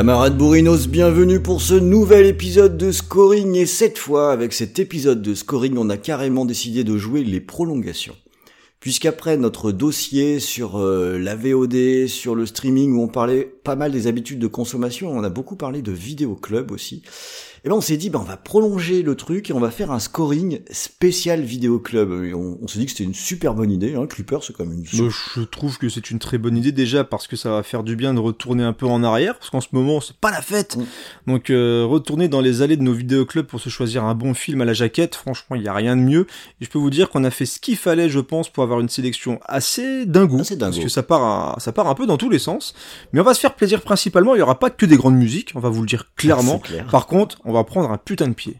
Camarades bourrinos, bienvenue pour ce nouvel épisode de Scoring et cette fois, avec cet épisode de Scoring, on a carrément décidé de jouer les prolongations. Puisqu'après notre dossier sur euh, la VOD, sur le streaming où on parlait pas mal des habitudes de consommation, on a beaucoup parlé de vidéo club aussi. Et ben on s'est dit, ben on va prolonger le truc et on va faire un scoring spécial vidéo club. Et on, on s'est dit que c'était une super bonne idée. Hein. Clipper, c'est quand même une. Moi, je trouve que c'est une très bonne idée déjà parce que ça va faire du bien de retourner un peu en arrière parce qu'en ce moment c'est pas la fête. Mm. Donc euh, retourner dans les allées de nos vidéoclubs pour se choisir un bon film à la jaquette, franchement il y a rien de mieux. Et je peux vous dire qu'on a fait ce qu'il fallait, je pense, pour avoir une sélection assez dingo. Assez dingo. Parce que ça part, à- ça part un peu dans tous les sens. Mais on va se faire plaisir principalement. Il y aura pas que des grandes musiques, on va vous le dire clairement. Clair. Par contre, on va prendre un putain de pied.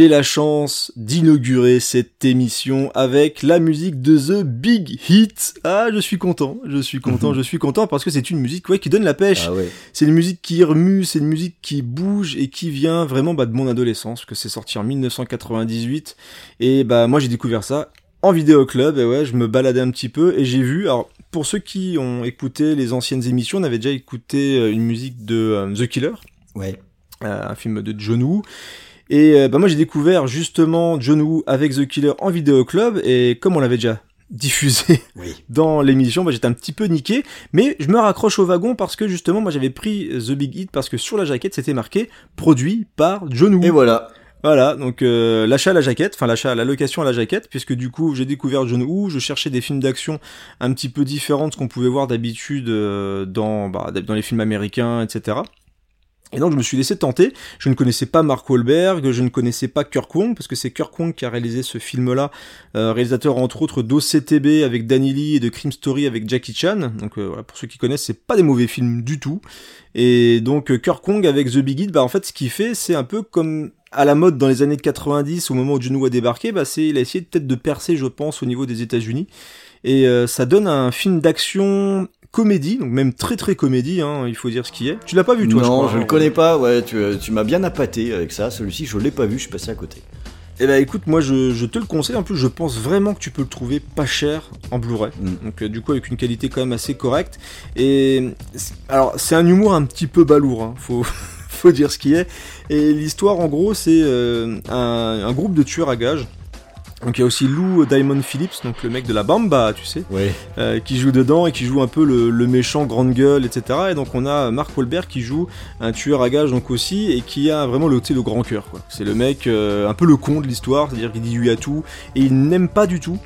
J'ai la chance d'inaugurer cette émission avec la musique de The Big Hit. Ah, je suis content, je suis content, je suis content parce que c'est une musique ouais, qui donne la pêche. Ah ouais. C'est une musique qui remue, c'est une musique qui bouge et qui vient vraiment bah, de mon adolescence, que c'est sorti en 1998. Et bah moi j'ai découvert ça en vidéo club, et ouais, je me baladais un petit peu et j'ai vu. Alors pour ceux qui ont écouté les anciennes émissions, on avait déjà écouté euh, une musique de euh, The Killer, Ouais. euh, un film de John Woo. Et euh, bah moi j'ai découvert justement John Woo avec The Killer en vidéo club et comme on l'avait déjà diffusé Oui. dans l'émission, bah, j'étais un petit peu niqué, mais je me raccroche au wagon parce que justement moi j'avais pris The Big Hit parce que sur la jaquette c'était marqué produit par John Woo. Et voilà. Voilà, donc euh, l'achat à la jaquette, enfin l'achat à la location à la jaquette, puisque du coup j'ai découvert John Woo, je cherchais des films d'action un petit peu différents de ce qu'on pouvait voir d'habitude euh, dans, bah, dans les films américains, etc. Et donc je me suis laissé tenter. Je ne connaissais pas Mark Wahlberg, je ne connaissais pas Kirk Wong, parce que c'est Kirk Wong qui a réalisé ce film-là, euh, réalisateur entre autres d'OCTB avec Danny Lee et de Crime Story avec Jackie Chan. Donc euh, voilà, pour ceux qui connaissent, c'est pas des mauvais films du tout. Et donc euh, Kirk Wong avec The Big Hit, bah en fait ce qu'il fait, c'est un peu comme à la mode dans les années 90, au moment où Woo a débarqué, bah c'est il a essayé peut-être de percer, je pense, au niveau des États-Unis. Et euh, ça donne un film d'action comédie, donc même très très comédie, hein, il faut dire ce qui est. Tu l'as pas vu toi non, je je, crois. le connais pas. Ouais, tu, tu m'as bien appâté avec ça. Celui-ci, je l'ai pas vu. Je suis passé à côté. Eh ben écoute, moi je, je te le conseille. En plus, je pense vraiment que tu peux le trouver pas cher en Blu-ray. Mm. Donc euh, du coup avec une qualité quand même assez correcte. Et alors c'est un humour un petit peu balourd. Hein. Faut faut dire ce qui est. Et l'histoire, en gros, c'est euh, un, un groupe de tueurs à gages. Donc il y a aussi Lou Diamond Phillips, donc le mec de la Bamba, tu sais, euh, qui joue dedans et qui joue un peu le, le méchant grande gueule, etc. Et donc on a Mark Wahlberg qui joue un tueur à gages donc aussi et qui a vraiment le, le grand cœur. C'est le mec euh, un peu le con de l'histoire, c'est-à-dire qu'il dit oui à tout et il n'aime pas du tout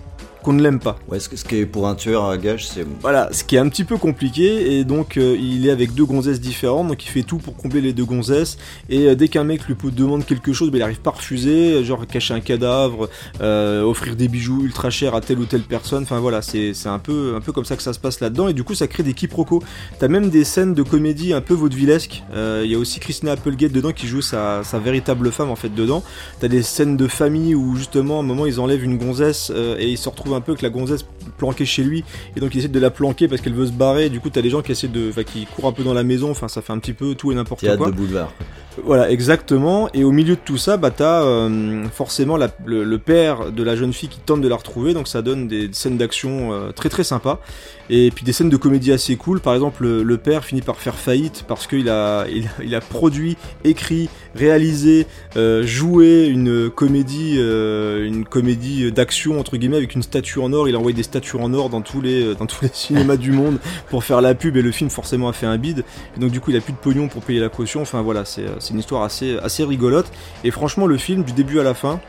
qu'on ne l'aime pas. Ouais, ce, ce qui est pour un tueur à gage, c'est Voilà, ce qui est un petit peu compliqué, et donc euh, il est avec deux gonzesses différentes, donc il fait tout pour combler les deux gonzesses, et euh, dès qu'un mec lui demande quelque chose, ben, il arrive pas à refuser, genre cacher un cadavre, euh, offrir des bijoux ultra chers à telle ou telle personne, enfin voilà, c'est un peu, un peu comme ça que ça se passe là-dedans, et du coup ça crée des quiproquos. T'as même des scènes de comédie un peu vaudevillesques, Euh, il y a aussi Christina Applegate dedans qui joue sa, sa véritable femme en fait dedans, T'as des scènes de famille où justement à un moment ils enlèvent une gonzesse et ils se retrouvent un peu avec la gonzesse planquée chez lui et donc ils essaient de la planquer parce qu'elle veut se barrer. Du coup t'as des gens qui essaient de, enfin qui courent un peu dans la maison. Enfin ça fait un petit peu tout et n'importe théâtre quoi. de boulevard. Voilà exactement. Et au milieu de tout ça, bah t'as euh, forcément la- le, le père de la jeune fille qui tente de la retrouver. Donc ça donne des scènes d'action euh, très très sympas. Et puis des scènes de comédie assez cool. Par exemple le, le père finit par faire faillite parce qu'il a, il, a- il a produit, écrit, réalisé, euh, joué une comédie, euh, une comédie d'action entre guillemets avec une statue en or. Il a envoyé des statues en or dans tous les dans tous les cinémas du monde pour faire la pub et le film forcément a fait un bide. Et donc du coup il a plus de pognon pour payer la caution. Enfin voilà, c'est c'est une histoire assez assez rigolote. Et franchement le film du début à la fin.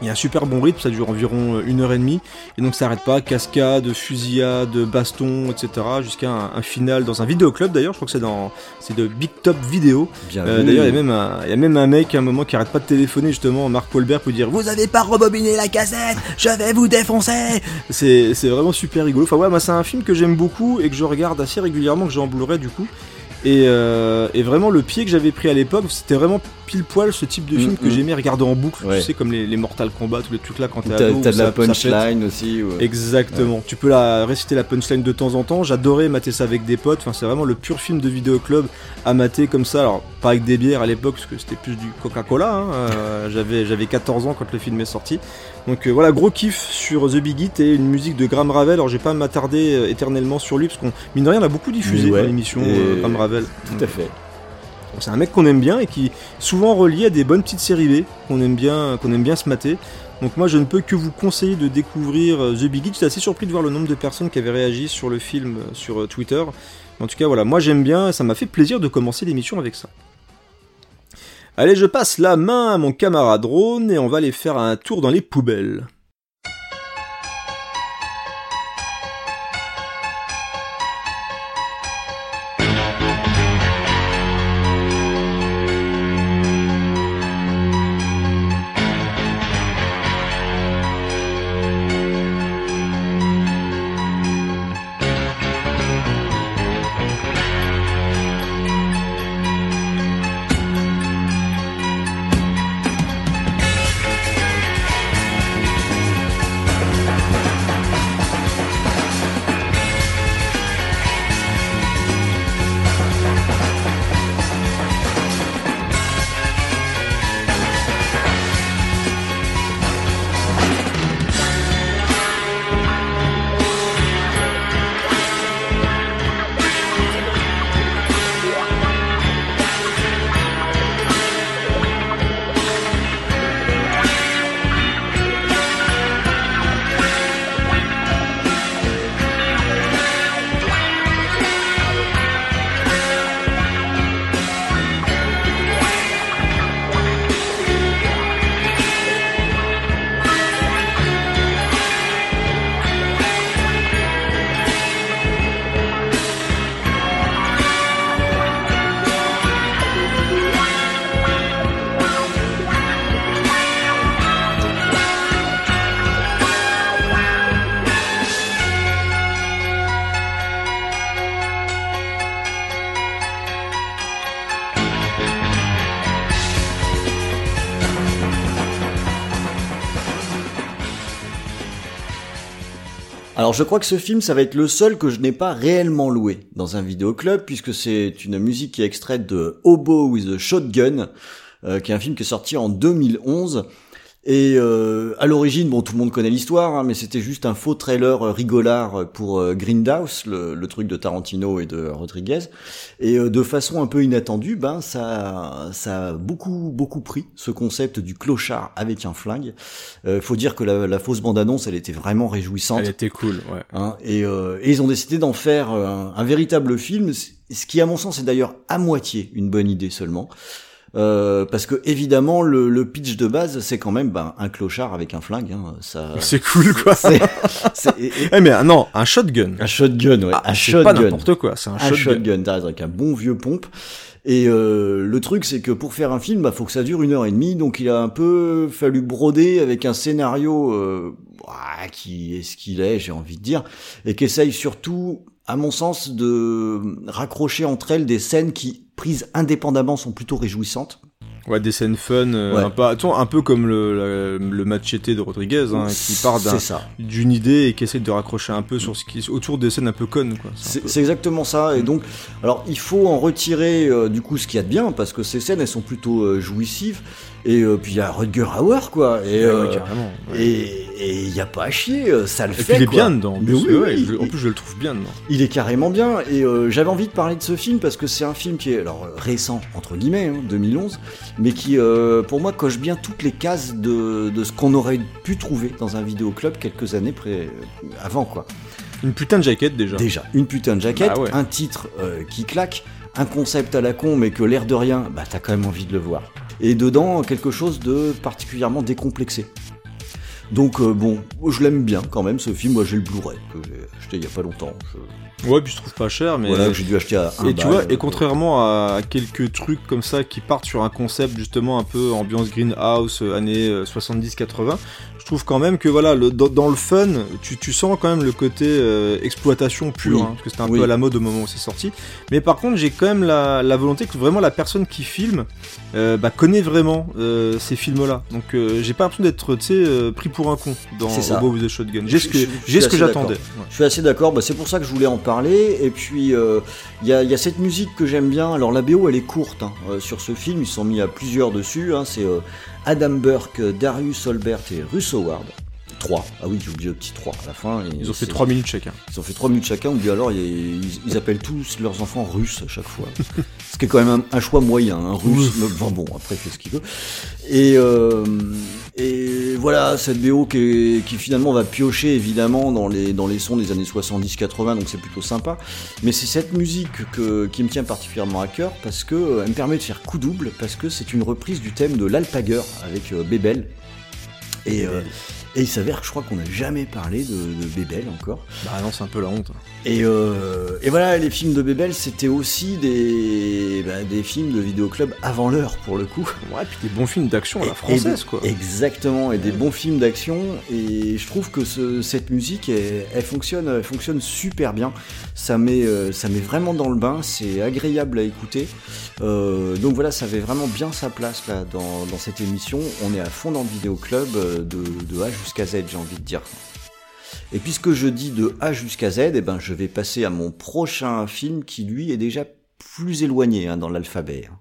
Il y a un super bon rythme, ça dure environ euh, une heure et demie, et donc ça arrête pas, cascade, fusillade, baston, etc., jusqu'à un, un final dans un vidéoclub d'ailleurs, je crois que c'est dans, c'est de Big Top Vidéo, euh. D'ailleurs, il y a même un, il y a même un mec à un moment qui arrête pas de téléphoner justement, Mark Wahlberg pour dire vous avez pas rebobiné la cassette, je vais vous défoncer. C'est vraiment super rigolo. Enfin ouais, moi c'est un film que j'aime beaucoup et que je regarde assez régulièrement, que j'ai en Blu-ray du coup. Et, euh, et vraiment le pied que j'avais pris à l'époque, c'était vraiment pile poil ce type de film Mm, que mm. j'aimais regarder en boucle. Ouais. Tu sais comme les, les Mortal Kombat, tous les trucs là quand t'es ado, t'as de la ça- punchline aussi. ouais. Exactement. Tu peux la réciter la punchline de temps en temps. J'adorais mater ça avec des potes. Enfin, c'est vraiment le pur film de vidéoclub à mater comme ça. Alors, pas avec des bières à l'époque, parce que c'était plus du Coca-Cola. hein. Euh, j'avais, j'avais 14 ans quand le film est sorti. Donc euh, voilà, gros kiff sur The Big Hit et une musique de Graham Ravel. Alors, je vais pas m'attarder euh, éternellement sur lui, parce qu'on, mine de rien, on a beaucoup diffusé ouais. dans l'émission Et- euh, Graham Ravel. Tout à fait. C'est un mec qu'on aime bien et qui est souvent relié à des bonnes petites séries B qu'on aime bien, qu'on aime bien se mater. Donc moi je ne peux que vous conseiller de découvrir The Big Hit. J'étais assez surpris de voir le nombre de personnes qui avaient réagi sur le film sur Twitter. En tout cas voilà, moi j'aime bien et ça m'a fait plaisir de commencer l'émission avec ça. Allez, je passe la main à mon camarade Ron et on va aller faire un tour dans les poubelles. Alors je crois que ce film, ça va être le seul que je n'ai pas réellement loué dans un vidéoclub, puisque c'est une musique qui est extraite de Hobo with a Shotgun, euh, qui est un film qui est sorti en 2011. Et euh, à l'origine, bon, tout le monde connaît l'histoire, hein, mais c'était juste un faux trailer euh, rigolard pour euh, Grindhouse, le, le, truc de Tarantino et de Rodriguez. Et euh, de façon un peu inattendue, ben ça, ça a beaucoup, beaucoup pris ce concept du clochard avec un flingue. Euh, faut dire que la, la fausse bande-annonce, elle était vraiment réjouissante. Elle était cool, ouais. Hein, et, euh, et, ils ont décidé d'en faire un, un, véritable film, ce qui, à mon sens, est d'ailleurs à moitié une bonne idée seulement. Euh, parce que évidemment le, le pitch de base c'est quand même ben, un clochard avec un flingue hein, ça c'est cool quoi. C'est eh, mais non un shotgun. Un shotgun ouais ah, un shotgun pas n'importe quoi c'est un, un shotgun, shotgun avec un bon vieux pompe. Et euh, le truc, c'est que pour faire un film, bah, faut que ça dure une heure et demie, donc il a un peu fallu broder avec un scénario euh, qui est ce qu'il est, j'ai envie de dire, et qui essaye surtout, à mon sens, de raccrocher entre elles des scènes qui, prises indépendamment, sont plutôt réjouissantes. Ouais, des scènes fun, euh, ouais. un, peu, attends, un peu comme le, le, le machete de Rodriguez, hein, qui part d'une idée et qui essaie de raccrocher un peu sur ce qui autour des scènes un peu connes. C'est exactement ça. Et donc, alors, il faut en retirer euh, du coup ce qu'il y a de bien, parce que ces scènes, elles sont plutôt euh, jouissives. Et euh, puis il y a Rutger Hauer, quoi. Et ouais. Ouais. Et il y a pas à chier, ça le et fait. il est quoi. bien dedans. Mais oui, ouais, oui, je, en plus, je le trouve bien dedans. Il est carrément bien. Et euh, j'avais envie de parler de ce film parce que c'est un film qui est alors récent entre guillemets, hein, 2011, mais qui euh, pour moi coche bien toutes les cases de, de ce qu'on aurait pu trouver dans un vidéoclub quelques années près, avant, quoi. Une putain de jaquette déjà. Déjà, une putain de jaquette, Ah ouais. un titre euh, qui claque, un concept à la con, mais que l'air de rien, bah t'as quand même envie de le voir. Et dedans, quelque chose de particulièrement décomplexé. Donc euh, bon, je l'aime bien quand même ce film. Moi j'ai le Blu-ray que j'ai acheté il y a pas longtemps. Ouais, puis je trouve pas cher, mais Voilà, que j'ai dû acheter à un et tu vois, et euh, contrairement à quelques trucs comme ça qui partent sur un concept justement un peu ambiance greenhouse euh, années euh, 70-80, je trouve quand même que voilà, le, dans, dans le fun, tu, tu sens quand même le côté euh, exploitation pure, Oui. hein, parce que c'était un Oui. peu à la mode au moment où c'est sorti. Mais par contre, j'ai quand même la, la volonté que vraiment la personne qui filme euh, bah, connaît vraiment euh, ces films-là. Donc euh, j'ai pas l'impression d'être tu sais euh, pris pour un con dans with the Shotgun. J'ai ce que ce que j'attendais. Je suis assez d'accord, bah, c'est pour ça que je voulais en parler. Et puis, euh, il y, a, il y a cette musique que j'aime bien. Alors, la BO, elle est courte hein, euh, sur ce film. Ils sont mis à plusieurs dessus. hein. C'est euh, Adam Burke, Darius Olbert et Russ Howard. 3. Ah oui, j'ai oublié le petit 3 à la fin. Ils ont fait c'est- 3 minutes chacun. Ils ont fait 3 minutes chacun, ou bien alors ils, ils- ils appellent tous leurs enfants russes à chaque fois. ce qui est quand même un, un choix moyen, un russe. mais Enfin bon, après, il fait ce qu'il veut. Et, euh, et voilà, cette BO qui, est- qui finalement va piocher évidemment dans les, dans les sons des années 70-80, donc c'est plutôt sympa. Mais c'est cette musique que, qui me tient particulièrement à cœur parce que euh, elle me permet de faire coup double, parce que c'est une reprise du thème de l'Alpager avec euh, Bébel. Et, euh, et il s'avère que je crois qu'on n'a jamais parlé de, de Bébel encore. Bah non, c'est un peu la honte. Et, euh, et voilà, les films de Bébel, c'était aussi des, bah, des films de vidéoclub avant l'heure, pour le coup. Ouais, puis des bons films d'action à la française, quoi. Exactement, et des bons films d'action. Et je trouve que ce- cette musique, elle, elle fonctionne, elle fonctionne super bien. Ça met, euh, ça met vraiment dans le bain. C'est agréable à écouter. Euh, donc voilà, ça avait vraiment bien sa place là dans, dans cette émission. On est à fond dans le vidéoclub de, de A jusqu'à Z, j'ai envie de dire. Et puisque je dis de A jusqu'à Z, eh ben, je vais passer à mon prochain film qui lui est déjà plus éloigné hein, dans l'alphabet. hein.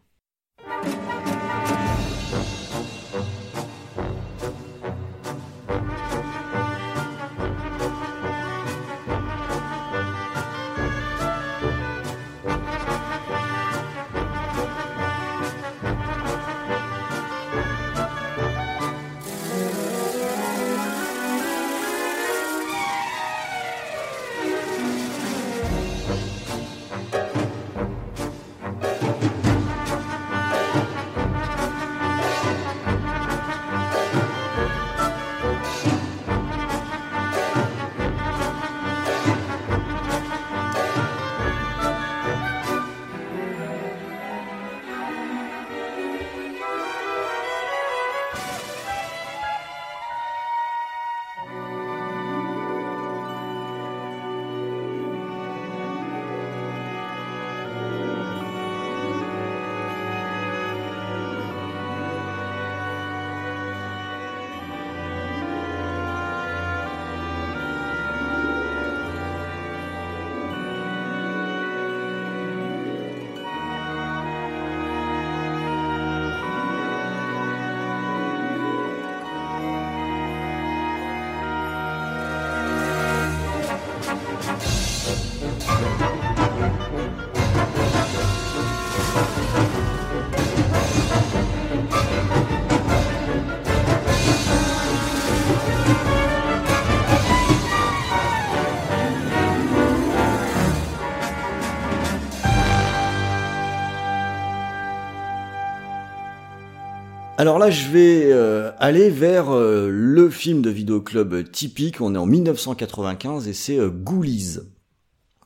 Alors là, je vais euh, aller vers euh, le film de vidéoclub typique. On est en 1995 et c'est euh, Ghoulies.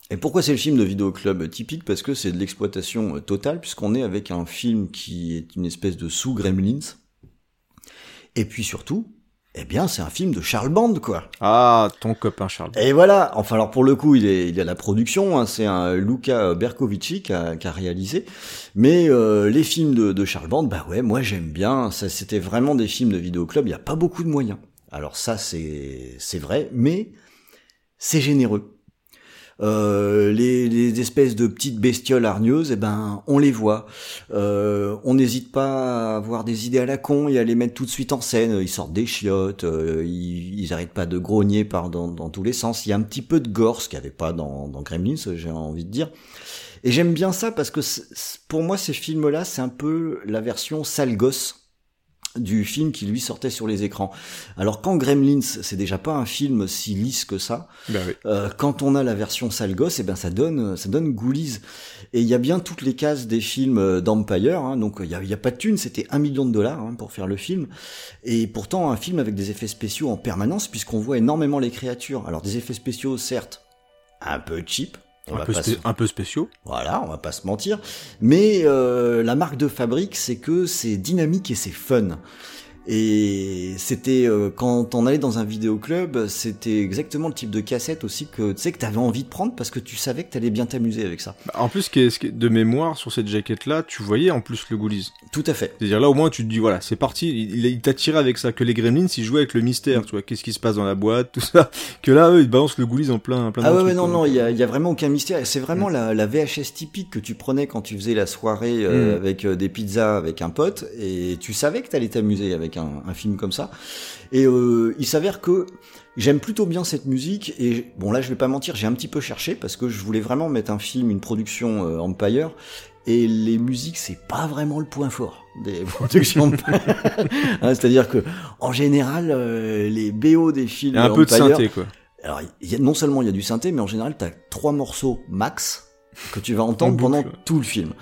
Et pourquoi c'est le film de vidéoclub typique? Parce que c'est de l'exploitation totale, puisqu'on est avec un film qui est une espèce de sous-Gremlins. Et puis surtout, eh bien, c'est un film de Charles Band, quoi. Ah, ton copain Charles. Et voilà. Enfin, alors pour le coup, il est, il y a la production. Hein, c'est un Luca Berkovici qui a, qui a réalisé. Mais euh, les films de, de, Charles Band, bah ouais, moi j'aime bien. Ça, c'était vraiment des films de vidéoclub. Il n'y a pas beaucoup de moyens. Alors ça, c'est, c'est vrai, mais c'est généreux. Euh, les, les, espèces de petites bestioles hargneuses, eh ben, on les voit. Euh, on n'hésite pas à avoir des idées à la con et à les mettre tout de suite en scène. Ils sortent des chiottes, euh, ils, ils arrêtent pas de grogner par dans, dans, tous les sens. Il y a un petit peu de gore, ce qu'il n'y avait pas dans, dans Gremlins, j'ai envie de dire. Et j'aime bien ça parce que pour moi, ces films-là, c'est un peu la version sale gosse du film qui lui sortait sur les écrans. Alors quand Gremlins, c'est déjà pas un film si lisse que ça. Ben oui. euh, quand on a la version sale gosse, et eh ben ça donne ça donne Ghoulies. Et il y a bien toutes les cases des films d'Empire. Hein, donc il y a, y a, pas de thune, c'était un million de dollars hein, pour faire le film. Et pourtant un film avec des effets spéciaux en permanence puisqu'on voit énormément les créatures. Alors des effets spéciaux certes un peu cheap, un peu, se... un peu, spéciaux. Voilà, on va pas se mentir. Mais euh, la marque de fabrique, c'est que c'est dynamique et c'est fun. Et c'était euh, quand on allait dans un vidéoclub, c'était exactement le type de cassette aussi que tu sais que t'avais envie de prendre parce que tu savais que t'allais bien t'amuser avec ça. Bah, en plus, de mémoire sur cette jaquette là, tu voyais en plus le Ghoulies. Tout à fait. C'est-à-dire là au moins tu te dis voilà c'est parti, il, il t'attirait avec ça. Que les Gremlins ils jouaient avec le mystère, tu vois qu'est-ce qui se passe dans la boîte, tout ça. Que là eux ils balancent le Ghoulies en plein plein. Ah ouais, ouais non non il y a, y a, vraiment aucun mystère. C'est vraiment mm. la, la, VHS typique que tu prenais quand tu faisais la soirée euh, mm. avec euh, des pizzas avec un pote et tu savais que t'allais t'amuser avec un, un film comme ça. Et euh, il s'avère que j'aime plutôt bien cette musique. Et bon, là, je vais pas mentir, j'ai un petit peu cherché parce que je voulais vraiment mettre un film, une production euh, Empire. Et les musiques, c'est pas vraiment le point fort des productions. hein, C'est-à-dire que, en général, euh, les BO des films il y a un Empire, peu de synthé, quoi. Alors, y a, non seulement il y a du synthé, mais en général, t'as trois morceaux max que tu vas entendre pendant tout le film.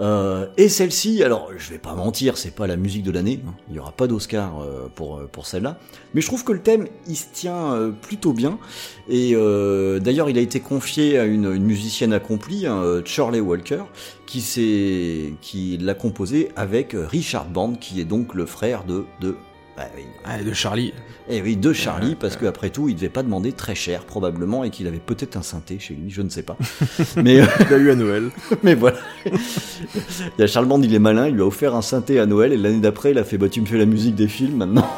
Euh, et celle-ci, alors je vais pas mentir, c'est pas la musique de l'année, hein. il y aura pas d'Oscar euh, pour pour celle-là, mais je trouve que le thème il se tient euh, plutôt bien. Et euh, d'ailleurs, il a été confié à une, musicienne accomplie, hein, Walker, qui qui l'a composé avec Richard Band, qui est donc le frère de de bah, oui. Ah, de Charlie. Eh oui, de Charlie, ouais, parce ouais. qu'après tout, il devait pas demander très cher, probablement, et qu'il avait peut-être un synthé chez lui, je ne sais pas. Mais euh... il a eu à Noël. Mais voilà. il y a Charles Band, il est malin, il lui a offert un synthé à Noël, et l'année d'après, il a fait, bah, tu me fais la musique des films maintenant.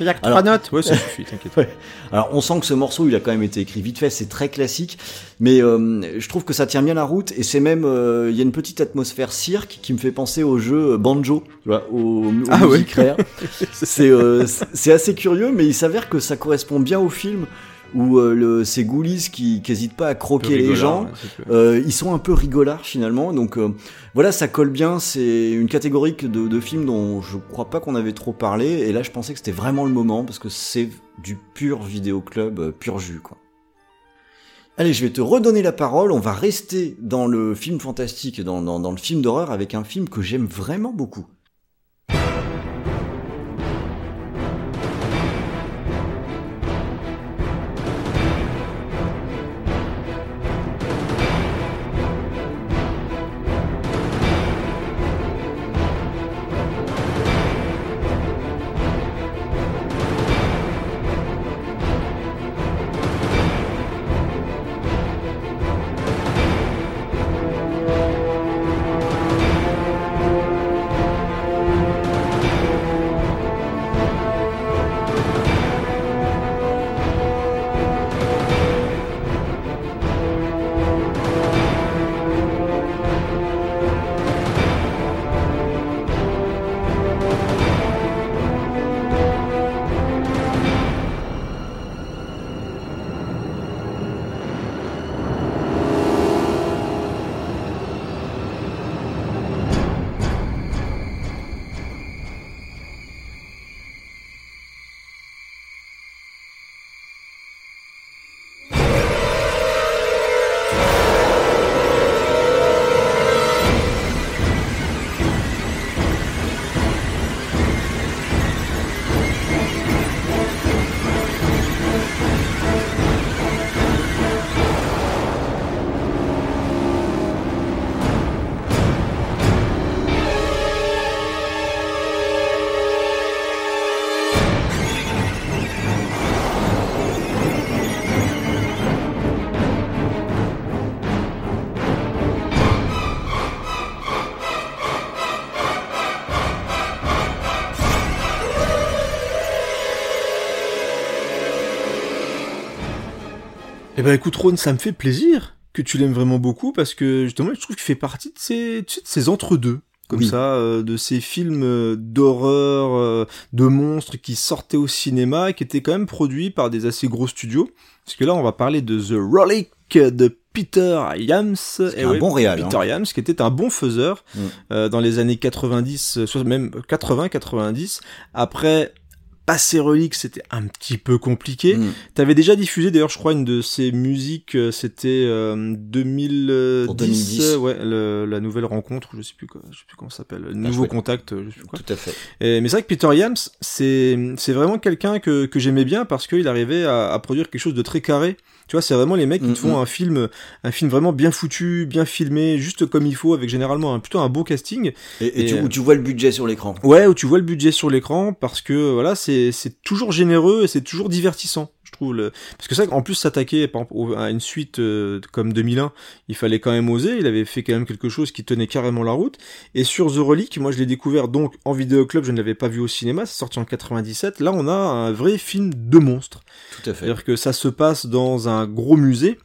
Il y a que trois notes. Ouais, ça suffit, t'inquiète. Ouais. Alors, on sent que ce morceau, il a quand même été écrit vite fait, c'est très classique, mais euh, je trouve que ça tient bien la route, et c'est même, euh, il y a une petite atmosphère cirque qui me fait penser au jeu Banjo, tu vois, au, au ah ouais. C'est euh, c'est assez curieux, mais il s'avère que ça correspond bien au film où euh, le, ces ghoulies qui n'hésitent pas à croquer les gens, ouais, euh, ils sont un peu rigolards finalement. Donc euh, voilà, ça colle bien. C'est une catégorie de, de films dont je crois pas qu'on avait trop parlé. Et là, je pensais que c'était vraiment le moment parce que c'est du pur vidéoclub, euh, pur jus quoi. Allez, je vais te redonner la parole. On va rester dans le film fantastique, dans, dans, dans le film d'horreur, avec un film que j'aime vraiment beaucoup. Eh ben écoute Ron, ça me fait plaisir que tu l'aimes vraiment beaucoup parce que justement je trouve qu'il fait partie de ces, tu sais, de ces entre-deux comme Oui. ça, euh, de ces films euh, d'horreur, euh, de monstres qui sortaient au cinéma et qui étaient quand même produits par des assez gros studios. Parce que là, on va parler de The Relic de Peter Yams. C'est Eh un ouais, bon réal. hein. Peter Yams, qui était un bon faiseur Mm. euh, dans les années 90, euh, soit même 80-90. Après, passer Relic, c'était un petit peu compliqué. Mm. T'avais déjà diffusé d'ailleurs, je crois, une de ces musiques, euh, c'était euh, 2010, Pour 2010. euh, ouais, le- la nouvelle rencontre, je sais plus quoi, je sais plus comment ça s'appelle, le nouveau contact, euh, je sais plus quoi. Tout à fait. Et- mais c'est vrai que Peter Yams, c'est c'est vraiment quelqu'un que que j'aimais bien parce qu'il arrivait à, à produire quelque chose de très carré. Tu vois, c'est vraiment les mecs qui Mm, te font mm. un film, un film vraiment bien foutu, bien filmé, juste comme il faut, avec généralement un, plutôt un beau casting. Et, et Et, tu, euh, où tu vois le budget sur l'écran. Ouais, où tu vois le budget sur l'écran parce que voilà, c'est c'est toujours généreux et c'est toujours divertissant. Je trouve le parce que ça en plus s'attaquer à une suite euh, comme 2001, il fallait quand même oser, il avait fait quand même quelque chose qui tenait carrément la route et sur The Relic, moi je l'ai découvert donc en vidéoclub, je ne l'avais pas vu au cinéma, c'est sorti en 97. Là, on a un vrai film de monstre. Tout à fait. C'est-à-dire que ça se passe dans un gros musée.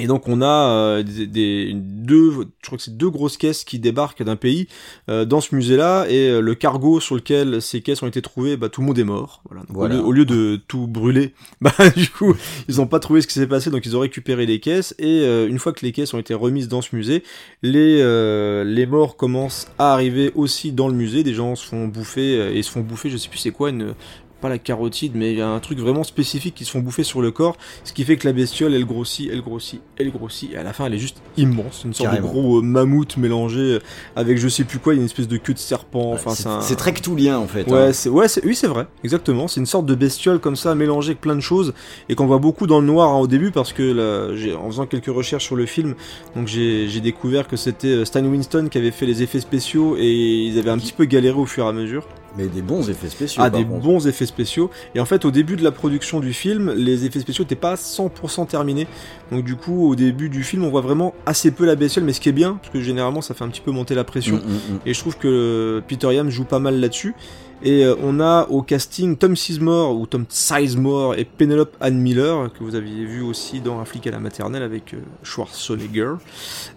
Et donc on a euh, des, des- deux, je crois que c'est deux grosses caisses qui débarquent d'un pays euh, dans ce musée-là et euh, le cargo sur lequel ces caisses ont été trouvées, bah tout le monde est mort. Voilà. Au, lieu, au lieu de tout brûler, bah du coup ils ont pas trouvé ce qui s'est passé, donc ils ont récupéré les caisses et euh, une fois que les caisses ont été remises dans ce musée, les euh, les morts commencent à arriver aussi dans le musée. Des gens se font bouffer euh, et se font bouffer, je sais plus c'est quoi une pas la carotide, mais il y a un truc vraiment spécifique qui se font bouffer sur le corps, ce qui fait que la bestiole, elle grossit, elle grossit, elle grossit, et à la fin, elle est juste immense, une sorte Carrément. de gros euh, mammouth mélangé euh, avec je sais plus quoi, il y a une espèce de queue de serpent, enfin c'est un... très cthulien en fait. Ouais, hein. c'est ouais, c'est oui, c'est vrai, exactement. C'est une sorte de bestiole comme ça, mélangée avec plein de choses, et qu'on voit beaucoup dans le noir hein, au début, parce que là, en faisant quelques recherches sur le film, donc j'ai j'ai découvert que c'était euh, Stan Winston qui avait fait les effets spéciaux, et ils avaient un petit peu galéré au fur et à mesure. Mais des bons effets spéciaux. Ah, des contre. bons effets spéciaux. Et en fait, au début de la production du film, les effets spéciaux n'étaient pas 100% terminés. Donc du coup, au début du film, on voit vraiment assez peu la bestiole, mais ce qui est bien, parce que généralement, ça fait un petit peu monter la pression. Mm, mm, mm. Et je trouve que euh, Peter Yam joue pas mal là-dessus. Et euh, on a au casting Tom Sizemore ou Tom Sizemore et Penelope Ann Miller que vous aviez vu aussi dans Un flic à la maternelle avec euh, Schwarzenegger.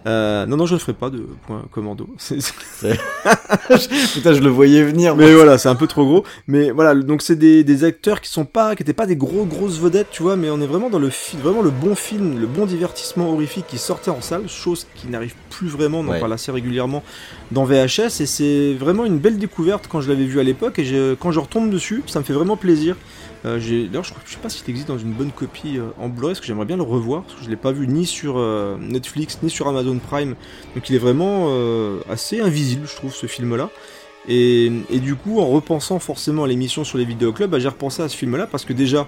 Euh, non non je ne ferai pas de point commando. Putain, je le voyais venir. mais voilà, c'est un peu trop gros. Mais voilà, donc c'est des, des acteurs qui sont pas, qui étaient pas des gros grosses vedettes, tu vois, mais on est vraiment dans le film, vraiment le bon film, le bon divertissement horrifique qui sortait en salle, chose qui n'arrive plus vraiment, on en Ouais. parle assez régulièrement dans VHS, et c'est vraiment une belle découverte quand je l'avais vu à l'époque, et quand je retombe dessus, ça me fait vraiment plaisir. Euh, D'ailleurs, je, je sais pas s'il existe dans une bonne copie euh, en Blu-ray, parce que j'aimerais bien le revoir, parce que je l'ai pas vu ni sur euh, Netflix, ni sur Amazon Prime, donc il est vraiment assez invisible, je trouve, ce film-là. Et, et du coup, en repensant forcément à l'émission sur les vidéoclubs, bah, j'ai repensé à ce film-là parce que déjà,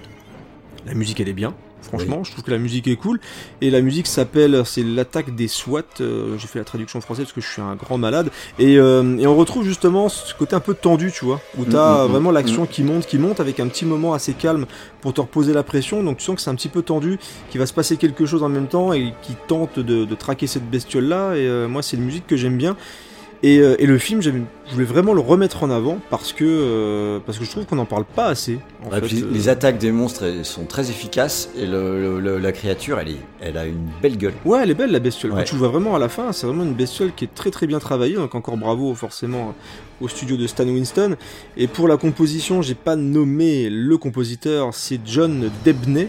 la musique elle est bien. Franchement, je trouve que la musique est cool. Et la musique s'appelle, c'est l'attaque des SWAT. euh, j'ai fait la traduction en français parce que je suis un grand malade. Et, euh, et on retrouve justement ce côté un peu tendu, tu vois, où t'as Mm, mm, vraiment mm, l'action qui monte, qui monte avec un petit moment assez calme pour te reposer la pression. Donc tu sens que c'est un petit peu tendu, qu'il va se passer quelque chose en même temps et qui tente de, de traquer cette bestiole-là. Et euh, moi, c'est une musique que j'aime bien. Et, euh, et le film, je voulais vraiment le remettre en avant parce que euh, parce que je trouve qu'on n'en parle pas assez. En Ouais, fait. puis Euh, Les attaques des monstres elles sont très efficaces et le, le- le- la créature, elle, est, elle a une belle gueule. Ouais, elle est belle la bestiole. Quand tu le vois vraiment à la fin, c'est vraiment une bestiole qui est très très bien travaillée. Donc encore bravo forcément au studio de Stan Winston. Et pour la composition, j'ai pas nommé le compositeur, c'est John Debney.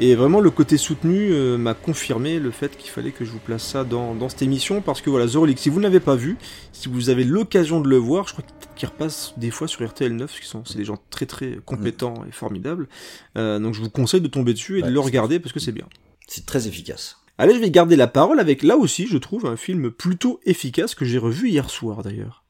Et vraiment le côté soutenu euh, m'a confirmé le fait qu'il fallait que je vous place ça dans, dans cette émission parce que voilà, The Relic, si vous ne l'avez pas vu, si vous avez l'occasion de le voir, je crois qu'il repasse des fois sur RTL9, parce qu'ils sont c'est des gens très très compétents et formidables. Euh, donc je vous conseille de tomber dessus et Ouais, de le regarder parce que c'est bien. C'est très efficace. Allez, je vais garder la parole avec là aussi, je trouve, un film plutôt efficace que j'ai revu hier soir d'ailleurs.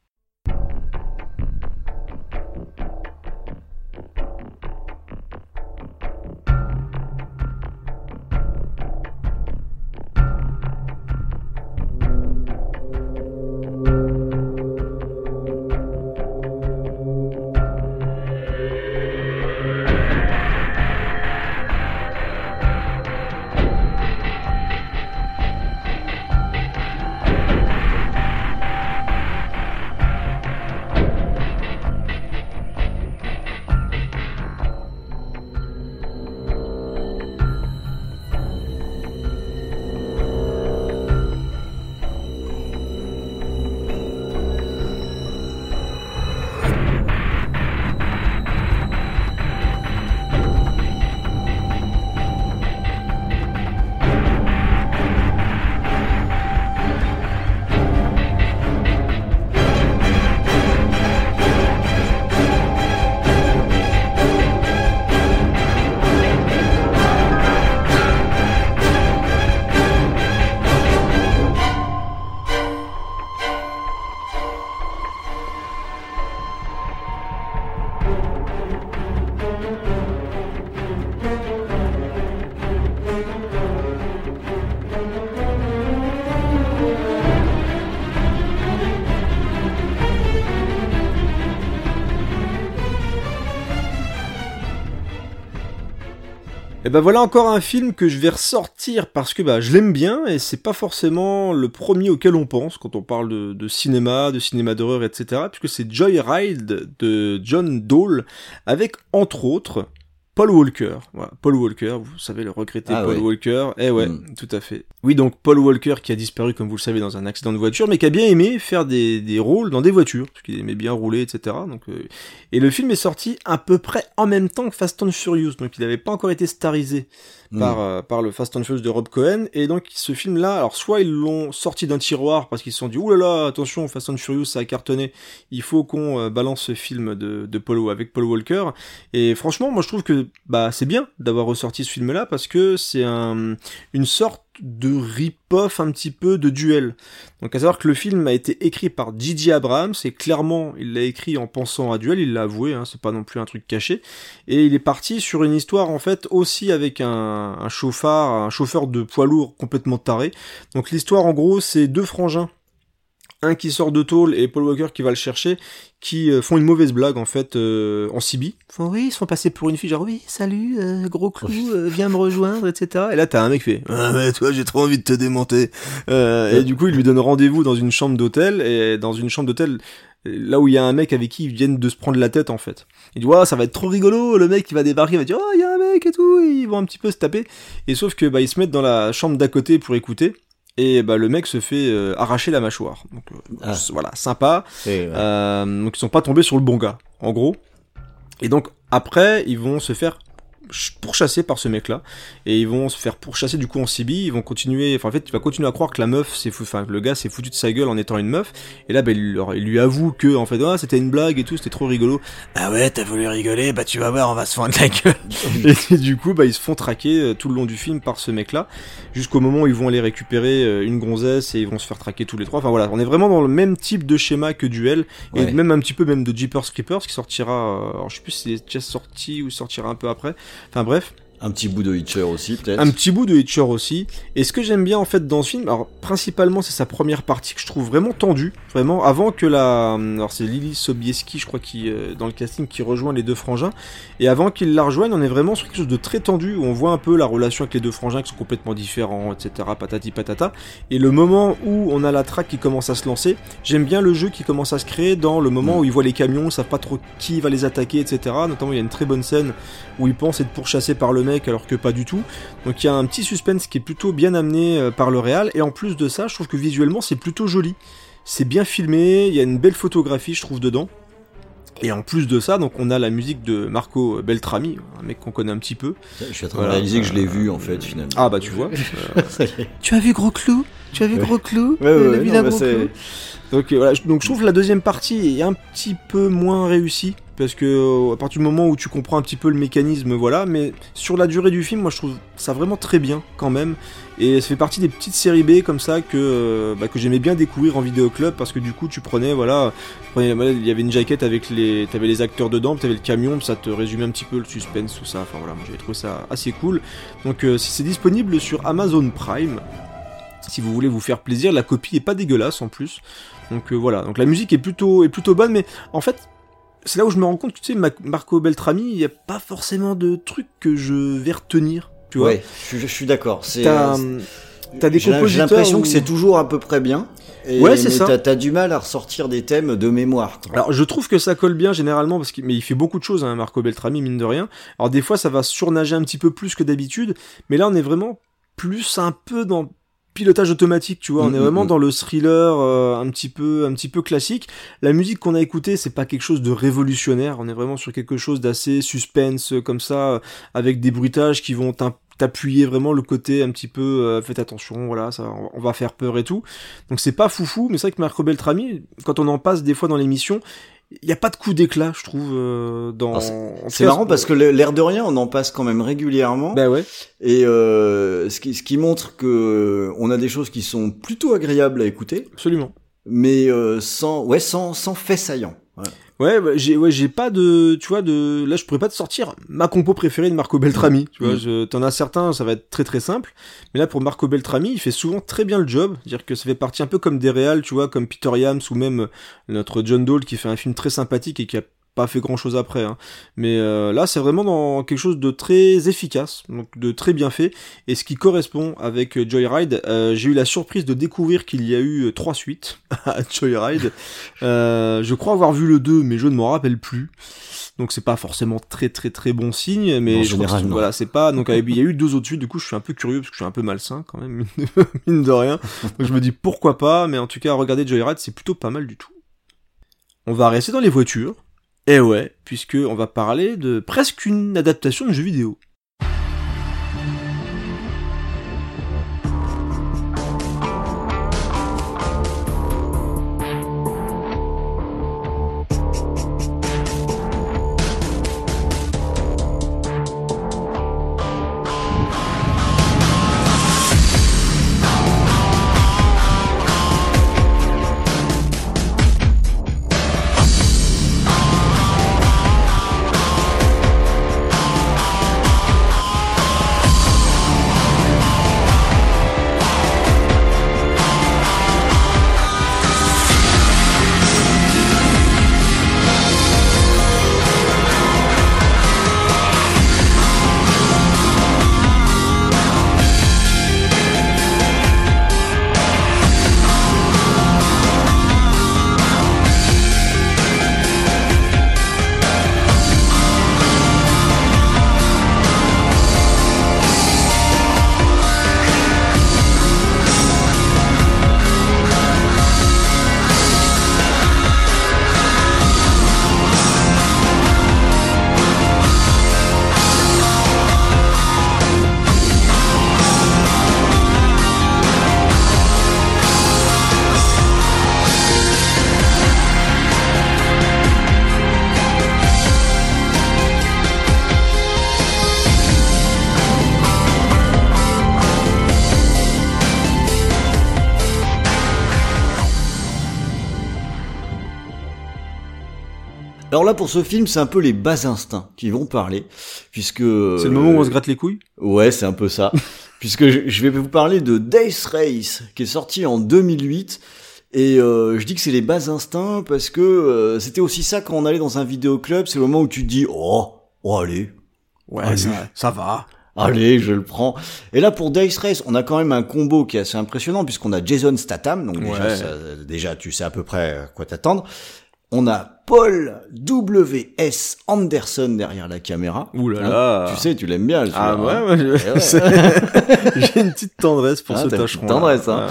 Et ben voilà encore un film que je vais ressortir parce que bah je l'aime bien et c'est pas forcément le premier auquel on pense quand on parle de, de cinéma, de cinéma d'horreur, etc. Puisque c'est Joyride de John Dole avec entre autres Paul Walker. Voilà, Paul Walker, vous savez le regretter Ah Paul ouais. Walker. Eh ouais, Mm. tout à fait. Oui, donc Paul Walker qui a disparu, comme vous le savez, dans un accident de voiture, mais qui a bien aimé faire des, des rôles dans des voitures, parce qu'il aimait bien rouler, etc. Donc, euh, Et le film est sorti à peu près en même temps que Fast and Furious, donc il n'avait pas encore été starisé Par, euh, par le Fast and Furious de Rob Cohen. Et donc ce film-là, alors soit ils l'ont sorti d'un tiroir parce qu'ils se sont dit, oulala, là là, attention, Fast and Furious ça a cartonné, il faut qu'on euh, balance ce film de, de Paul, avec Paul Walker. Et franchement, moi je trouve que bah c'est bien d'avoir ressorti ce film-là parce que c'est un, une sorte de rip-off un petit peu de duel. Donc à savoir que le film a été écrit par Gigi Abrams et clairement il l'a écrit en pensant à duel, il l'a avoué, hein, c'est pas non plus un truc caché. Et il est parti sur une histoire en fait aussi avec un, un chauffard, un chauffeur de poids lourd complètement taré. Donc l'histoire en gros c'est deux frangins un qui sort de tôle et Paul Walker qui va le chercher, qui euh, font une mauvaise blague en fait euh, en Sibie. Font oui, ils se font passer pour une fille, genre oui, salut, euh, gros clou, euh, viens me rejoindre, etc. Et là t'as un mec qui fait ah mais toi j'ai trop envie de te démonter. Euh, et du coup il lui donne rendez-vous dans une chambre d'hôtel et dans une chambre d'hôtel là où il y a un mec avec qui ils viennent de se prendre la tête en fait. Il dit ouais ça va être trop rigolo, le mec il va débarquer, il va dire oh il y a un mec et tout, et ils vont un petit peu se taper. Et sauf que bah ils se mettent dans la chambre d'à côté pour écouter. Et bah le mec se fait euh, arracher la mâchoire. Donc euh, Ah. voilà, sympa. Ouais. Euh, donc ils sont pas tombés sur le bon gars, en gros. Et donc après, ils vont se faire ch- pourchasser par ce mec-là et ils vont se faire pourchasser du coup en Sibie. Ils vont continuer, enfin en fait, il va continuer à croire que la meuf, c'est fou, enfin que le gars s'est foutu de sa gueule en étant une meuf. Et là, ben, il, leur- il lui avoue que en fait, ah, c'était une blague et tout, c'était trop rigolo. Ah ouais, t'as voulu rigoler, bah tu vas voir, on va se fendre la gueule. et du coup, bah ils se font traquer euh, tout le long du film par ce mec-là, jusqu'au moment où ils vont aller récupérer euh, une gonzesse et ils vont se faire traquer tous les trois. Enfin voilà, on est vraiment dans le même type de schéma que Duel et Ouais. même un petit peu même de Jeepers Creepers qui sortira, euh, alors je sais plus si c'est déjà sorti ou sortira un peu après. Enfin bref, Un petit bout de Hitcher aussi, peut-être. un petit bout de Hitcher aussi. Et ce que j'aime bien en fait dans ce film, alors principalement c'est sa première partie que je trouve vraiment tendue, vraiment avant que la, alors c'est Lily Sobieski je crois qui euh, dans le casting qui rejoint les deux frangins. Et avant qu'ils la rejoignent, on est vraiment sur quelque chose de très tendu où on voit un peu la relation avec les deux frangins qui sont complètement différents, etc. Patati patata. Et le moment où on a la traque qui commence à se lancer, j'aime bien le jeu qui commence à se créer dans le moment Mm. où ils voient les camions, ils savent pas trop qui va les attaquer, etc. Notamment il y a une très bonne scène où ils pensent être pourchassés par le mec alors que pas du tout. Donc il y a un petit suspense qui est plutôt bien amené euh, par le réal et en plus de ça, je trouve que visuellement c'est plutôt joli. C'est bien filmé, il y a une belle photographie je trouve dedans. Et en plus de ça, donc on a la musique de Marco Beltrami, un mec qu'on connaît un petit peu. Je suis en train Voilà. de réaliser que je l'ai Euh, vu, en fait, finalement. Ah bah tu vois. Tu as vu Gros Clou? Tu as vu Ouais. Gros Clou? Ouais, ouais, Le ouais, vilain non, bah, Gros c'est- Clou donc voilà, donc je trouve que la deuxième partie est un petit peu moins réussie parce que euh, à partir du moment où tu comprends un petit peu le mécanisme, voilà, mais sur la durée du film, moi je trouve ça vraiment très bien quand même et ça fait partie des petites séries B comme ça que euh, bah, que j'aimais bien découvrir en vidéo club parce que du coup tu prenais voilà, il y avait une jaquette avec les t'avais les acteurs dedans, t'avais le camion, ça te résumait un petit peu le suspense tout ça. Enfin voilà, moi j'avais trouvé ça assez cool. Donc euh, si c'est disponible sur Amazon Prime, si vous voulez vous faire plaisir, la copie est pas dégueulasse en plus. Donc euh, voilà, donc la musique est plutôt est plutôt bonne, mais en fait c'est là où je me rends compte que tu sais Marco Beltrami, il y a pas forcément de trucs que je vais retenir, tu vois. Ouais, je, suis- je suis d'accord. C'est, T'as euh, t'as des j'ai- J'ai compositeurs l'impression que c'est toujours à peu près bien. Et, Ouais, c'est ça. T'as, t'as du mal à ressortir des thèmes de mémoire. quoi. Alors je trouve que ça colle bien généralement parce qu'il mais il fait beaucoup de choses hein, Marco Beltrami mine de rien. Alors des fois ça va surnager un petit peu plus que d'habitude, mais là on est vraiment plus un peu dans pilotage automatique, tu vois, on Mm, est mm, vraiment mm. dans le thriller euh, un petit peu un petit peu classique. La musique qu'on a écoutée, c'est pas quelque chose de révolutionnaire, on est vraiment sur quelque chose d'assez suspense euh, comme ça euh, avec des bruitages qui vont t'appuyer vraiment le côté un petit peu euh, faites attention, voilà, ça on- on va faire peur et tout. Donc c'est pas foufou, mais c'est vrai que Marco Beltrami quand on en passe des fois dans l'émission, il y a pas de coup d'éclat, je trouve euh, dans tout C'est marrant parce que l'air de rien, on en passe quand même régulièrement. bah ouais. Et euh, ce, qui, ce qui montre que euh, on a des choses qui sont plutôt agréables à écouter, Absolument. mais euh, sans, ouais, sans, sans fait saillant. Ouais. Ouais, bah, j'ai ouais, j'ai pas de tu vois de là je pourrais pas te sortir ma compo préférée de Marco Beltrami, tu vois, Mm. je t'en as certains, ça va être très très simple, mais là pour Marco Beltrami, il fait souvent très bien le job, dire que ça fait partie un peu comme des réals, tu vois, comme Peter Yams ou même notre John Dole qui fait un film très sympathique et qui a pas fait grand chose après. Hein. Mais euh, là, c'est vraiment dans quelque chose de très efficace, donc de très bien fait, et ce qui correspond avec euh, Joyride. Euh, j'ai eu la surprise de découvrir qu'il y a eu trois suites à Joyride. je crois avoir vu le 2, mais je ne m'en rappelle plus. Donc c'est pas forcément très très très bon signe, mais je général, voilà, c'est pas. Donc il y a eu deux autres suites. Du coup, je suis un peu curieux parce que je suis un peu malsain quand même, mine de rien. Donc je me dis pourquoi pas, mais en tout cas, regarder Joyride, c'est plutôt pas mal du tout. On va rester dans les voitures. Et ouais, puisque on va parler de presque une adaptation de jeu vidéo. Alors là, pour ce film, c'est un peu les bas instincts qui vont parler, puisque... C'est le moment où on se gratte les couilles? Ouais, c'est un peu ça. puisque je vais vous parler de Days Race, qui est sorti en 2008. Et euh, je dis que c'est les bas instincts parce que euh, c'était aussi ça quand on allait dans un vidéoclub, c'est le moment où tu te dis oh, oh allez, ouais Ça, ça va, Allez, je le prends. Et là, pour Days Race, on a quand même un combo qui est assez impressionnant puisqu'on a Jason Statham, donc déjà, déjà, tu sais à peu près quoi t'attendre. On a Paul W.S. Anderson derrière la caméra. Ouh là hein là. tu sais, tu l'aimes bien. Ah ouais, hein. ouais, j'ai une petite tendresse pour ah, ce tâcheron. Tendresse, hein.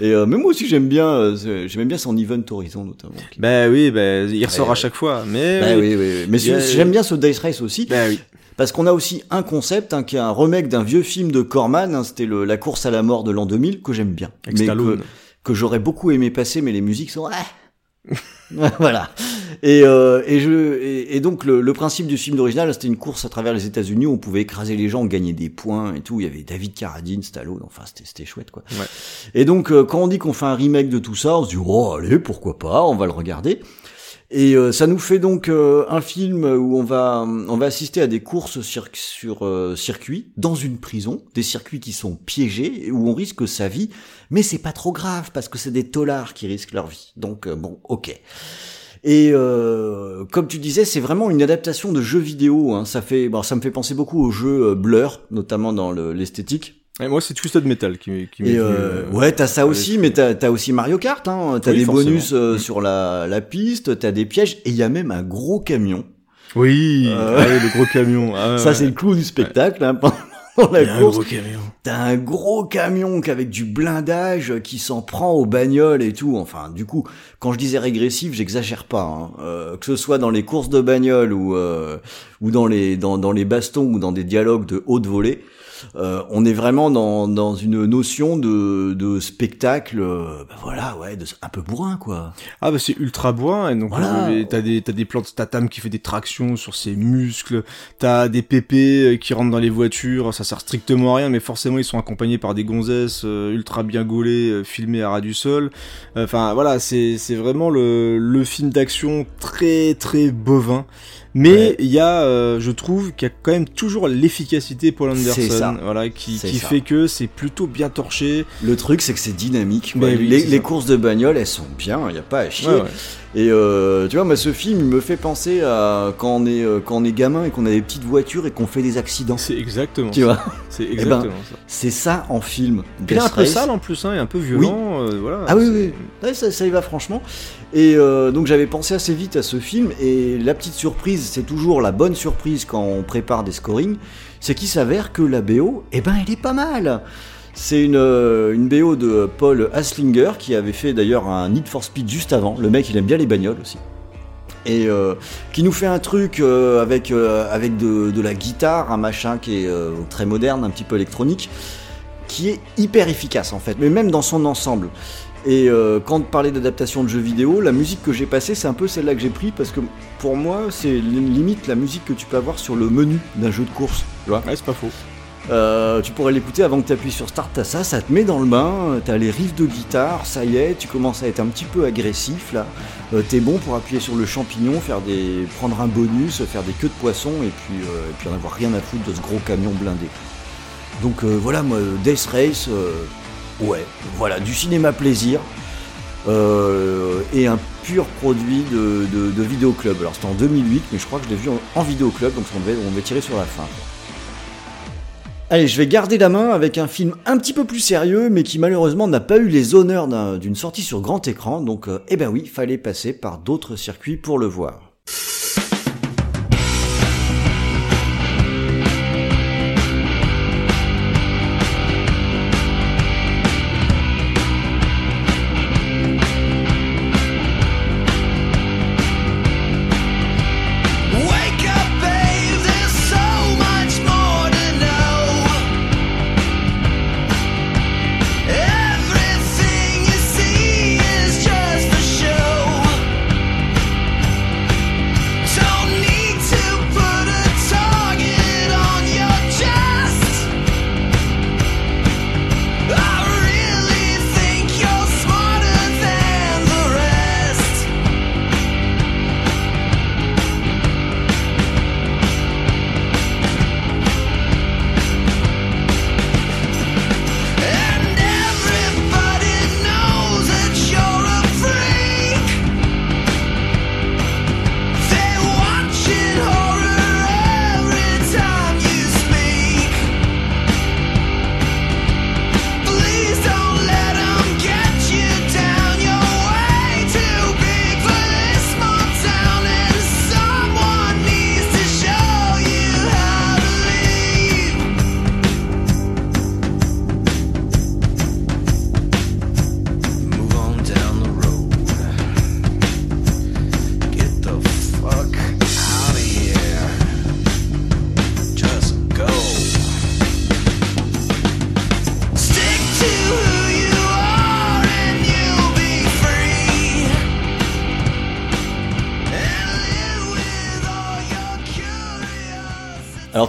Et euh, mais moi aussi j'aime bien, euh, j'aime bien son Event Horizon notamment. Ben oui, ben il ressort à chaque fois. Mais ben oui, oui, oui. mais j'aime bien ce Dice Race aussi. Ben oui. Parce qu'on a aussi un concept hein, qui est un remake d'un vieux film de Corman. Hein, C'était la course à la mort de l'an 2000 que j'aime bien, Avec mais que, que j'aurais beaucoup aimé passer, mais les musiques sont ah, voilà. Et, euh, et, je, et, donc le, le, principe du film d'original, c'était une course à travers les États-Unis où on pouvait écraser les gens, gagner des points et tout. Il y avait David Carradine, Stallone, enfin c'était chouette quoi. Ouais. Et donc euh, quand on dit qu'on fait un remake de tout ça, on se dit oh allez pourquoi pas, on va le regarder. Et euh, ça nous fait donc euh, un film où on va on va assister à des courses sur, sur euh, circuit dans une prison, des circuits qui sont piégés où on risque sa vie, mais c'est pas trop grave parce que c'est des tolards qui risquent leur vie. Donc bon, ok. Et comme tu disais, c'est vraiment une adaptation de jeu vidéo. Hein. Ça fait, bon, ça me fait penser beaucoup au jeu Blur, notamment dans l'esthétique. Et moi, c'est Twisted Metal qui, qui et euh, Ouais, t'as ça aussi, mais t'as as aussi Mario Kart. Hein. T'as des bonus euh, sur la, la piste, t'as des pièges, et il y a même un gros camion. Oui, euh... Ah le gros camion. Ah, ça, c'est le clou du spectacle. Hein, pendant la course, t'as un gros camion avec du blindage qui s'en prend aux bagnoles et tout. Enfin, du coup, quand je disais régressif, j'exagère pas. Hein. Euh, que ce soit dans les courses de bagnoles ou euh, ou dans les dans, dans les bastons ou dans des dialogues de haute volée euh, on est vraiment dans, dans une notion de, de spectacle, euh, bah voilà, ouais, de, un peu bourrin, quoi. Ah bah c'est ultra bourrin, et donc voilà. Euh, t'as des t'as des plans de Statham qui fait des tractions sur ses muscles, t'as des pépés qui rentrent dans les voitures, ça sert strictement à rien, mais forcément ils sont accompagnés par des gonzesses ultra bien gaulées, filmées à ras du sol. Enfin voilà, c'est c'est vraiment le le film d'action très très bovin. Mais il y a, euh, je trouve, qu'il y a quand même toujours l'efficacité Paul Anderson, voilà, qui, qui fait que c'est plutôt bien torché. Le truc, c'est que c'est dynamique. les, les, courses de bagnole, elles sont bien, il y a pas à chier. Et euh, tu vois, moi, ce film il me fait penser à quand on est, euh, quand on est gamin et qu'on a des petites voitures et qu'on fait des accidents. C'est exactement Tu ça. vois, C'est ben, exactement ça. c'est ça en film. Il est un peu sale en plus, hein, et un peu violent. euh, voilà, Ah oui, oui, Ouais, ça, ça y va franchement. Et euh, donc j'avais pensé assez vite à ce film, et la petite surprise, c'est toujours la bonne surprise quand on prépare des scorings, c'est qu'il s'avère que la BO, eh ben elle est pas mal c'est une, euh, une BO de Paul Haslinger qui avait fait d'ailleurs un Need for Speed juste avant. Le mec, il aime bien les bagnoles aussi. Et euh, qui nous fait un truc euh, avec, avec de, de la guitare, un machin qui est très moderne, un petit peu électronique, qui est hyper efficace en fait, mais même dans son ensemble. Et euh, quand on parlait d'adaptation de jeux vidéo, la musique que j'ai passée, c'est un peu celle-là que j'ai pris parce que pour moi, c'est li- limite la musique que tu peux avoir sur le menu d'un jeu de course. Tu Ouais, c'est pas faux. Euh, tu pourrais l'écouter avant que tu appuies sur Start, t'as ça, ça te met dans le bain, t'as les riffs de guitare, ça y est, tu commences à être un petit peu agressif là, Euh, t'es bon pour appuyer sur le champignon, faire des, prendre un bonus, faire des queues de poisson et puis, euh, et puis en avoir rien à foutre de ce gros camion blindé. Donc euh, voilà, moi, Death Race, euh, ouais, voilà, du cinéma plaisir. euh, et un pur produit de, de, de vidéoclub. Alors c'était en 2008, mais je crois que je l'ai vu en, en vidéoclub, donc on devait, on devait tirer sur la fin. Allez, je vais garder la main avec un film un petit peu plus sérieux, mais qui malheureusement n'a pas eu les honneurs d'un- d'une sortie sur grand écran, donc euh, eh ben oui, fallait passer par d'autres circuits pour le voir.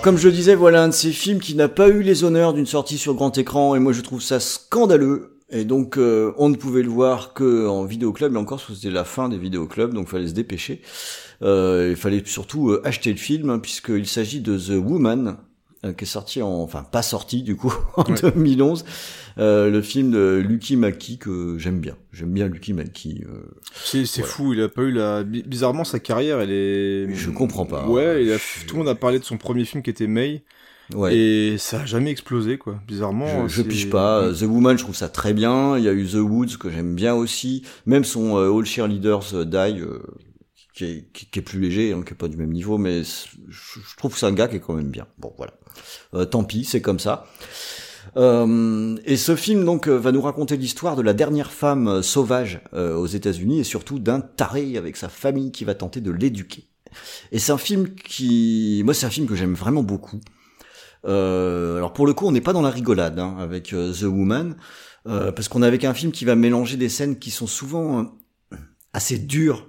Comme je disais, voilà un de ces films qui n'a pas eu les honneurs d'une sortie sur grand écran, et moi je trouve ça scandaleux. Et donc euh, on ne pouvait le voir que en vidéoclub, mais encore parce que c'était la fin des vidéoclubs, donc fallait se dépêcher. Euh, il fallait surtout euh, acheter le film, hein, puisqu'il s'agit de The Woman, qui est sorti en, enfin pas sorti du coup en Ouais. 2011, euh, le film de Lucky Mackie que j'aime bien. J'aime bien Lucky Mackie. euh, C'est c'est Voilà. fou, il a pas eu la. bi- Bizarrement, sa carrière, elle est. Je comprends pas. Ouais, il a- tout le monde a parlé de son premier film qui était May, ouais. et ça a jamais explosé, quoi. Bizarrement. Je, je pige pas. The Woman, je trouve ça très bien. Il y a eu The Woods que j'aime bien aussi. Même son euh, All Cheerleaders euh, Die, euh, qui, est, qui, qui est plus léger, hein, qui est pas du même niveau, mais je, je trouve que c'est un gars qui est quand même bien. Bon, voilà. Euh, tant pis, c'est comme ça. Euh, et ce film donc euh, va nous raconter l'histoire de la dernière femme euh, sauvage euh, aux États-Unis et surtout d'un taré avec sa famille qui va tenter de l'éduquer. Et c'est un film qui, moi, c'est un film que j'aime vraiment beaucoup. Euh, alors pour le coup, on n'est pas dans la rigolade hein, avec The Woman, parce qu'on est avec un film qui va mélanger des scènes qui sont souvent assez dures,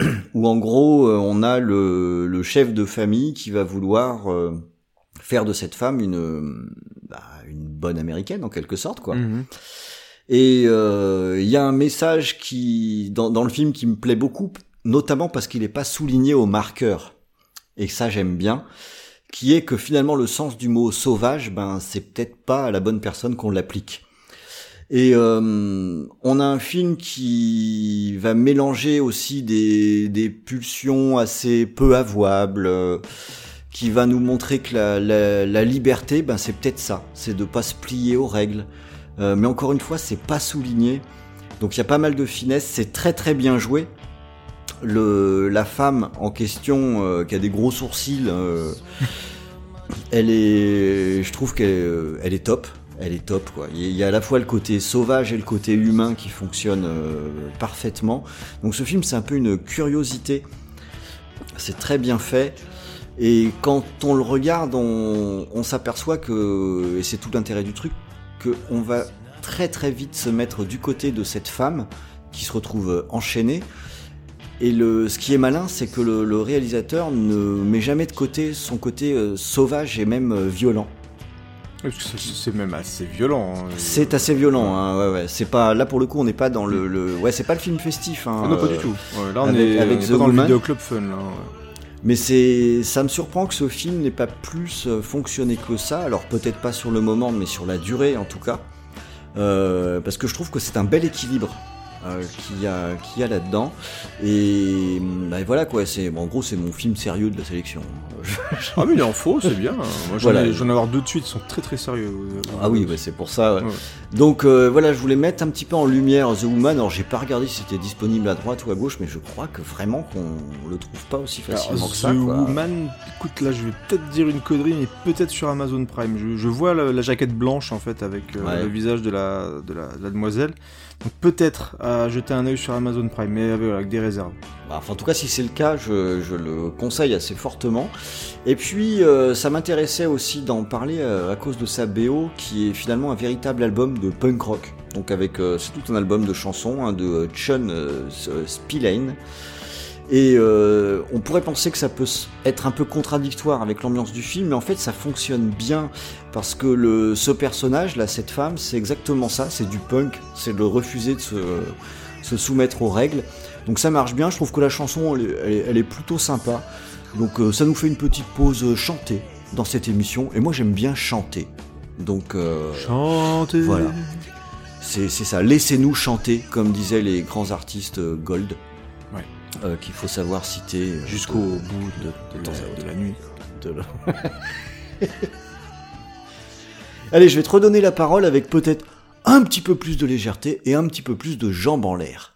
où en gros on a le, le chef de famille qui va vouloir faire de cette femme une, euh, bah, une bonne américaine en quelque sorte quoi. Mhm. Et euh, il y a un message qui dans, dans le film qui me plaît beaucoup, notamment parce qu'il n'est pas souligné au marqueur. Et ça j'aime bien, qui est que finalement le sens du mot sauvage, ben c'est peut-être pas à la bonne personne qu'on l'applique. Et euh, on a un film qui va mélanger aussi des, des pulsions assez peu avouables, euh, qui va nous montrer que la, la, la liberté, ben c'est peut-être ça, c'est de pas se plier aux règles. Euh, mais encore une fois, c'est pas souligné. Donc il y a pas mal de finesse, c'est très très bien joué. Le, la femme en question, euh, qui a des gros sourcils, euh, elle est, je trouve qu'elle euh, elle est top. Elle est top quoi. Il y a à la fois le côté sauvage et le côté humain qui fonctionnent euh, parfaitement. Donc ce film c'est un peu une curiosité. C'est très bien fait. Et quand on le regarde, on, on s'aperçoit que, et c'est tout l'intérêt du truc, qu'on va très très vite se mettre du côté de cette femme qui se retrouve enchaînée. Et le, ce qui est malin, c'est que le, le réalisateur ne met jamais de côté son côté euh, sauvage et même euh, violent. C'est- même assez violent. hein. C'est assez violent, hein, ouais, ouais. C'est pas là pour le coup, on n'est pas dans le, le- ouais, c'est pas le film festif. Hein, Ah non, pas euh, du tout. Ouais, là, on avec- est, avec on est The pas dans le Woman. vidéoclub fun, là. Mais c'est, ça me surprend que ce film n'ait pas plus euh, fonctionné que ça. Alors peut-être pas sur le moment, mais sur la durée en tout cas, Euh, parce que je trouve que c'est un bel équilibre euh, qu'il y a, y a là-dedans. Et bah, voilà quoi. C'est, bon, en gros, c'est mon film sérieux de la sélection. Ah, mais il en faut, c'est bien. Moi, j'en Voilà. ai- avoir deux de suite, ils sont très très sérieux. Ah oui, ouais, c'est pour ça. ouais. Ouais. Donc euh, voilà, je voulais mettre un petit peu en lumière The Woman. Alors j'ai pas regardé si c'était disponible à droite ou à gauche, mais je crois que vraiment qu'on le trouve pas aussi Alors, facilement que The ça. quoi. Woman, écoute, là, je vais peut-être dire une connerie, mais peut-être sur Amazon Prime. Je, je vois la, la jaquette blanche, en fait, avec euh, le visage de la, de la, de la demoiselle. Peut-être à jeter un œil sur Amazon Prime, mais avec, avec des réserves. Bah, enfin, en tout cas, si c'est le cas, je, le conseille assez fortement. Et puis, euh, ça m'intéressait aussi d'en parler euh, à cause de sa BO, qui est finalement un véritable album de punk rock. Donc, avec euh, c'est tout un album de chansons hein, de euh, Chun euh, Spillane. Et euh, on pourrait penser que ça peut être un peu contradictoire avec l'ambiance du film, mais en fait ça fonctionne bien parce que le, ce personnage, là, cette femme, c'est exactement ça, c'est du punk, c'est le refuser de se, se soumettre aux règles. Donc ça marche bien, je trouve que la chanson elle, est- elle est- elle est plutôt sympa. Donc euh, ça nous fait une petite pause euh, chantée dans cette émission, et moi j'aime bien chanter. Donc euh, Chantez voilà. c'est ça, laissez-nous chanter, comme disaient les grands artistes Gold. Euh, Qu'il faut savoir citer euh, Jusqu'au bout de, de de temps la, de la nuit. la- Allez, je vais te redonner la parole avec peut-être un petit peu plus de légèreté et un petit peu plus de jambes en l'air.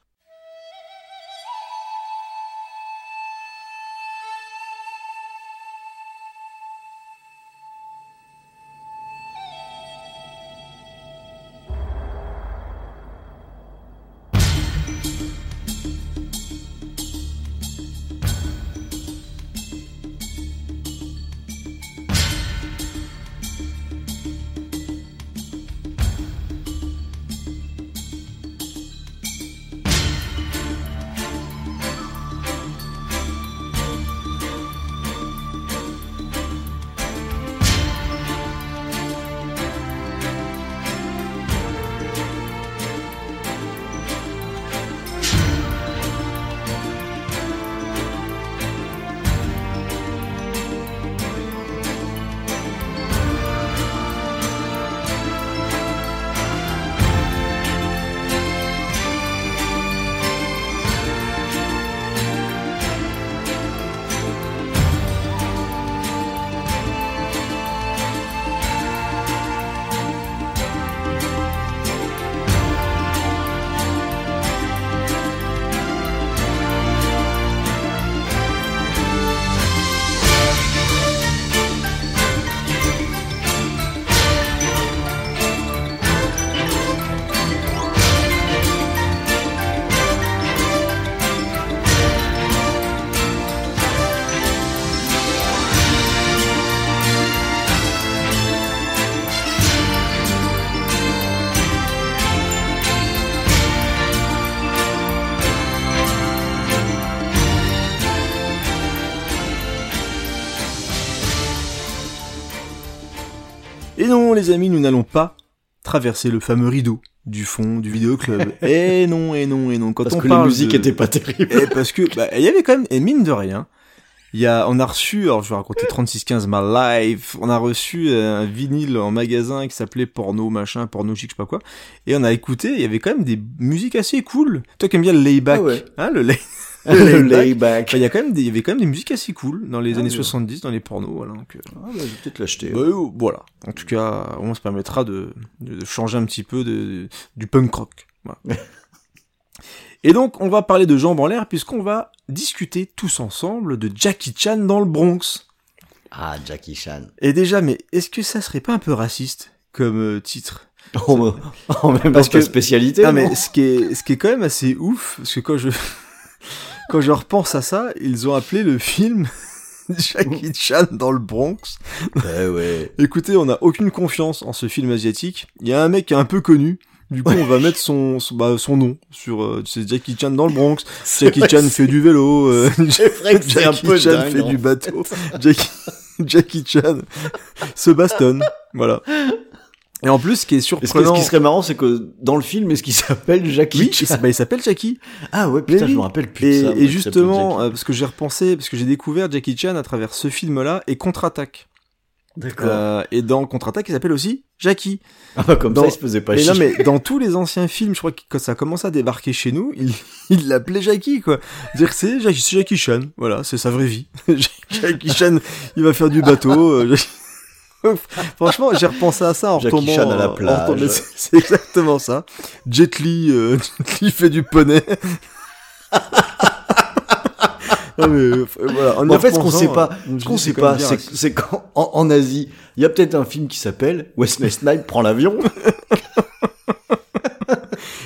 Et non, les amis, nous n'allons pas traverser le fameux rideau du fond du vidéoclub. et non, et non, et non. Quand Parce on que parle musiques de- étaient pas terribles. Et parce que bah, il y avait quand même, et mine de rien, Il y a, on a reçu, alors je vais raconter 3615 ma life, on a reçu euh, un vinyle en magasin qui s'appelait Porno machin, Porno chic, je sais pas quoi, et on a écouté, il y avait quand même des musiques assez cool. Toi qui aimes bien le layback, Ah ouais. hein, le lay... Le layback. Enfin, il y a quand même des, il y avait quand même des musiques assez cool dans les Ah années ouais. 70 dans les pornos, voilà. Donc, euh, Ah, bah, je vais peut-être l'acheter. bah, euh, voilà. En tout cas, on se permettra de, changer un petit peu de, de- du punk rock. Voilà. Et donc, on va parler de jambes en l'air puisqu'on va discuter tous ensemble de Jackie Chan dans le Bronx. Ah, Jackie Chan. Et déjà, mais est-ce que ça serait pas un peu raciste comme euh, titre? Oh, bah, en même temps, Parce que- spécialité. Non mais ce qui est, ce qui est quand même assez ouf, parce que quand je, quand je repense à ça, ils ont appelé le film Jackie Chan dans le Bronx. Eh ouais. Écoutez, on n'a aucune confiance en ce film asiatique. Il y a un mec qui est un peu connu. Du coup, on va mettre son, son, bah, son nom sur, euh, c'est Jackie Chan dans le Bronx. Jackie Chan fait du vélo. euh, un Jackie peu Chan dingue, fait hein. du bateau. Jackie, Jackie Chan se bastonne. Voilà. Et en plus, ce qui est ce, que- ce surprenant. qui serait marrant, c'est que dans le film, est-ce qu'il s'appelle Jackie Oui, il bah, il s'appelle Jackie. Ah ouais, putain, je me rappelle plus Et, ça. et justement, euh, parce que j'ai repensé, parce que j'ai découvert Jackie Chan à travers ce film-là et Contre-attaque. D'accord. Euh, et dans Contre-attaque, il s'appelle aussi Jackie. Ah bah, comme dans- ça, il se faisait pas Mais chier. non, mais dans tous les anciens films, je crois que quand ça a commencé à débarquer chez nous, il il l'appelait Jackie, quoi. Dire que c'est Jackie, Chan. Voilà, c'est sa vraie vie. Jackie Chan, il va faire du bateau. euh, Jackie- Franchement, j'ai repensé à ça en Jackie retombant. Chan à la retombant- plage. C'est exactement ça. Jet Li, euh, Jet Li fait du poney. non mais euh, voilà. En, fait, ce qu'on sait pas, euh, ce qu'on sait pas, c'est qu'en en, en Asie, il y a peut-être un film qui s'appelle Wesley Snipes prend l'avion.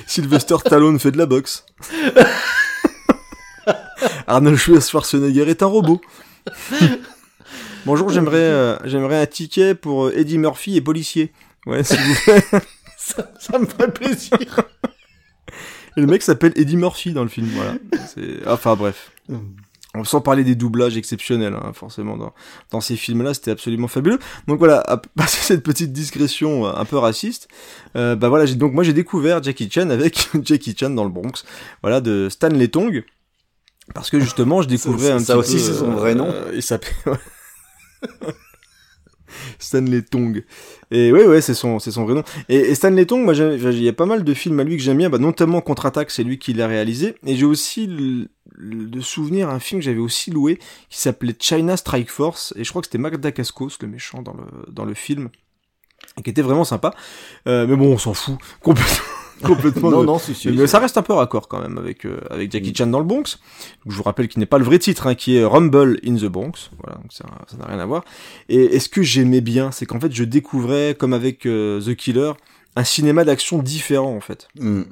Sylvester Stallone fait de la boxe. Arnold Schwarzenegger est un robot. Bonjour, j'aimerais euh, j'aimerais un ticket pour euh, Eddie Murphy et policier. Ouais, s'il vous plaît. ça, ça me ferait plaisir. Et le mec s'appelle Eddie Murphy dans le film, voilà. Enfin bref. On Sans parler des doublages exceptionnels, hein, forcément, dans, dans ces films-là, c'était absolument fabuleux. Donc voilà, à passer cette petite digression euh, un peu raciste, euh, bah voilà, donc moi j'ai découvert Jackie Chan avec Jackie Chan dans le Bronx, voilà, de Stanley Tong, parce que justement, je découvrais ça- un ça petit aussi, c'est son vrai nom euh, Il s'appelle... Stanley Tong. Et ouais, ouais, c'est son, c'est son vrai nom. Et, Stanley Tong, moi, il y a pas mal de films à lui que j'aime bien, bah, notamment Contre-Attaque, c'est lui qui l'a réalisé. Et j'ai aussi le, souvenir un film que j'avais aussi loué, qui s'appelait China Strike Force, et je crois que c'était Mac Dacascos, le méchant dans le, dans le film, et qui était vraiment sympa. Euh, mais bon, on s'en fout complètement. complètement non, de- non, c'est sûr. mais ça reste un peu raccord quand même avec euh, avec Jackie Chan dans le Bronx. Donc, je vous rappelle qu'il n'est pas le vrai titre, hein, qui est Rumble in the Bronx. Voilà, donc ça n'a rien à voir. Et, et ce que j'aimais bien, c'est qu'en fait, je découvrais, comme avec euh, The Killer, un cinéma d'action différent en fait. Hmm.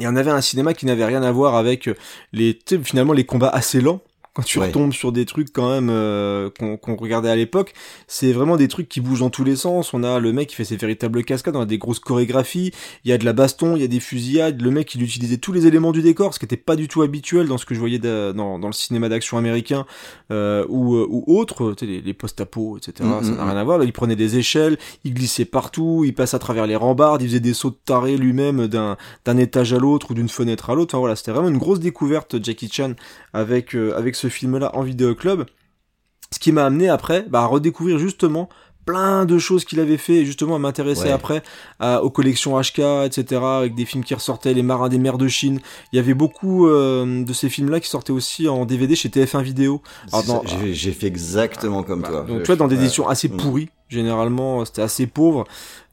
Et on avait un cinéma qui n'avait rien à voir avec euh, les finalement les combats assez lents. Quand tu Ouais. retombes sur des trucs quand même euh, qu'on regardait à l'époque, c'est vraiment des trucs qui bougent dans tous les sens. On a le mec qui fait ses véritables cascades, on a des grosses chorégraphies, il y a de la baston, il y a des fusillades. Le mec il utilisait tous les éléments du décor, ce qui était pas du tout habituel dans ce que je voyais da- dans, dans le cinéma d'action américain euh, ou, euh, ou autre, tu sais, les, les post-apo, etc. Mm, ça mm, n'a rien à voir. Là, il prenait des échelles, il glissait partout, il passait à travers les rambardes, il faisait des sauts de taré lui-même d'un d'un étage à l'autre ou d'une fenêtre à l'autre. Enfin voilà, c'était vraiment une grosse découverte Jackie Chan avec euh, avec ce film-là en vidéo club. Ce qui m'a amené après bah, à redécouvrir justement plein de choses qu'il avait fait et justement à m'intéresser Ouais. après à- aux collections HK, etc. avec des films qui ressortaient, Les Marins des Mers de Chine. Il y avait beaucoup euh, de ces films-là qui sortaient aussi en DVD chez TF1 Vidéo. J'ai fait exactement comme toi. Donc tu vois, dans des éditions assez Mm. pourries, généralement, c'était assez pauvre.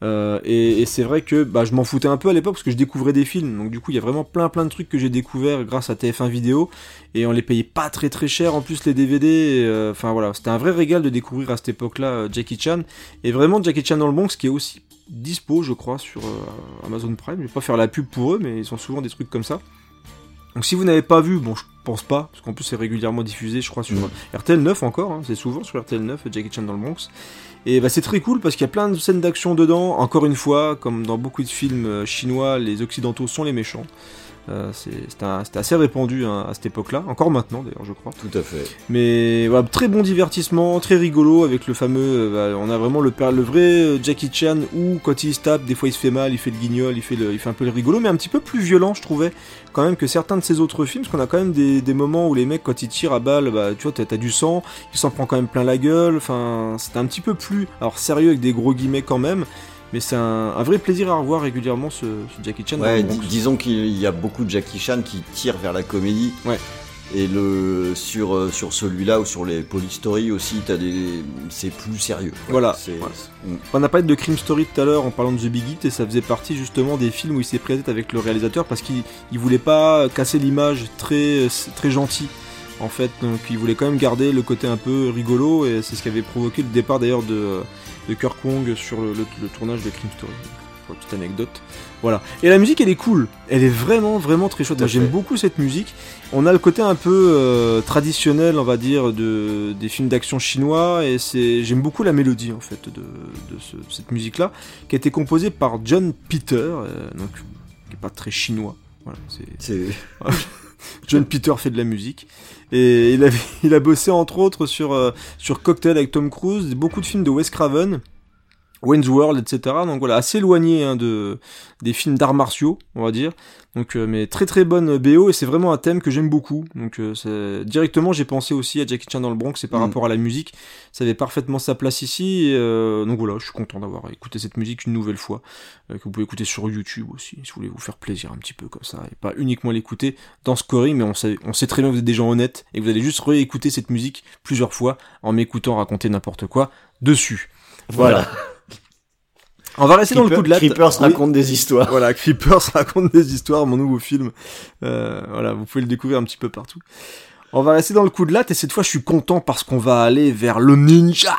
Euh, et et c'est vrai que bah, je m'en foutais un peu à l'époque parce que je découvrais des films. Donc du coup, il y a vraiment plein plein de trucs que j'ai découvert grâce à TF1 Vidéo. Et on les payait pas très très cher en plus les DVD. euh, Enfin voilà, c'était un vrai régal de découvrir à cette époque-là euh, Jackie Chan. Et vraiment Jackie Chan dans le Bronx qui est aussi dispo, je crois, sur euh, Amazon Prime. Je vais pas faire la pub pour eux, mais ils sont souvent des trucs comme ça. Donc si vous n'avez pas vu, bon je pense pas, parce qu'en plus c'est régulièrement diffusé, je crois, sur Mm. RTL 9 encore, hein, c'est souvent sur RTL 9, Jackie Chan dans le Bronx. Et bah, c'est très cool parce qu'il y a plein de scènes d'action dedans. Encore une fois, comme dans beaucoup de films euh, chinois, les occidentaux sont les méchants. Euh, c'est- C'était assez répandu hein, à cette époque-là, encore maintenant d'ailleurs, je crois. Tout à fait. Mais voilà, très bon divertissement, très rigolo avec le fameux. euh, bah, on a vraiment le, le vrai euh, Jackie Chan où quand il se tape, des fois il se fait mal, il fait le guignol, il fait, le, il fait un peu le rigolo, mais un petit peu plus violent, je trouvais, quand même que certains de ses autres films, parce qu'on a quand même des, des moments où les mecs, quand ils tirent à balle, bah, tu vois, t'as t'as du sang, il s'en prend quand même plein la gueule, enfin, c'était un petit peu plus. Alors sérieux avec des gros guillemets quand même. Mais c'est un, un vrai plaisir à revoir régulièrement ce, ce Jackie Chan. Ouais, dis- disons qu'il y a beaucoup de Jackie Chan qui tirent vers la comédie. Ouais. Et le sur euh, sur celui-là ou sur les Polystory aussi, t'as des c'est plus sérieux. Voilà. Mm. On a parlé de Crime Story tout à l'heure en parlant de The Big Hit et ça faisait partie justement des films où il s'est tête avec le réalisateur parce qu'il il voulait pas casser l'image très très gentil en fait donc il voulait quand même garder le côté un peu rigolo et c'est ce qui avait provoqué le départ d'ailleurs de, de Kirk Wong sur le, le- le tournage de Crime Story. Pour une petite anecdote. Voilà. Et la musique elle est cool. Elle est vraiment vraiment très chouette. Moi j'aime beaucoup cette musique. On a le côté un peu euh, traditionnel, on va dire, de, des films d'action chinois, et c'est j'aime beaucoup la mélodie en fait de, de ce- de cette musique-là, qui a été composée par John Peter, euh, donc qui est pas très chinois. Voilà, C'est John Peter fait de la musique. Et il, avait, il a bossé entre autres sur, euh, sur Cocktail avec Tom Cruise, beaucoup de films de Wes Craven, Wayne's World, etc. Donc voilà, assez éloigné hein, de, des films d'arts martiaux, on va dire. Donc, euh, mais très très bonne BO et c'est vraiment un thème que j'aime beaucoup. Donc euh, directement j'ai pensé aussi à Jackie Chan dans le Bronx et par Mm. rapport à la musique, ça avait parfaitement sa place ici. Et, euh, donc voilà, je suis content d'avoir écouté cette musique une nouvelle fois, euh, que vous pouvez écouter sur YouTube aussi, si vous voulez vous faire plaisir un petit peu comme ça, et pas uniquement l'écouter dans Scoring, mais on sait, on sait très bien que vous êtes des gens honnêtes et que vous allez juste réécouter cette musique plusieurs fois en m'écoutant raconter n'importe quoi dessus. Voilà. On va rester dans le coup de latte. Creepers Oui. raconte des histoires. Voilà, Creepers raconte des histoires, mon nouveau film. Euh, voilà, vous pouvez le découvrir un petit peu partout. On va rester dans le coup de latte et cette fois je suis content parce qu'on va aller vers le ninja.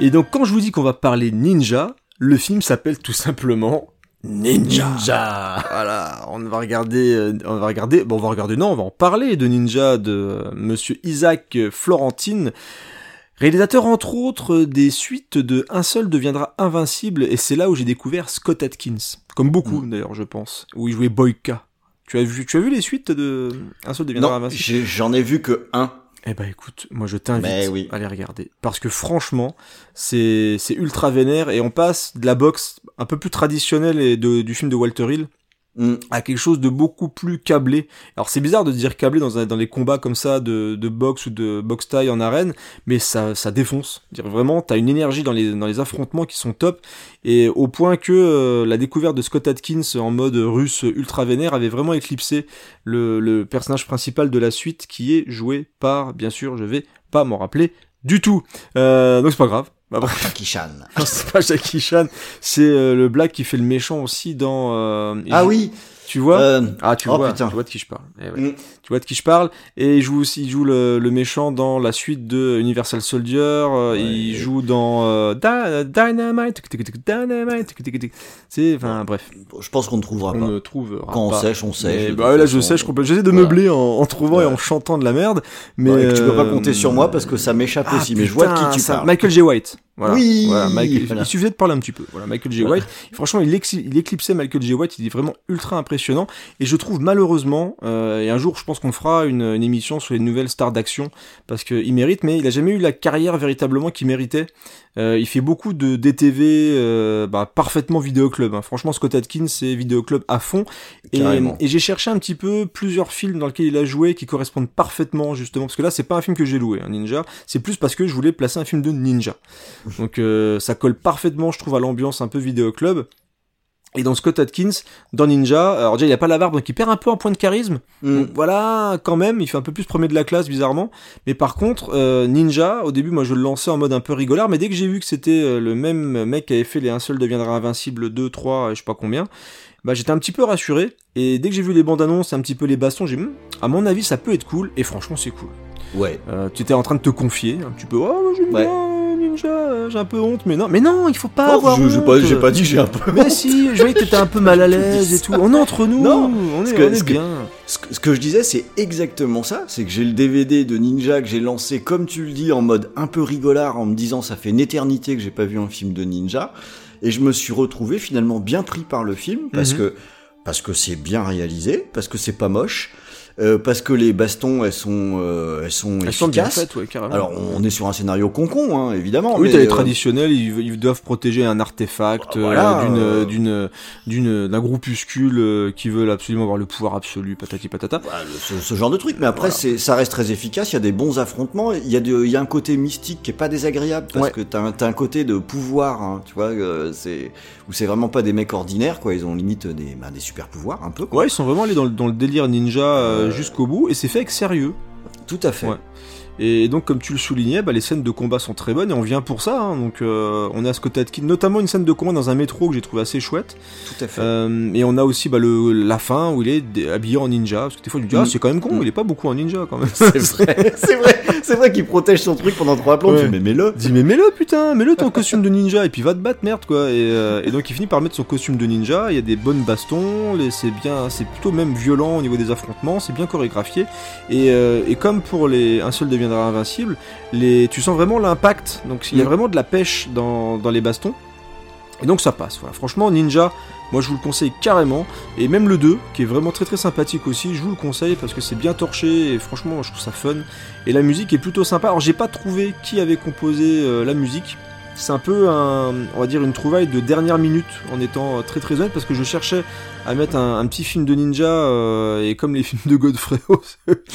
Et donc quand je vous dis qu'on va parler ninja, le film s'appelle tout simplement Ninja. Voilà, on va regarder, euh, on va regarder, bon on va regarder, non, on va en parler de Ninja de euh, Monsieur Isaac Florentine, réalisateur entre autres des suites de Un seul deviendra invincible, et c'est là où j'ai découvert Scott Atkins, comme beaucoup d'ailleurs je pense, où il jouait Boyka. Tu as vu, tu as vu les suites de Un seul deviendra Non, invincible? j'en ai vu que un. Eh ben écoute, moi je t'invite oui. à les regarder parce que franchement, c'est ultra vénère et on passe de la boxe un peu plus traditionnelle et de, du film de Walter Hill. À quelque chose de beaucoup plus câblé. Alors c'est bizarre de dire câblé dans, les combats comme ça de, boxe ou de boxe taille en arène, mais ça, défonce. Dire vraiment, t'as une énergie dans les, dans les affrontements qui sont top, et au point que euh, la découverte de Scott Atkins en mode russe ultra vénère avait vraiment éclipsé le, le personnage principal de la suite qui est joué par, bien sûr, je vais pas m'en rappeler du tout. Euh, donc c'est pas grave. Bah bref, Jackie Chan. non, c'est pas Jackie Chan, c'est euh, le black qui fait le méchant aussi dans. euh, Ah oui. Tu vois? Euh, Ah, tu oh, vois, putain. tu vois de qui je parle. Eh ouais. Mm. Tu vois de qui je parle. Et il joue aussi, il joue le, le méchant dans la suite de Universal Soldier. euh, Il joue dans euh, Dy- Dynamite. Dynamite. C'est, enfin, bref. je pense qu'on ne trouvera On pas. trouve Quand on sèche, on sèche. Bah là, je sèche complètement. J'essaie de Voilà. meubler en, en trouvant et en chantant de la merde. Mais que tu peux pas compter sur moi parce que ça m'échappe ah, aussi. Mais je vois de qui tu ça- parles. Michael J. White. Voilà. Oui, Voilà, Michael- voilà. Il suffisait de parler un petit peu. Voilà, Michael J. White. Franchement, il, éclipsait Michael J. White. Il est vraiment ultra impressionnant. Et je trouve malheureusement, euh, et un jour, je pense qu'on fera une, une émission sur les nouvelles stars d'action parce qu'il mérite, mais il a jamais eu la carrière véritablement qu'il méritait. Euh, il fait beaucoup de DTV, euh, bah, parfaitement vidéoclub. Hein. Franchement, Scott Atkins, c'est vidéoclub à fond. Et, et j'ai cherché un petit peu plusieurs films dans lesquels il a joué qui correspondent parfaitement justement parce que là c'est pas un film que j'ai loué, un ninja, c'est plus parce que je voulais placer un film de ninja. Donc euh, ça colle parfaitement, je trouve, à l'ambiance un peu vidéoclub. Et dans Scott Atkins, dans Ninja, alors déjà il a pas la barbe donc il perd un peu en point de charisme. Mm. Donc voilà, quand même, il fait un peu plus premier de la classe bizarrement. Mais par contre, euh, Ninja, au début moi je le lançais en mode un peu rigolard, mais dès que j'ai vu que c'était euh, le même mec qui avait fait les Un seul deviendra invincible 2, 3, et je sais pas combien, bah j'étais un petit peu rassuré. Et dès que j'ai vu les bandes annonces, un petit peu les bastons, j'ai dit, Hum, à mon avis ça peut être cool, et franchement c'est cool. Ouais. Euh, tu étais en train de te confier un petit peu, oh j'aime Ouais. bien Ninja, j'ai un peu honte, mais non, mais non, il faut pas Oh, avoir je- j'ai honte. pas, j'ai pas dit que j'ai un peu. Mais si, je voyais que t'étais un peu mal à l'aise et tout. On est entre nous, Non, on est, que- on est parce que- bien. Ce que, ce que je disais, c'est exactement ça. C'est que j'ai le DVD de Ninja que j'ai lancé, comme tu le dis, en mode un peu rigolard, en me disant ça fait une éternité que j'ai pas vu un film de ninja. Et je me suis retrouvé finalement bien pris par le film parce Mhm. que parce que c'est bien réalisé, parce que c'est pas moche, euh, parce que les bastons elles sont euh, elles sont Elles sont bien efficaces. faites, ouais, carrément. Alors on est sur un scénario concon, hein, évidemment. oui, mais, t'as les euh, traditionnels, ils, ils doivent protéger un artefact euh, Voilà, d'une, euh, d'une, d'une, d'un groupuscule euh, qui veulent absolument avoir le pouvoir absolu, patati patata. Voilà, le- ce, ce genre de truc. Mais après, c'est, ça reste très efficace. Il y a des bons affrontements. Il y a, de, il y a un côté mystique qui est pas désagréable parce Ouais. que t'as, un- t'as un côté de pouvoir, hein, tu vois, euh, c'est où c'est vraiment pas des mecs ordinaires, quoi. Ils ont limite des, bah, des super pouvoirs, un peu. Quoi. Ouais, ils sont vraiment allés dans le, dans le délire ninja euh, jusqu'au bout, et c'est fait avec sérieux. Tout à fait. Ouais. Et donc, comme tu le soulignais, bah, les scènes de combat sont très bonnes, et on vient pour ça. hein. donc, euh, on a Scott Atkins, notamment une scène de combat dans un métro que j'ai trouvé assez chouette. Tout à fait. Euh, et on a aussi bah, le, la fin où il est habillé en ninja. Parce que des fois, je me dis, ah, Mm. c'est quand même con, Mm. il est pas beaucoup en ninja quand même. C'est vrai, c'est vrai, c'est vrai qu'il protège son truc pendant trois plombs. Ouais. Tu dis, mais mets-le. Dis mais mets-le putain, mets-le ton costume de ninja et puis va te battre merde quoi. Et, euh, et donc il finit par mettre son costume de ninja. Il y a des bonnes bastons, c'est bien, c'est plutôt même violent au niveau des affrontements, c'est bien chorégraphié. Et, euh, et comme pour les un seul deviendra invincible, les, tu sens vraiment l'impact. Donc il y a Mm. vraiment de la pêche dans, dans les bastons. Et donc ça passe. Voilà. Franchement Ninja, moi je vous le conseille carrément. Et même le 2, qui est vraiment très très sympathique aussi, je vous le conseille parce que c'est bien torché et franchement je trouve ça fun. Et la musique est plutôt sympa. Alors j'ai pas trouvé qui avait composé euh, la musique. C'est un peu un, on va dire une trouvaille de dernière minute en étant euh, très très honnête parce que je cherchais à mettre un, un petit film de ninja euh, et comme les films de Godfrey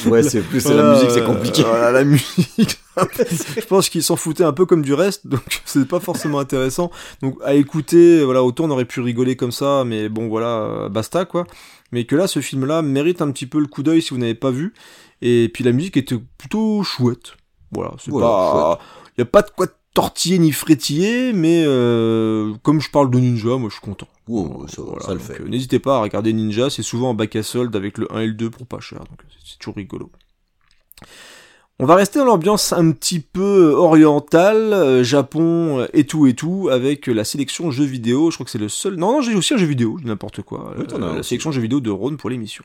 Ouais, c'est plus la voilà, musique, c'est euh, compliqué. voilà, la musique. je pense qu'ils s'en foutaient un peu comme du reste, donc c'est pas forcément intéressant. Donc à écouter, voilà, autant on aurait pu rigoler comme ça, mais bon voilà, euh, basta quoi. Mais que là, ce film-là mérite un petit peu le coup d'œil si vous n'avez pas vu. Et puis la musique était plutôt chouette. Voilà, c'est Voilà, pas, y a pas de quoi tortiller ni frétiller, mais euh, comme je parle de Ninja, moi je suis content. Ça, Voilà, ça le donc, fait. euh, N'hésitez pas à regarder Ninja, c'est souvent en bac à solde avec le 1 et le 2 pour pas cher, donc euh, c'est toujours rigolo. On va rester dans l'ambiance un petit peu orientale, euh, Japon et tout et tout, avec la sélection jeux vidéo. Je crois que c'est le seul. Non, non, j'ai aussi un jeu vidéo, n'importe quoi. Oui, la aussi. sélection jeux vidéo de Rhône pour l'émission.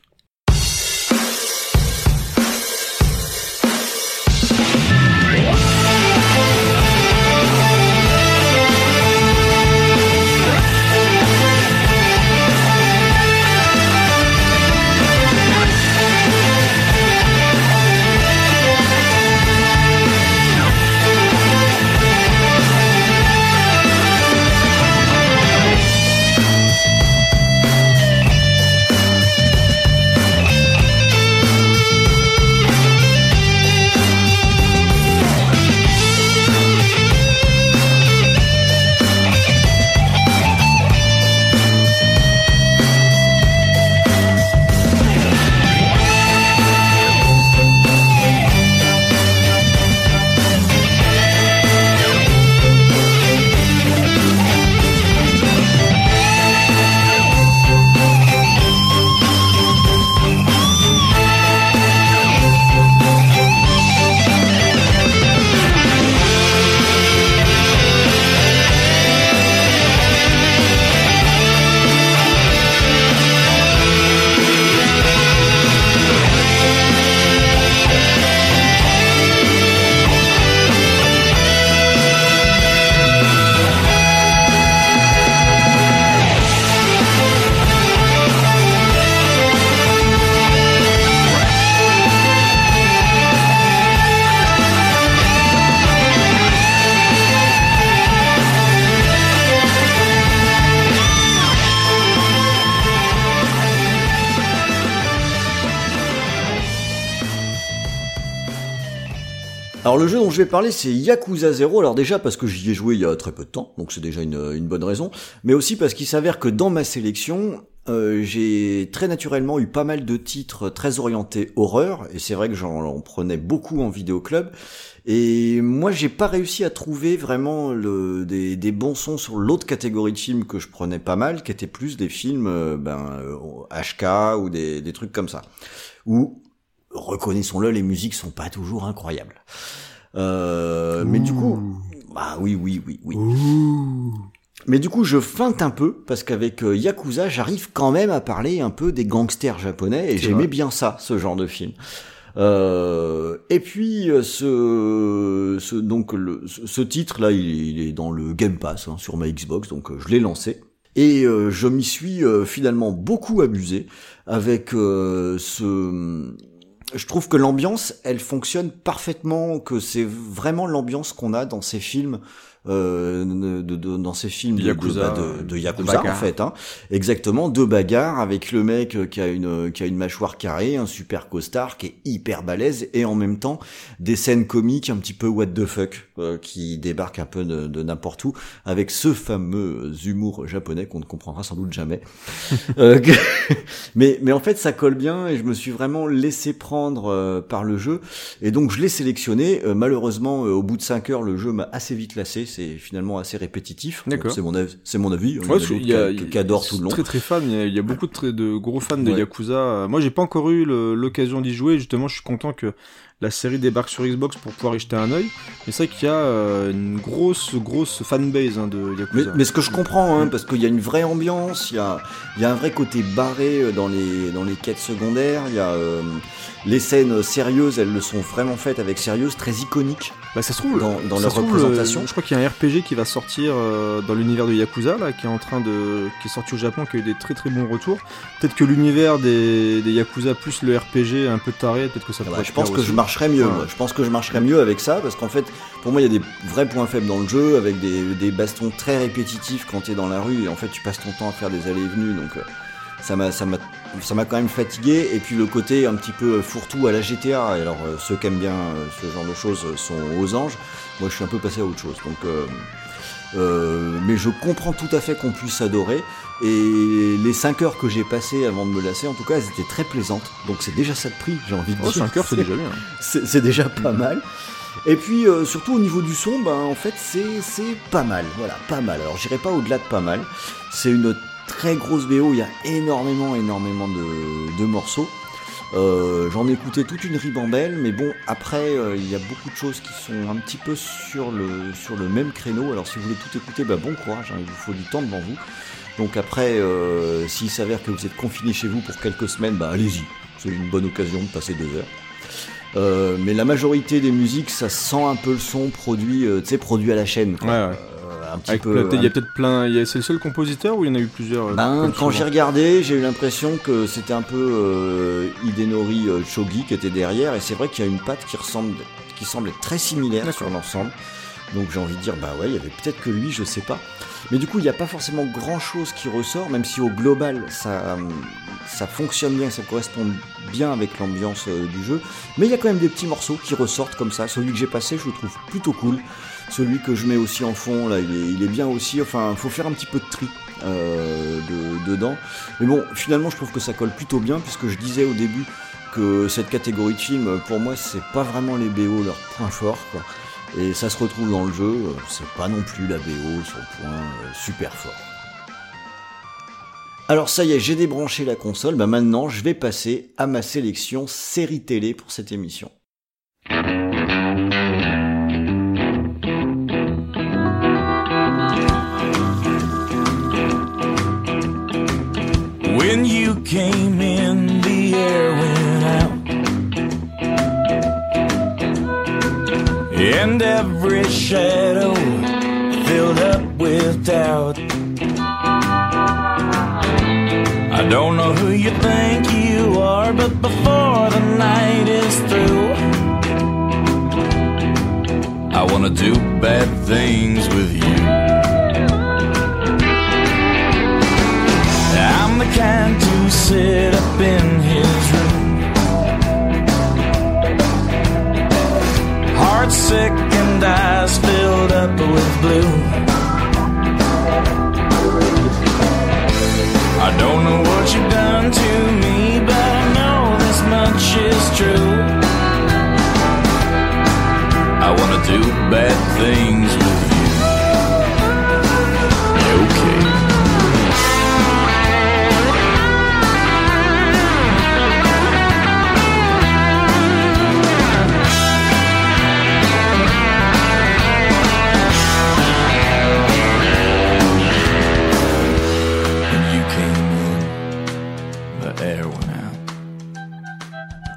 Alors le jeu dont je vais parler c'est Yakuza 0, alors déjà parce que j'y ai joué il y a très peu de temps, donc c'est déjà une, une bonne raison, mais aussi parce qu'il s'avère que dans ma sélection, euh, j'ai très naturellement eu pas mal de titres très orientés horreur, et c'est vrai que j'en en prenais beaucoup en vidéoclub, et moi j'ai pas réussi à trouver vraiment le, des, des bons sons sur l'autre catégorie de films que je prenais pas mal, qui étaient plus des films euh, ben, euh, HK ou des, des trucs comme ça. Reconnaissons-le, les musiques sont pas toujours incroyables. Euh, mais du coup, bah oui, oui, oui, oui. Mais du coup, je feinte un peu parce qu'avec euh, Yakuza, j'arrive quand même à parler un peu des gangsters japonais et j'aimais bien ça, ce genre de film. Euh, et puis ce, ce donc le, ce titre là, il, est- il est dans le Game Pass hein, sur ma Xbox, donc je l'ai lancé. Et euh, je m'y suis euh, finalement beaucoup amusé avec euh, ce. Je trouve que l'ambiance, elle fonctionne parfaitement, que c'est vraiment l'ambiance qu'on a dans ces films, euh, de, de- dans ces films de, Yakuza, de, bah, de- de de Yakuza en bagarre. fait, hein. exactement, deux bagarres avec le mec euh, qui a une qui a une mâchoire carrée, un super costard qui est hyper balèze et en même temps des scènes comiques un petit peu what the fuck euh, qui débarquent un peu de, de n'importe où avec ce fameux humour japonais qu'on ne comprendra sans doute jamais. Euh, que- mais mais en fait ça colle bien et je me suis vraiment laissé prendre euh, par le jeu et donc je l'ai sélectionné. Euh, malheureusement euh, au bout de 5 heures le jeu m'a assez vite lassé, c'est finalement assez répétitif. D'accord. C'est mon avis, c'est mon avis. Il Ouais, qu'il y a- qui- adorent tout le long. Très très fan, il y a, il y a beaucoup de, très- de gros fans de Ouais. Yakuza. Moi j'ai pas encore eu l'occasion d'y jouer, justement je suis content que la série débarque sur Xbox pour pouvoir y jeter un œil. Mais c'est vrai qu'il y a euh, une grosse grosse fanbase hein, de Yakuza. mais ce que je comprends, hein, parce qu'il y a une vraie ambiance, il y a, il y a un vrai côté barré euh, dans les, dans les quêtes secondaires, il y a euh, les scènes sérieuses, elles le sont vraiment faites avec sérieuse, très iconiques Bah, ça se trouve, dans, dans leur représentation. euh, je crois qu'il y a un RPG qui va sortir euh, dans l'univers de Yakuza là, qui est en train de, qui est sorti au Japon, qui a eu des très très bons retours. Peut-être que l'univers des, des Yakuza plus le RPG un peu taré, peut-être que ça Ah bah, je pense que aussi. je marcherais mieux, Ouais. moi. Je pense que je marcherais mieux avec ça, parce qu'en fait, pour moi, il y a des vrais points faibles dans le jeu, avec des, des bastons très répétitifs quand tu es dans la rue, et en fait, tu passes ton temps à faire des allées et venues, donc euh, ça m'a, ça m'a, quand même fatigué. Et puis le côté un petit peu fourre-tout à la GTA. Et alors, euh, ceux qui aiment bien euh, ce genre de choses euh, sont aux anges. Moi, je suis un peu passé à autre chose. Donc, euh, euh, mais je comprends tout à fait qu'on puisse adorer. Et les 5 heures que j'ai passées avant de me lasser, en tout cas, elles étaient très plaisantes. Donc c'est déjà ça de prix, j'ai envie de Oh, dire. 5 heures c'est déjà bien. C'est déjà pas mal. Et puis euh, surtout au niveau du son, ben en fait c'est pas mal, voilà, pas mal. Alors j'irai pas au-delà de pas mal. C'est une très grosse BO, il y a énormément, énormément de, de morceaux. Euh, J'en ai écouté toute une ribambelle, mais bon après euh, il y a beaucoup de choses qui sont un petit peu sur le sur le même créneau. Alors si vous voulez tout écouter, bah, bon courage, hein, il vous faut du temps devant vous. Donc après, euh, s'il s'avère que vous êtes confiné chez vous pour quelques semaines, bah allez-y, c'est une bonne occasion de passer deux heures. Mais la majorité des musiques, ça sent un peu le son produit, tu sais, produit à la chaîne. quoi. Ouais, ouais. Un petit Avec peu. il y a peut-être plein. C'est le seul compositeur ou il y en a eu plusieurs euh, Ben, quand j'ai regardé, j'ai eu l'impression que c'était un peu euh, Hidenori euh, Shogi qui était derrière, et c'est vrai qu'il y a une patte qui ressemble, qui semble être très similaire sur l'ensemble. Donc j'ai envie de dire, bah ouais, il y avait peut-être que lui, je sais pas. Mais du coup, il n'y a pas forcément grand chose qui ressort, même si au global, ça, ça fonctionne bien, ça correspond bien avec l'ambiance du jeu. Mais il y a quand même des petits morceaux qui ressortent comme ça. Celui que j'ai passé, je le trouve plutôt cool. Celui que je mets aussi en fond, là, il est, il bien aussi. Enfin, faut faire un petit peu de tri euh, de- dedans. Mais bon, finalement, je trouve que ça colle plutôt bien, puisque je disais au début que cette catégorie de films, pour moi, c'est pas vraiment les BO leur point fort, quoi. Et ça se retrouve dans le jeu, c'est pas non plus la BO le point euh, super fort. Alors ça y est, j'ai débranché la console, bah maintenant je vais passer à ma sélection série télé pour cette émission. Came in, the air went out. And every shadow filled up with doubt. I don't know who you think you are, but before the night is through, I wanna do bad things with you. sit up in his room. Heart sick and eyes filled up with blue. I don't know what you've done to me, but I know this much is true. I wanna do bad things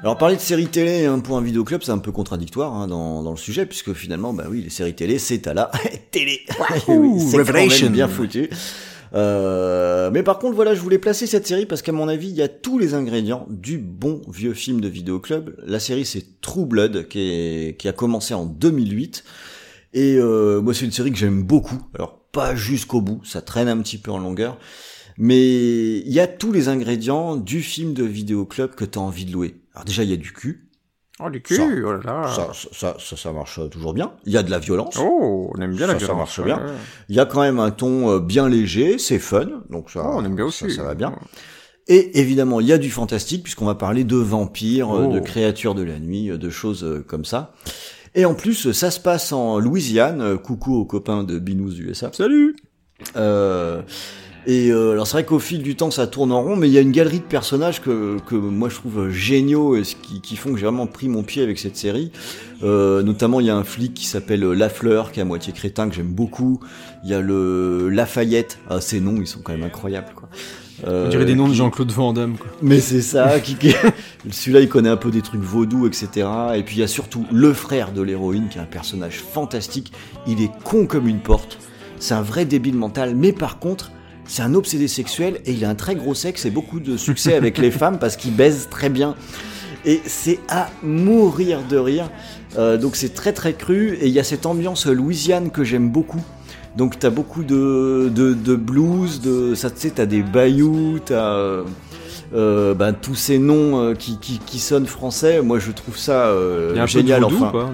Alors parler de séries télé hein, pour un vidéoclub, c'est un peu contradictoire hein, dans, dans le sujet, puisque finalement, bah oui, les séries télé, c'est à la télé. oui, c'est quand même Revelation. bien foutu. Euh, mais par contre, voilà, je voulais placer cette série parce qu'à mon avis, il y a tous les ingrédients du bon vieux film de vidéoclub. La série, c'est True Blood, qui, est, qui a commencé en 2008. Et euh, moi, c'est une série que j'aime beaucoup. Alors, pas jusqu'au bout, ça traîne un petit peu en longueur. Mais il y a tous les ingrédients du film de vidéoclub que t'as envie de louer. Alors déjà, il y a du cul. Oh, les Ça- culs, oh là là. Ça, ça, ça, ça marche toujours bien. Il y a de la violence. Oh, on aime bien la Ça, ça violence. marche bien. ouais. Il y a quand même un ton euh, bien léger, c'est fun, donc ça, Oh, on aime bien ça, aussi. ça va bien. Et évidemment, il y a du fantastique puisqu'on va parler de vampires, euh, Oh. de créatures de la nuit, euh, de choses comme ça. Et en plus, ça se passe en Louisiane. Coucou aux copains de Binous USA. Salut Euh, et euh, alors c'est vrai qu'au fil du temps ça tourne en rond, mais il y a une galerie de personnages que, que moi je trouve géniaux et ce qui, qui font que j'ai vraiment pris mon pied avec cette série. Euh, notamment il y a un flic qui s'appelle Lafleur, qui est à moitié crétin, que j'aime beaucoup. Il y a le Lafayette, ah, ces noms ils sont quand même incroyables quoi. Euh, On dirait des noms de Jean-Claude Van Damme, quoi. mais c'est ça, qui, qui- celui-là il connaît un peu des trucs vaudous, etc. Et puis il y a surtout le frère de l'héroïne qui est un personnage fantastique. Il est con comme une porte. C'est un vrai débile mental, mais par contre, c'est un obsédé sexuel et il a un très gros sexe et beaucoup de succès avec les femmes parce qu'il baise très bien. Et c'est à mourir de rire. Euh, donc c'est très très cru et il y a cette ambiance Louisiane que j'aime beaucoup. Donc t'as beaucoup de, de, de blues, de ça tu sais t'as des bayous, t'as euh, euh, ben, tous ces noms euh, qui, qui, qui sonnent français. Moi je trouve ça euh, Il y a un génial. peu de enfin,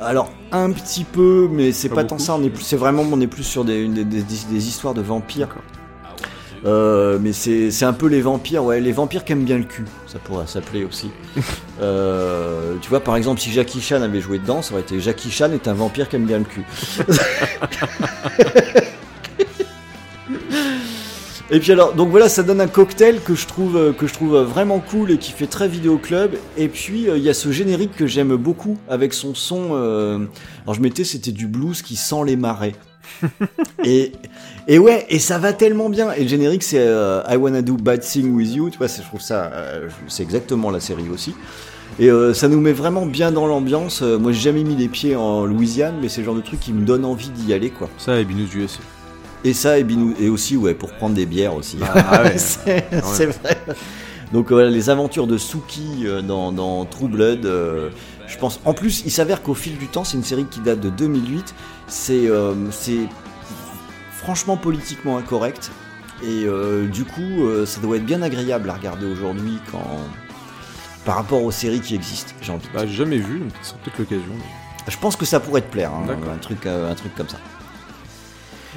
alors un petit peu, mais c'est Pas pas, tant ça. On est plus, c'est vraiment, on est plus sur des, des, des- des histoires de vampires. Euh, mais c'est, c'est un peu les vampires, ouais, les vampires qui aiment bien le cul, ça pourrait s'appeler aussi. Euh, tu vois, par exemple, si Jackie Chan avait joué dedans, ça aurait été Jackie Chan est un vampire qui aime bien le cul. Et puis alors, donc voilà, ça donne un cocktail que je trouve euh, que je trouve vraiment cool et qui fait très vidéoclub. Et puis euh, il y a ce générique que j'aime beaucoup avec son son. euh, alors je mettais, c'était du blues qui sent les marais. et et ouais, et ça va tellement bien. Et le générique c'est euh, I Wanna Do Bad Thing With You. Tu vois, je trouve ça, euh, c'est exactement la série aussi. Et euh, ça nous met vraiment bien dans l'ambiance. Euh, moi, j'ai jamais mis les pieds en Louisiane, mais c'est le genre de truc qui me donne envie d'y aller, quoi. Ça, et Binous USA. Et ça, et, Binou- et aussi, ouais, pour prendre des bières aussi. Ah ouais. c'est vrai. Donc voilà, les aventures de Suki dans, dans True Blood, je pense. En plus, il s'avère qu'au fil du temps, c'est une série qui date de 2008. C'est euh, c'est franchement politiquement incorrect. Et euh, du coup, euh, ça doit être bien agréable à regarder aujourd'hui quand par rapport aux séries qui existent. J'ai envie. Bah, jamais vu, donc c'est peut-être l'occasion. je pense que ça pourrait te plaire, hein, un, truc, un truc comme ça.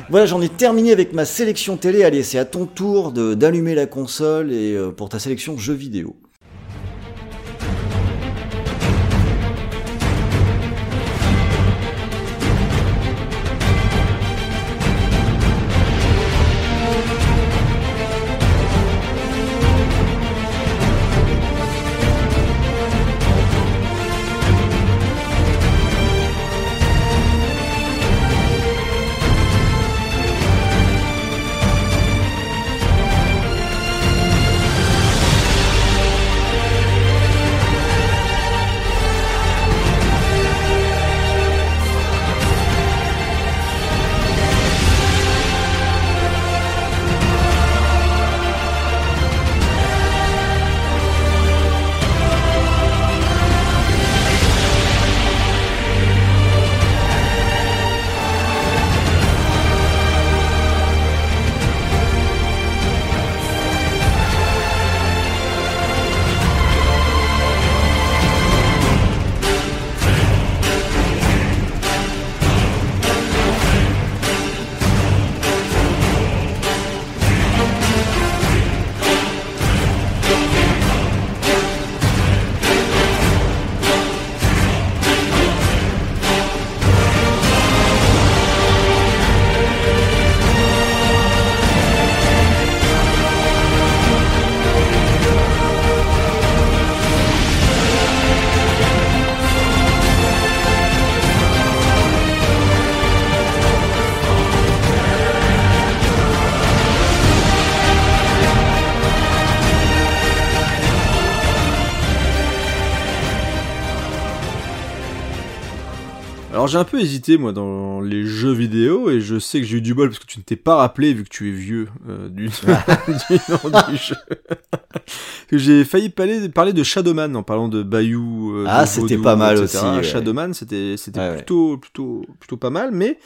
Voilà, j'en ai terminé avec ma sélection télé. Allez, c'est à ton tour de- d'allumer la console et euh, pour ta sélection jeux vidéo. J'ai un peu hésité moi dans les jeux vidéo et je sais que j'ai eu du bol parce que tu ne t'es pas rappelé vu que tu es vieux euh, du, du nom du jeu. j'ai failli parler, parler de Shadowman en parlant de Bayou. euh, Ah, c'était pas mal etc. aussi, ouais. Shadowman c'était c'était Ouais, ouais. plutôt plutôt plutôt pas mal mais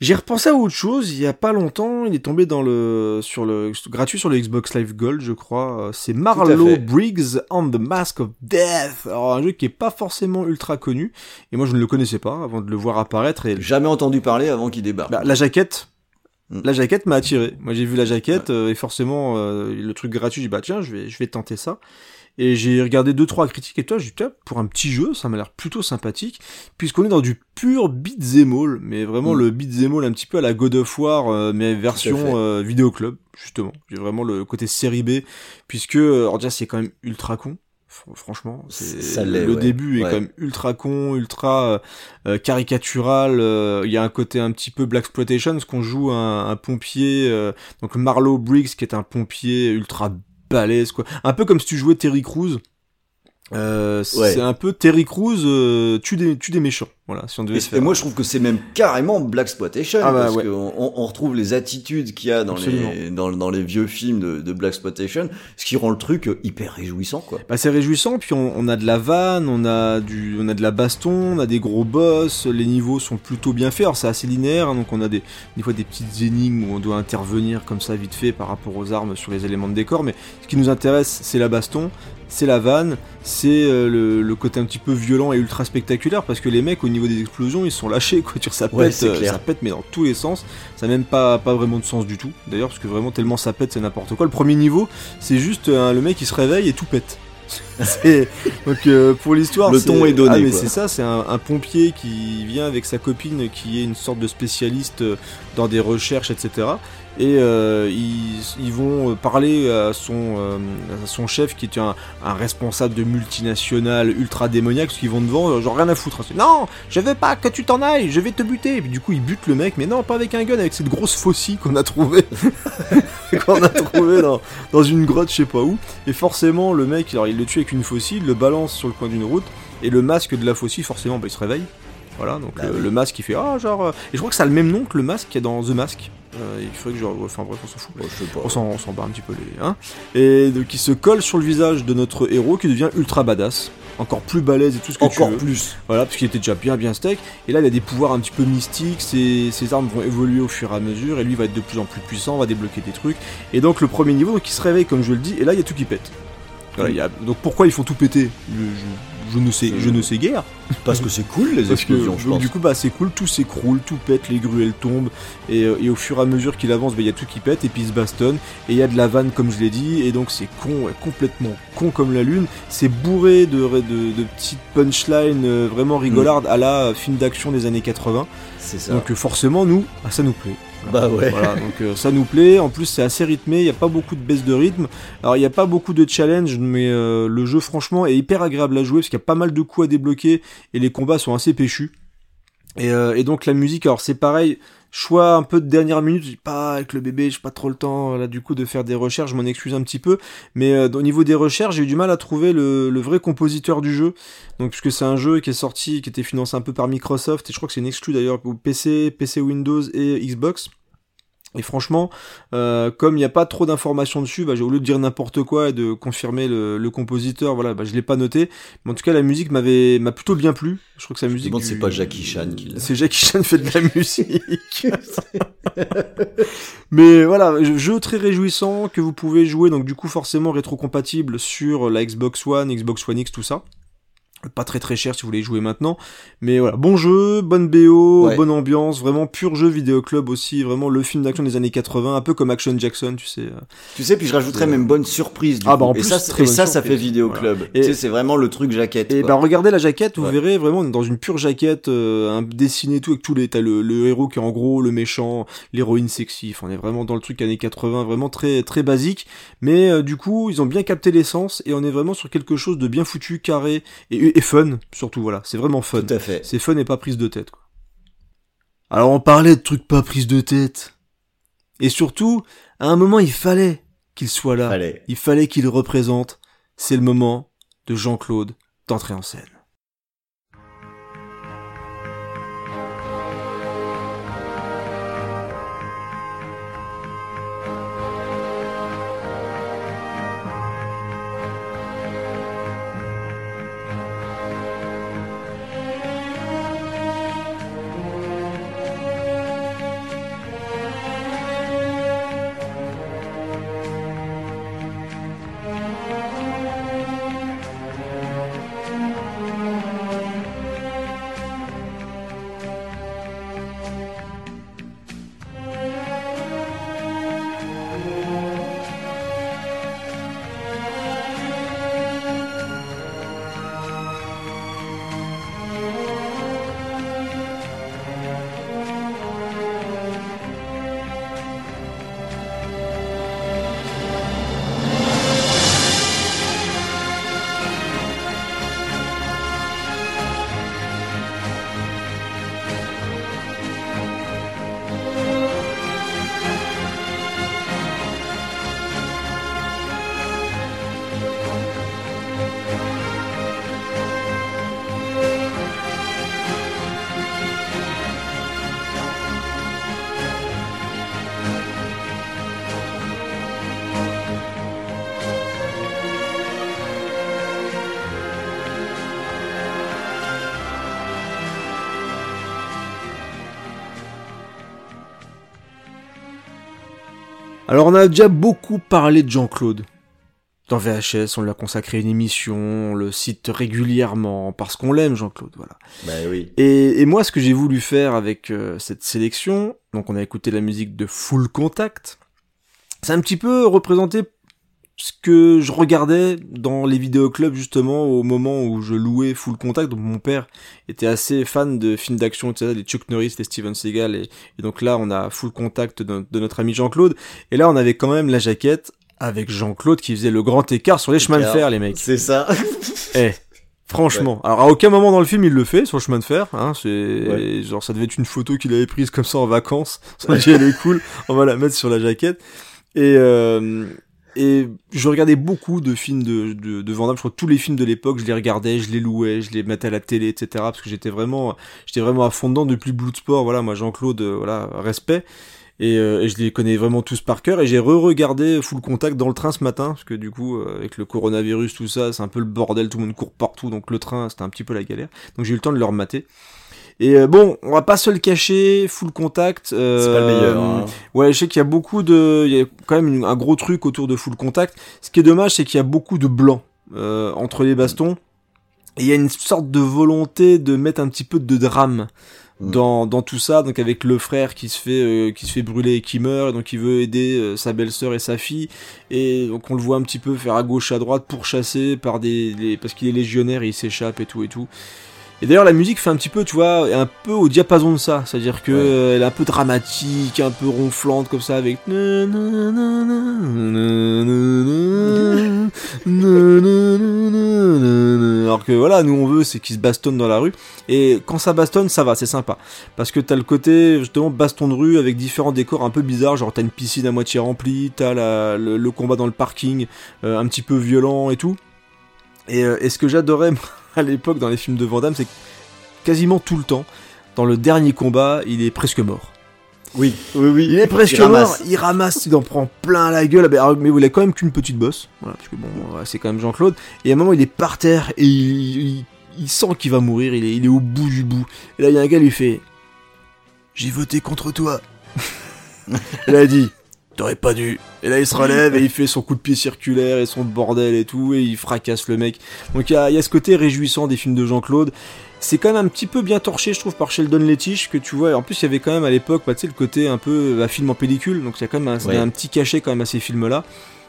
j'ai repensé à autre chose il y a pas longtemps, il est tombé dans le sur le gratuit sur le Xbox Live Gold, je crois. C'est Marlowe. Briggs on the Mask of Death. Alors un jeu qui est pas forcément ultra connu et moi je ne le connaissais pas avant de le voir apparaître et Jamais entendu parler avant qu'il débarque. bah, la jaquette Mm. la jaquette m'a attiré. Moi j'ai vu la jaquette euh, et forcément euh, le truc gratuit, j'ai dit bah tiens, je vais je vais tenter ça. Et j'ai regardé deux trois critiques et toi, j'ai dit pour un petit jeu, ça m'a l'air plutôt sympathique puisqu'on est dans du pur beat'em all, mais vraiment Mm. le beat'em all un petit peu à la God of War euh, mais version euh, vidéo club justement. J'ai vraiment le côté série B puisque euh, alors déjà c'est quand même ultra con. Fr- Franchement, c'est le ouais. début est Ouais. quand même ultra con, ultra euh, euh, caricatural. euh, Il y a un côté un petit peu black exploitation, parce qu'on joue un, un pompier, euh, donc Marlowe Briggs qui est un pompier ultra balèze quoi. Un peu comme si tu jouais Terry Crews. Euh, Ouais. C'est un peu Terry Crews euh, tue des tue des méchants. Voilà, si on devait Et, et moi, je trouve que c'est même carrément Black Exploitation Ah bah parce ouais. qu'on on, retrouve les attitudes qu'il y a dans Absolument. les, dans, dans les vieux films de, de Black Exploitation, ce qui rend le truc euh, hyper réjouissant, quoi. Bah, c'est réjouissant, puis on, on a de la vanne, on a du, on a de la baston, on a des gros boss, les niveaux sont plutôt bien faits, alors c'est assez linéaire, hein, donc on a des, des fois des petites énigmes où on doit intervenir comme ça vite fait par rapport aux armes sur les éléments de décor, mais ce qui nous intéresse c'est la baston, c'est la vanne, c'est euh, le, le côté un petit peu violent et ultra spectaculaire, parce que les mecs au niveau des explosions ils sont lâchés, quoi, ça pète, Ouais, euh, ça pète mais dans tous les sens, ça n'a même pas, pas vraiment de sens du tout, d'ailleurs, parce que vraiment tellement ça pète c'est n'importe quoi, le premier niveau c'est juste euh, le mec qui se réveille et tout pète. Donc euh, pour l'histoire, Le ton est donné, Ah, mais c'est ça, c'est un, un pompier qui vient avec sa copine qui est une sorte de spécialiste dans des recherches, etc. Et euh, ils, ils vont parler à son, euh, à son chef qui est un, un responsable de multinationale ultra démoniaque, parce qu'ils vont devant, euh, genre rien à foutre. C'est, Non, je veux pas que tu t'en ailles, je vais te buter. Et puis du coup, ils butent le mec, mais non, pas avec un gun, avec cette grosse faucille qu'on a trouvée. qu'on a trouvé dans, dans une grotte, je sais pas où. Et forcément, le mec, alors il le tue avec une faucille, il le balance sur le coin d'une route, et le masque de la faucille, forcément, bah, il se réveille. Voilà, donc Bah le, oui. le masque il fait ah genre euh, et je crois que ça a le même nom que le masque qu'il y a dans The Mask. Euh, il faudrait que je enfin bref on s'en fout. Bon, je sais pas. On s'en, bat un petit peu les hein. Et donc il se colle sur le visage de notre héros qui devient ultra badass, encore plus balèze et tout ce que Encore tu veux. plus. Voilà, parce qu'il était déjà bien bien steak. Et là, il a des pouvoirs un petit peu mystiques. Ses, ses armes vont évoluer au fur et à mesure. Et lui va être de plus en plus puissant, va débloquer des trucs. Et donc, le premier niveau, donc il se réveille, comme je le dis. Et là, il y a tout qui pète. Voilà, il y a... Donc, pourquoi ils font tout péter je, je- je ne sais, je ne sais guère. Parce que c'est cool les que explosions, je donc, pense. du coup, bah, c'est cool. Tout s'écroule, tout pète, les gruelles tombent. Et, euh, et au fur et à mesure qu'il avance, bah, il y a tout qui pète. Et puis, il se bastonne. Et il y a de la vanne, comme je l'ai dit. Et donc, c'est con, complètement con comme la lune. C'est bourré de, de, de petites punchlines euh, vraiment rigolardes à la euh, film d'action des années 80. C'est ça. Donc euh, forcément, nous, ah, ça nous plaît. Bah ouais. Voilà, donc euh, ça nous plaît. En plus, c'est assez rythmé. Il n'y a pas beaucoup de baisse de rythme. Alors, il n'y a pas beaucoup de challenge, mais euh, le jeu, franchement, est hyper agréable à jouer parce qu'il y a pas mal de coups à débloquer et les combats sont assez péchus. Et, euh, et donc la musique, alors c'est pareil, choix un peu de dernière minute, j'ai pas avec le bébé, j'ai pas trop le temps là du coup de faire des recherches, je m'en excuse un petit peu, mais euh, au niveau des recherches, j'ai eu du mal à trouver le, le vrai compositeur du jeu. Donc puisque c'est un jeu qui est sorti, qui était financé un peu par Microsoft et je crois que c'est une exclu d'ailleurs pour PC, PC Windows et Xbox. Et franchement, euh, comme il n'y a pas trop d'informations dessus, bah, j'ai au lieu de dire n'importe quoi et de confirmer le, le compositeur, voilà, bah, je l'ai pas noté. Mais en tout cas, la musique m'avait m'a plutôt bien plu. Je trouve que sa Je musique. du- c'est pas Jackie Chan qui l'a. C'est Jackie Chan fait de la musique. Mais voilà, jeu très réjouissant que vous pouvez jouer, donc du coup forcément rétro-compatible sur la Xbox One, Xbox One X, tout ça. Pas très très cher si vous voulez y jouer maintenant. Mais voilà, bon jeu, bonne BO, Ouais. bonne ambiance, vraiment pur jeu vidéo club aussi, vraiment le film d'action des années 80, un peu comme Action Jackson, tu sais. euh. Tu sais, puis je rajouterais même bonne surprise du Ah coup. bah, en et plus, ça, et ça, ça fait vidéo Voilà. club. Et- Tu sais, c'est vraiment le truc jaquette. Et quoi. bah regardez la jaquette, vous Ouais. verrez vraiment on est dans une pure jaquette, euh, un dessiné et tout avec tous les t'as le, le héros qui est en gros le méchant, l'héroïne sexy. Enfin, on est vraiment dans le truc années 80, vraiment très très basique. Mais euh, du coup ils ont bien capté l'essence et on est vraiment sur quelque chose de bien foutu, carré et, et fun surtout. Voilà, c'est vraiment fun. Tout à fait. C'est fun et pas prise de tête. Quoi. Alors on parlait de trucs pas prise de tête. Et surtout, à un moment il fallait qu'il soit là. Il fallait qu'il représente. C'est le moment de Jean-Claude d'entrer en scène. A déjà beaucoup parlé de Jean-Claude. Dans VHS, on lui a consacré une émission, on le cite régulièrement, parce qu'on l'aime Jean-Claude, voilà. Bah oui. Et, et moi, ce que j'ai voulu faire avec euh, cette sélection, donc on a écouté la musique de Full Contact, c'est un petit peu représenter ce que je regardais dans les vidéoclubs justement au moment où je louais Full Contact. Donc mon père était assez fan de films d'action, etc., les Chuck Norris, les Steven Seagal, et, et donc là on a Full Contact de, de notre ami Jean-Claude. Et là on avait quand même la jaquette avec Jean-Claude qui faisait le grand écart sur les chemins de fer, les mecs. C'est ça. Eh, franchement. Alors à aucun moment dans le film il le fait sur le chemin de fer. Hein, c'est Ouais. genre ça devait être une photo qu'il avait prise comme ça en vacances. Ça dit elle est cool. On va la mettre sur la jaquette. Et euh, et je regardais beaucoup de films de, de, de Van. Je crois tous les films de l'époque, je les regardais, je les louais, je les mettais à la télé, etc. Parce que j'étais vraiment, j'étais vraiment à fond dedans depuis Bloodsport. Voilà, moi Jean-Claude, euh, voilà, respect. Et, euh, et je les connais vraiment tous par cœur. Et j'ai re-regardé Full Contact dans le train ce matin, parce que du coup, euh, avec le coronavirus, tout ça, c'est un peu le bordel, tout le monde court partout, donc le train, c'était un petit peu la galère. Donc j'ai eu le temps de le remater. Et euh, bon, on va pas se le cacher, Full Contact. euh, C'est pas le meilleur. hein. Ouais, je sais qu'il y a beaucoup de, il y a quand même une- un gros truc autour de Full Contact. Ce qui est dommage, c'est qu'il y a beaucoup de blanc euh, entre les bastons. Et il y a une sorte de volonté de mettre un petit peu de drame Mm. dans, dans tout ça. Donc avec le frère qui se fait euh, qui se fait brûler et qui meurt, et donc il veut aider euh, sa belle-sœur et sa fille. Et donc on le voit un petit peu faire à gauche à droite pour chasser par des, des- parce qu'il est légionnaire et il s'échappe et tout et tout. Et d'ailleurs, la musique fait un petit peu, tu vois, un peu au diapason de ça. C'est-à-dire que ouais. elle est un peu dramatique, un peu ronflante comme ça, avec. Alors que voilà, nous on veut, c'est qu'ils se bastonnent dans la rue. Et quand ça bastonne, ça va, c'est sympa. Parce que t'as le côté, justement, baston de rue avec différents décors un peu bizarres. Genre, t'as une piscine à moitié remplie, t'as la, le, combat dans le parking, euh, un petit peu violent et tout. Et, et ce que j'adorais, à l'époque dans les films de Van Damme, c'est quasiment tout le temps, dans le dernier combat, il est presque mort. Oui, oui, oui. Il est presque Il mort, ramasse. il ramasse, il en prend plein la gueule, Ah, mais il a quand même qu'une petite bosse, voilà, parce que bon, c'est quand même Jean-Claude, et à un moment il est par terre, et il, il- il sent qu'il va mourir, il est, il est au bout du bout, et là il y a un gars qui lui fait « J'ai voté contre toi !» Là il dit « T'aurais pas dû !» Et là il se relève, et il fait son coup de pied circulaire, et son bordel et tout, et il fracasse le mec. Donc il y a, il y a ce côté réjouissant des films de Jean-Claude, c'est quand même un petit peu bien torché, je trouve, par Sheldon Lettich, que tu vois. En plus, il y avait quand même à l'époque, bah, tu sais, le côté un peu bah, film en pellicule, donc il y a quand même un, Ouais. un petit cachet quand même à ces films-là.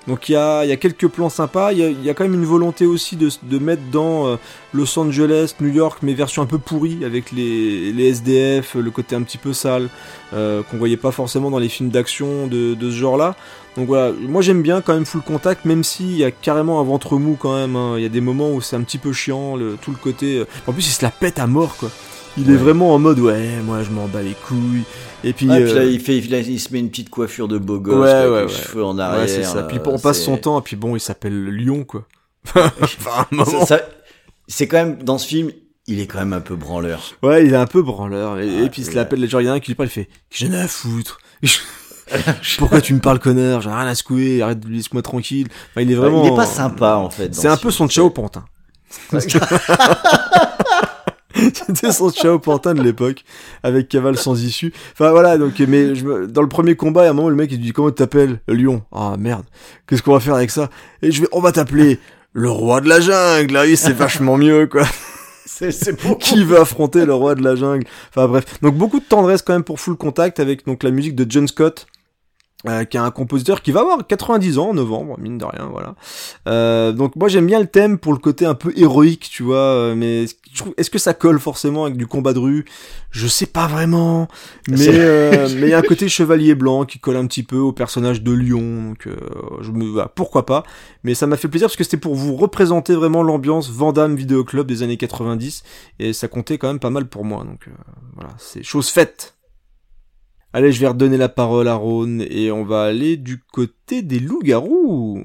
Donc il y a, quelques plans sympas, il y a, quand même une volonté aussi de, mettre dans euh, Los Angeles, New York, mais version un peu pourrie, avec les, SDF, le côté un petit peu sale, euh, qu'on voyait pas forcément dans les films d'action de, ce genre-là. Donc voilà, moi j'aime bien quand même Full Contact, même s'il y a carrément un ventre mou quand même. hein. Il y a des moments où c'est un petit peu chiant, tout le côté. euh, En plus, il se la pète à mort quoi. Il est vraiment en mode ouais, moi je m'en bats les couilles. Et puis, Ah, puis là, euh, il, fait, il, il se met une petite coifure de beau gosse, Ouais, avec ouais, les cheveux en arrière. c'est ça. là, Puis on passe son temps, et puis bon, il s'appelle Lion quoi. enfin, C'est quand même, dans ce film, il est quand même un peu branleur. Ouais, il est un peu branleur. Et, et puis il se l'appelle, genre il y en a un qui lui parle, il fait J'en ai à foutre? Pourquoi tu me parles connard? J'ai rien à secouer, arrête de laisse-moi tranquille. Enfin, il est vraiment. il est pas sympa, en fait. C'est un peu son. Chao Pantin. C'était son Chao Pantin de l'époque, avec cavale sans issue. Enfin voilà, donc mais je dans le premier combat, à un moment le mec il dit comment tu t'appelles Lion. Ah merde, qu'est-ce qu'on va faire avec ça? Et je vais, on va t'appeler le roi de la jungle. Ah oui, c'est vachement mieux quoi. C'est. Qui veut affronter le roi de la jungle? Enfin bref, donc beaucoup de tendresse quand même pour Full Contact avec donc la musique de John Scott. Euh, qui est un compositeur qui va avoir 90 ans en novembre, mine de rien, voilà. Euh, donc moi j'aime bien le thème pour le côté un peu héroïque, tu vois, euh, mais est-ce que ça colle forcément avec du combat de rue? Je sais pas vraiment, mais euh, mais il y a un côté chevalier blanc qui colle un petit peu au personnage de Lion, donc euh, je me voilà, pourquoi pas. Mais ça m'a fait plaisir parce que c'était pour vous représenter vraiment l'ambiance Vandame Video Club des années 90 et ça comptait quand même pas mal pour moi, donc euh, voilà, c'est chose faite. Allez, je vais redonner la parole à Rhône et on va aller du côté des loups-garous.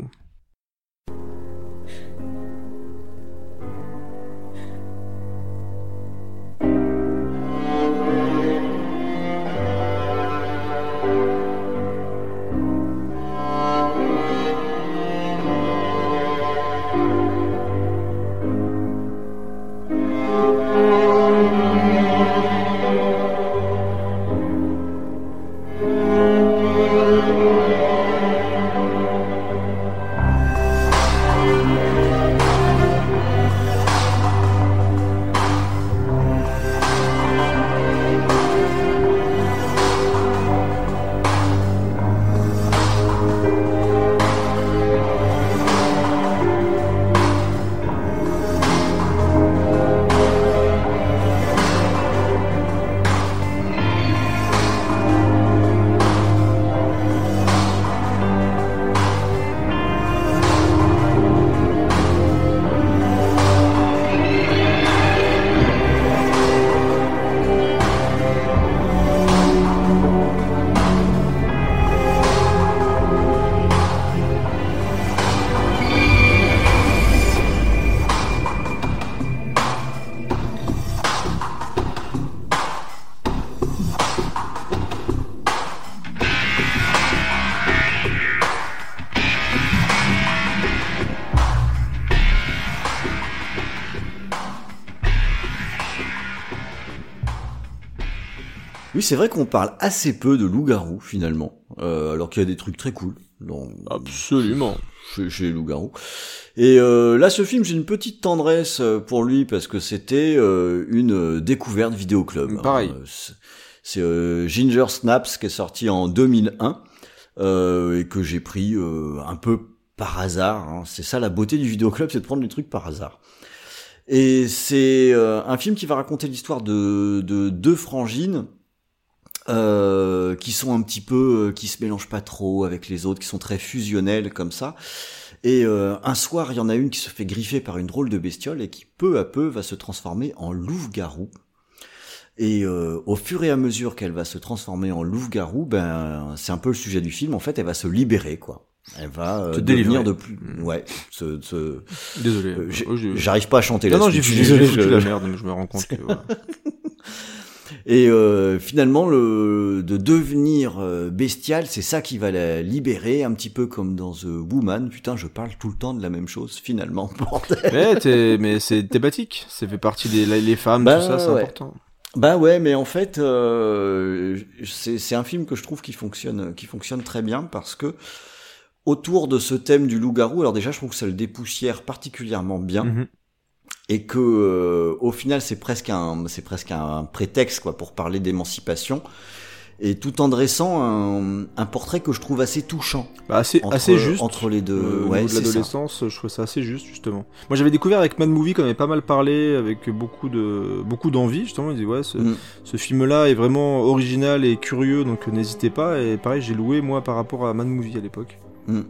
C'est vrai qu'on parle assez peu de loup-garou finalement, euh, alors qu'il y a des trucs très cool dans, Absolument. chez, chez les loups-garous. Et euh, là, ce film, j'ai une petite tendresse euh, pour lui parce que c'était euh, une découverte vidéoclub. Pareil. Hein. C'est- C'est euh, Ginger Snaps qui est sorti en 2001 euh, et que j'ai pris euh, un peu par hasard. hein. C'est ça la beauté du vidéoclub, c'est de prendre les trucs par hasard. Et c'est euh, un film qui va raconter l'histoire de, de deux frangines euh, qui sont un petit peu, euh, qui se mélangent pas trop avec les autres, qui sont très fusionnelles comme ça. Et euh, un soir, il y en a une qui se fait griffer par une drôle de bestiole et qui peu à peu va se transformer en louve-garou. Et euh, au fur et à mesure qu'elle va se transformer en louve-garou, ben c'est un peu le sujet du film. En fait, elle va se libérer, quoi. Elle va euh, Se devenir de plus, ouais, se, se- Désolé. Oh, j'arrive pas à chanter Non, là. non, j'ai j'ai foutu la merde, mais je me rends compte que. voilà. Et euh, finalement, le de devenir euh, bestial, c'est ça qui va la libérer, un petit peu comme dans The Woman. Putain, je parle tout le temps de la même chose, finalement. bordel. mais t'es- mais c'est thématique. Ça fait partie des les femmes, Bah, tout ça, c'est ouais. important. Bah ouais, mais en fait, euh, c'est c'est un film que je trouve qui fonctionne, qui fonctionne très bien parce que autour de ce thème du loup-garou, alors déjà, je trouve que ça le dépoussière particulièrement bien. Mhm. Et que euh, au final c'est presque un c'est presque un prétexte quoi pour parler d'émancipation et tout en dressant un, un portrait que je trouve assez touchant Bah, assez, entre, assez juste. entre les deux Euh, ouais de l'adolescence, je trouve ça assez juste justement. Moi j'avais découvert avec Mad Movie qu'on avait pas mal parlé avec beaucoup de beaucoup d'envie justement. Il dit ouais ce, Mm. ce film-là est vraiment original et curieux donc n'hésitez pas. Et pareil j'ai loué moi par rapport à Mad Movie à l'époque. Mm.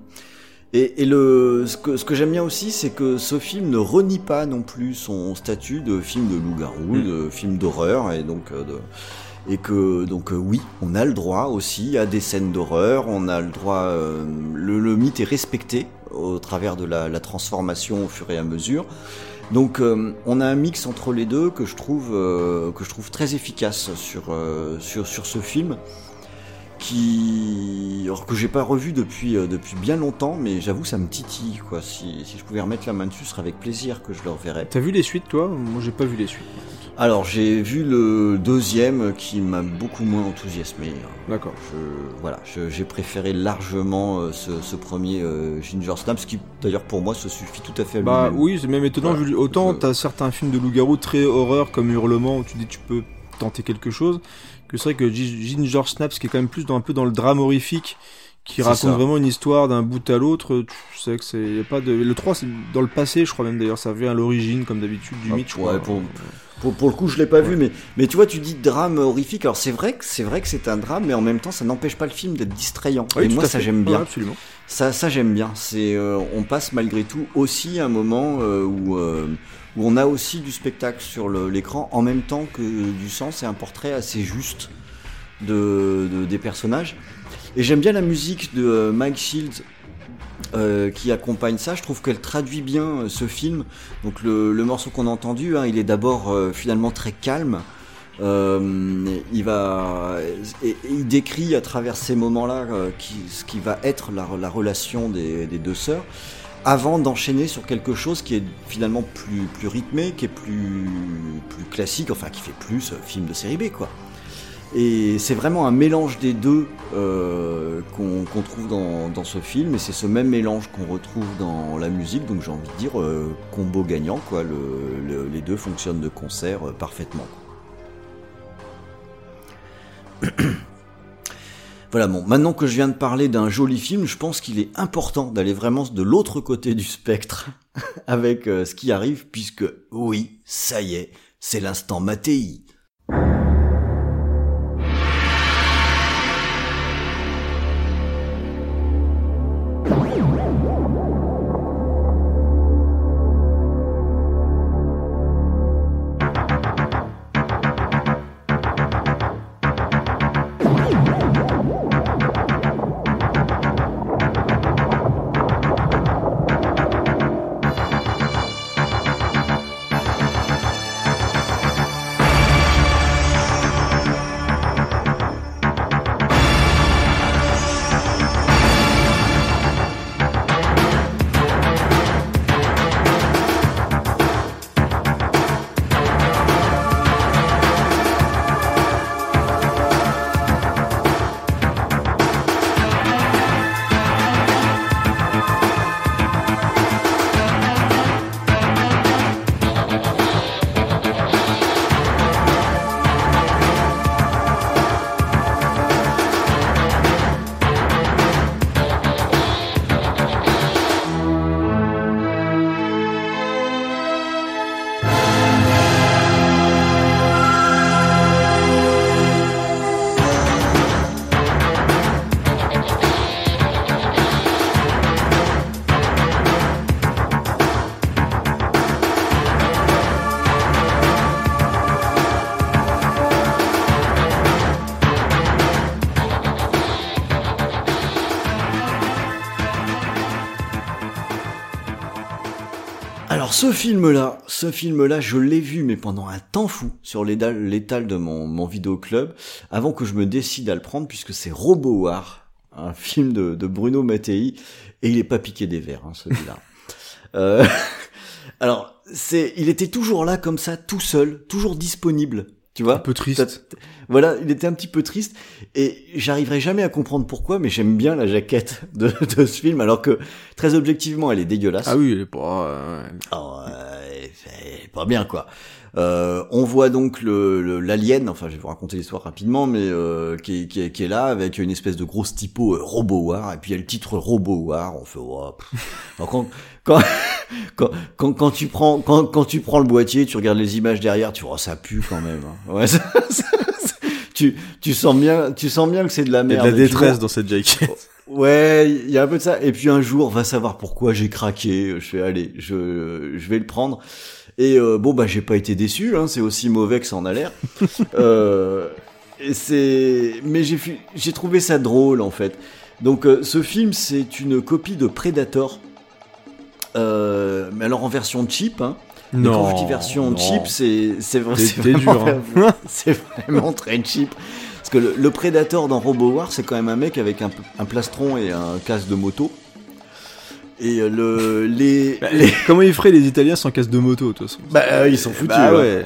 Et, et le, ce que, ce que j'aime bien aussi, c'est que ce film ne renie pas non plus son statut de film de loup-garou, Mm. de film d'horreur, et donc euh, de, et que donc euh, oui, on a le droit aussi à des scènes d'horreur, on a le droit, euh, le, le mythe est respecté au travers de la, la transformation au fur et à mesure. Donc euh, on a un mix entre les deux que je trouve que je trouve très efficace sur sur sur ce film qui alors que j'ai pas revu depuis euh, depuis bien longtemps mais j'avoue ça me titille quoi si, si je pouvais remettre la main dessus ce serait avec plaisir que je le reverrais T'as vu les suites toi? Moi j'ai pas vu les suites. alors j'ai vu le deuxième qui m'a beaucoup moins enthousiasmé D'accord. je, voilà j'ai préféré largement euh, ce, ce premier euh, Ginger Snaps qui d'ailleurs pour moi se suffit tout à fait à Bah oui, c'est même étonnant. Voilà. vu- autant Je- t'as certains films de loup-garou très horreur comme Hurlement où tu dis tu peux tenter quelque chose, que c'est vrai que Gi- Ginger Snaps qui est quand même plus dans un peu dans le drame horrifique, qui C'est raconte ça. vraiment une histoire d'un bout à l'autre. Tu sais que c'est pas de le 3 c'est dans le passé, je crois même d'ailleurs, ça revient à l'origine comme d'habitude du Ah, mythe. je ouais, crois. pour- Pour, pour le coup, je l'ai pas vu, mais, mais tu vois, tu dis drame horrifique. Alors c'est vrai que c'est vrai que c'est un drame, mais en même temps, ça n'empêche pas le film d'être distrayant. Oui, et moi, ça j'aime Ouais, bien. absolument. Ça, ça j'aime bien. C'est, euh, on passe malgré tout aussi un moment euh, où, euh, où on a aussi du spectacle sur l'écran, en même temps que du sens et un portrait assez juste de, de- des personnages. Et j'aime bien la musique de euh, Mike Shields. euh, qui accompagne ça, je trouve qu'elle traduit bien euh, ce film. Donc le, morceau qu'on a entendu, hein, il est d'abord euh, finalement très calme. Euh, il va, il décrit à travers ces moments-là euh, ce qui va être la, la relation des, des deux sœurs, avant d'enchaîner sur quelque chose qui est finalement plus, plus rythmé, qui est plus, plus classique, enfin qui fait plus euh, film de série B, quoi. Et c'est vraiment un mélange des deux euh, qu'on trouve dans, dans ce film, et c'est ce même mélange qu'on retrouve dans la musique, donc j'ai envie de dire euh, combo gagnant, quoi. Le- le- les deux fonctionnent de concert parfaitement. Voilà, bon, maintenant que je viens de parler d'un joli film, je pense qu'il est important d'aller vraiment de l'autre côté du spectre avec euh, ce qui arrive, puisque oui, ça y est, c'est l'instant Mattei. Ce film-là, ce film-là, je l'ai vu mais pendant un temps fou sur l'étal de mon, mon vidéoclub avant que je me décide à le prendre puisque c'est Robo War, un film de, de Bruno Mattei et il est pas piqué des verres hein, celui-là. Euh, alors c'est, il était toujours là comme ça, tout seul, toujours disponible. Tu vois Un peu triste. Voilà, il était un petit peu triste et j'arriverai jamais à comprendre pourquoi, mais j'aime bien la jaquette de, de ce film, alors que très objectivement, elle est dégueulasse. Ah oui, il est pas. euh, ouais. Oh, euh, c'est pas bien quoi. Euh, on voit donc le le- l'alien, enfin je vais vous raconter l'histoire rapidement, mais euh, qui, est, qui, est, qui est là avec une espèce de grosse typo euh, Robo War, et puis il y a le titre Robo War, on fait oh. Alors, quand, quand, quand, quand, quand tu prends quand, quand tu prends le boîtier, tu regardes les images derrière, tu vois oh, ça pue quand même. hein. Ouais, ça- ça- ça- tu tu sens bien tu sens bien que c'est de la Il y a merde. de la vois- détresse dans cette jaquette. Ouais, il y a un peu de ça. Et puis un jour, va savoir pourquoi j'ai craqué. Je fais, allez, je, je vais le prendre. Et euh, bon, bah, j'ai pas été déçu. Hein, c'est aussi mauvais que ça en a l'air. euh, c'est, mais j'ai, j'ai trouvé ça drôle en fait. Donc, euh, ce film, c'est une copie de Predator. Euh, mais alors en version cheap. Hein. Mais quand je dis version non. cheap, c'est c'est vraiment, dur, hein. c'est vraiment très cheap. Parce que le, le Predator dans Robo War, c'est quand même un mec avec un, un plastron et un casque de moto. Et euh, le les, Bah, les- Comment ils feraient les Italiens sans casse de moto, de toute façon? Bah euh, ils sont foutus. Bah ouais.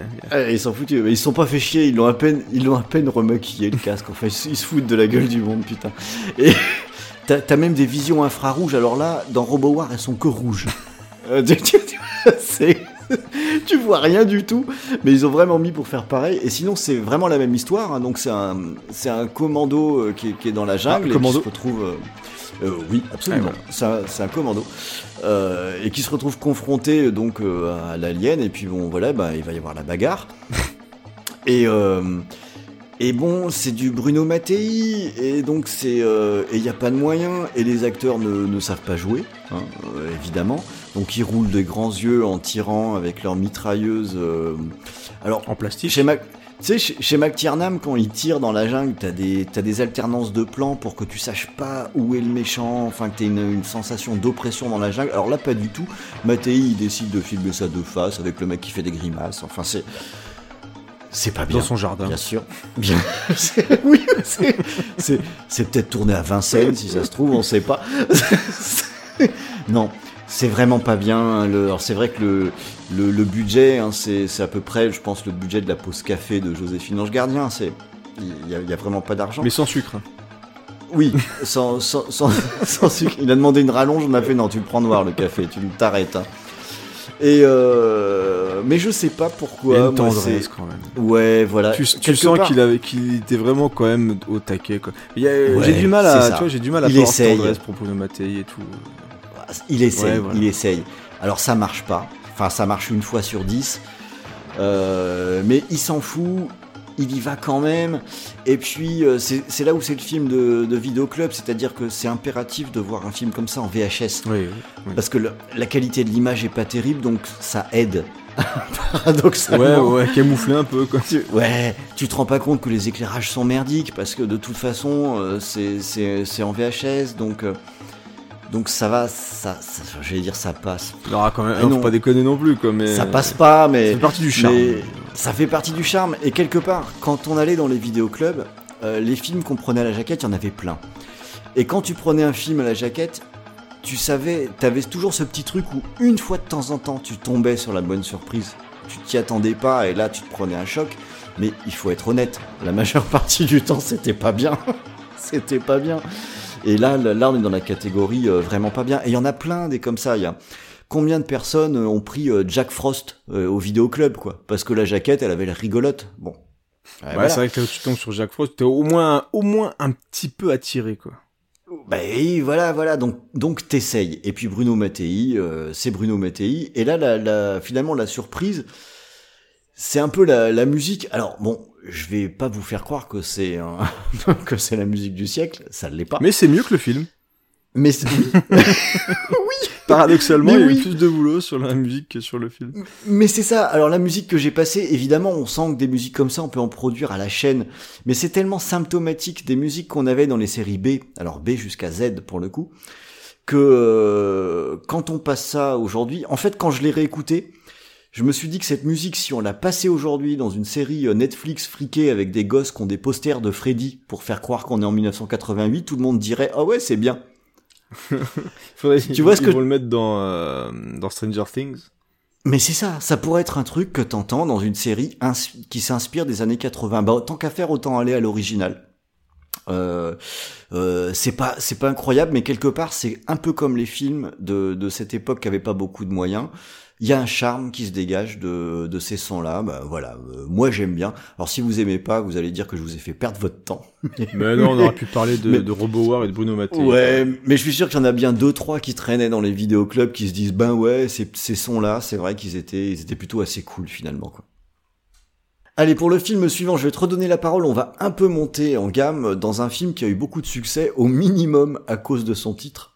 Ils sont foutus. Mais ils sont pas fait chier. Ils l'ont à peine ils l'ont à peine remaquillé le casque. Enfin ils, se- ils se foutent de la gueule du monde putain. Et t'as même des visions infrarouges. Alors là dans Robo War elles sont que rouges. Euh, c'est- tu vois rien du tout, mais ils ont vraiment mis pour faire pareil. Et sinon, c'est vraiment la même histoire. hein. Donc, c'est un, c'est un commando euh, qui, est, qui est dans la jungle Ah, et commando qui se retrouve. euh, euh, oui, absolument. Ah, C'est un- commando et qui se retrouve confronté donc à l'alien. Et puis bon, voilà, bah, il va y avoir la bagarre. et et bon, c'est du Bruno Mattei, et donc c'est euh, et il n'y a pas de moyens, et les acteurs ne, ne savent pas jouer, hein, euh, évidemment. Donc ils roulent des grands yeux en tirant avec leur mitrailleuse. euh. Alors En plastique. chez Mac, tu sais, chez, chez McTiernan, quand il tire dans la jungle, t'as des t'as des alternances de plans pour que tu saches pas où est le méchant, enfin que t'aies une, une sensation d'oppression dans la jungle. Alors là, pas du tout. Mattei, il décide de filmer ça de face avec le mec qui fait des grimaces. Enfin, c'est c'est pas bien. Dans son jardin. Bien sûr. Bien. c'est- oui, c'est, c'est, c'est peut-être tourné à Vincennes, si ça se trouve, on sait pas. non, c'est vraiment pas bien. Le, alors c'est vrai que le, le, le budget, hein, c'est, à peu près, je pense, le budget de la pause café de Joséphine Ange Gardien. C'est, il y a, il y a vraiment pas d'argent. Mais sans sucre. hein. Oui, sans, sans, sans, sans sucre. Il a demandé une rallonge, on a fait non, tu le prends noir le café, tu t'arrêtes. hein. Et euh, mais je sais pas Il y pourquoi. a une tendresse quand même. Ouais, voilà. Tu, sens part- qu'il avait, qu'il était vraiment quand même au taquet. Quoi. Ouais, j'ai du mal à, tu vois, j'ai du mal à Il avoir cette essaye. tendresse pour et tout. Il essaye, Ouais, voilà. il essaye. Alors ça marche pas. Enfin, ça marche une fois sur dix. Euh, mais il s'en fout. Il y va quand même. Et puis, euh, c'est là où c'est le film de, de vidéoclub. C'est-à-dire que c'est impératif de voir un film comme ça en VHS. Oui. Parce que le- la qualité de l'image est pas terrible, donc ça aide. Paradoxalement. Ouais, ouais, camouflé un peu quoi. Tu- ouais, tu te rends pas compte que les éclairages sont merdiques parce que de toute façon euh, c'est c'est c'est en VHS donc euh, donc ça va ça, ça j'allais dire ça passe. Non, quand même, Ah non, faut pas déconner non plus quoi. Mais ça passe pas mais C'est partie du charme. mais ça fait partie du charme. Et quelque part quand on allait dans les vidéoclubs euh, les films qu'on prenait à la jaquette il y en avait plein. Et quand tu prenais un film à la jaquette tu savais t'avais toujours ce petit truc où une fois de temps en temps tu tombais sur la bonne surprise. Tu t'y attendais pas et là tu te prenais un choc. Mais il faut être honnête la majeure partie du temps c'était pas bien. C'était pas bien et là là on est dans la catégorie euh, vraiment pas bien et il y en a plein des comme ça il y a Combien de personnes euh, ont pris euh, Jack Frost euh, au vidéoclub, quoi? Parce que la jaquette, elle avait l'air rigolote. Bon. Ouais, c'est vrai que tu tombes sur Jacques Frost, t'es au moins, au moins un petit peu attiré quoi. Bah oui, voilà, voilà. Donc, donc t'essayes. Et puis Bruno Mattei, euh, c'est Bruno Mattei. Et là, la, la, finalement, la surprise, c'est un peu la, la musique. Alors bon, je vais pas vous faire croire que c'est un- que c'est la musique du siècle. Ça l'est pas. Mais c'est mieux que le film. Mais c'est- Paradoxalement, Mais il y a eu oui. plus de boulot sur la musique que sur le film. Mais c'est ça. Alors la musique que j'ai passée, évidemment, on sent que des musiques comme ça, on peut en produire à la chaîne. Mais c'est tellement symptomatique des musiques qu'on avait dans les séries B, alors B jusqu'à Z pour le coup, que euh, quand on passe ça aujourd'hui, en fait, quand je l'ai réécouté, je me suis dit que cette musique, si on la passait aujourd'hui dans une série euh, Netflix friquée avec des gosses qui ont des posters de Freddy pour faire croire qu'on est en 1988, tout le monde dirait ah ouais c'est bien. Faudrait, Tu vois ce ils que vont je- le mettre dans euh, dans Stranger Things. Mais c'est ça, ça pourrait être un truc que t'entends dans une série qui s'inspire des années 80. Bah, tant qu'à faire, autant aller à l'original. Euh, euh, c'est pas c'est pas incroyable, mais quelque part c'est un peu comme les films de, de cette époque qui avaient pas beaucoup de moyens. Il y a un charme qui se dégage de, de ces sons-là. Bah, voilà, euh, moi j'aime bien. Alors si vous aimez pas, vous allez dire que je vous ai fait perdre votre temps. Mais non, on aurait pu parler de, Mais- de RoboWar et de Bruno Mattei. Ouais, mais je suis sûr qu'il y en a bien deux trois qui traînaient dans les vidéoclubs qui se disent ben ouais, ces, ces sons-là, c'est vrai qu'ils étaient ils étaient plutôt assez cool finalement quoi. Allez, pour le film suivant, je vais te redonner la parole. On va un peu monter en gamme dans un film qui a eu beaucoup de succès, au minimum à cause de son titre.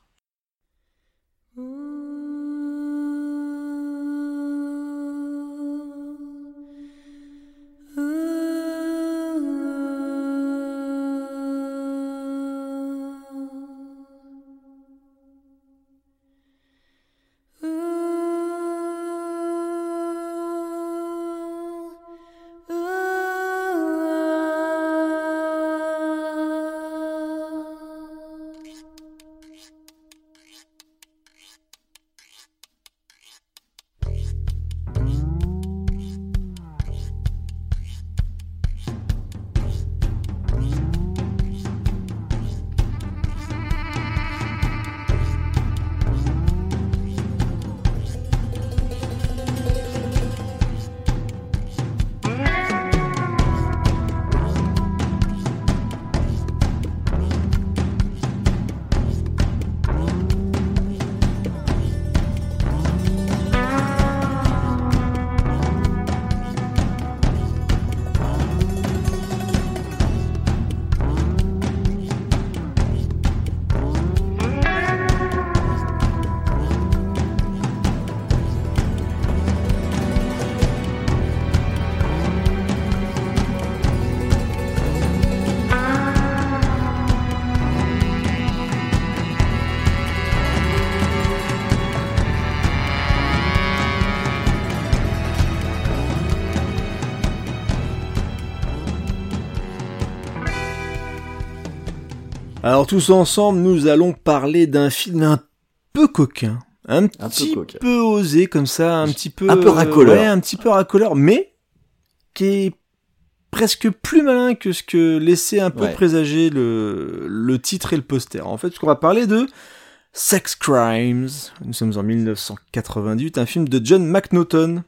Alors tous ensemble, nous allons parler d'un film un peu coquin, un peu petit coquin. peu osé comme ça, un petit peu Un peu racoleur. ouais, un petit peu racoleur, mais qui est presque plus malin que ce que laissait un peu Ouais. présager le, le titre et le poster. En fait, on va parler de Sex Crimes. Nous sommes en 1998, un film de John McNaughton,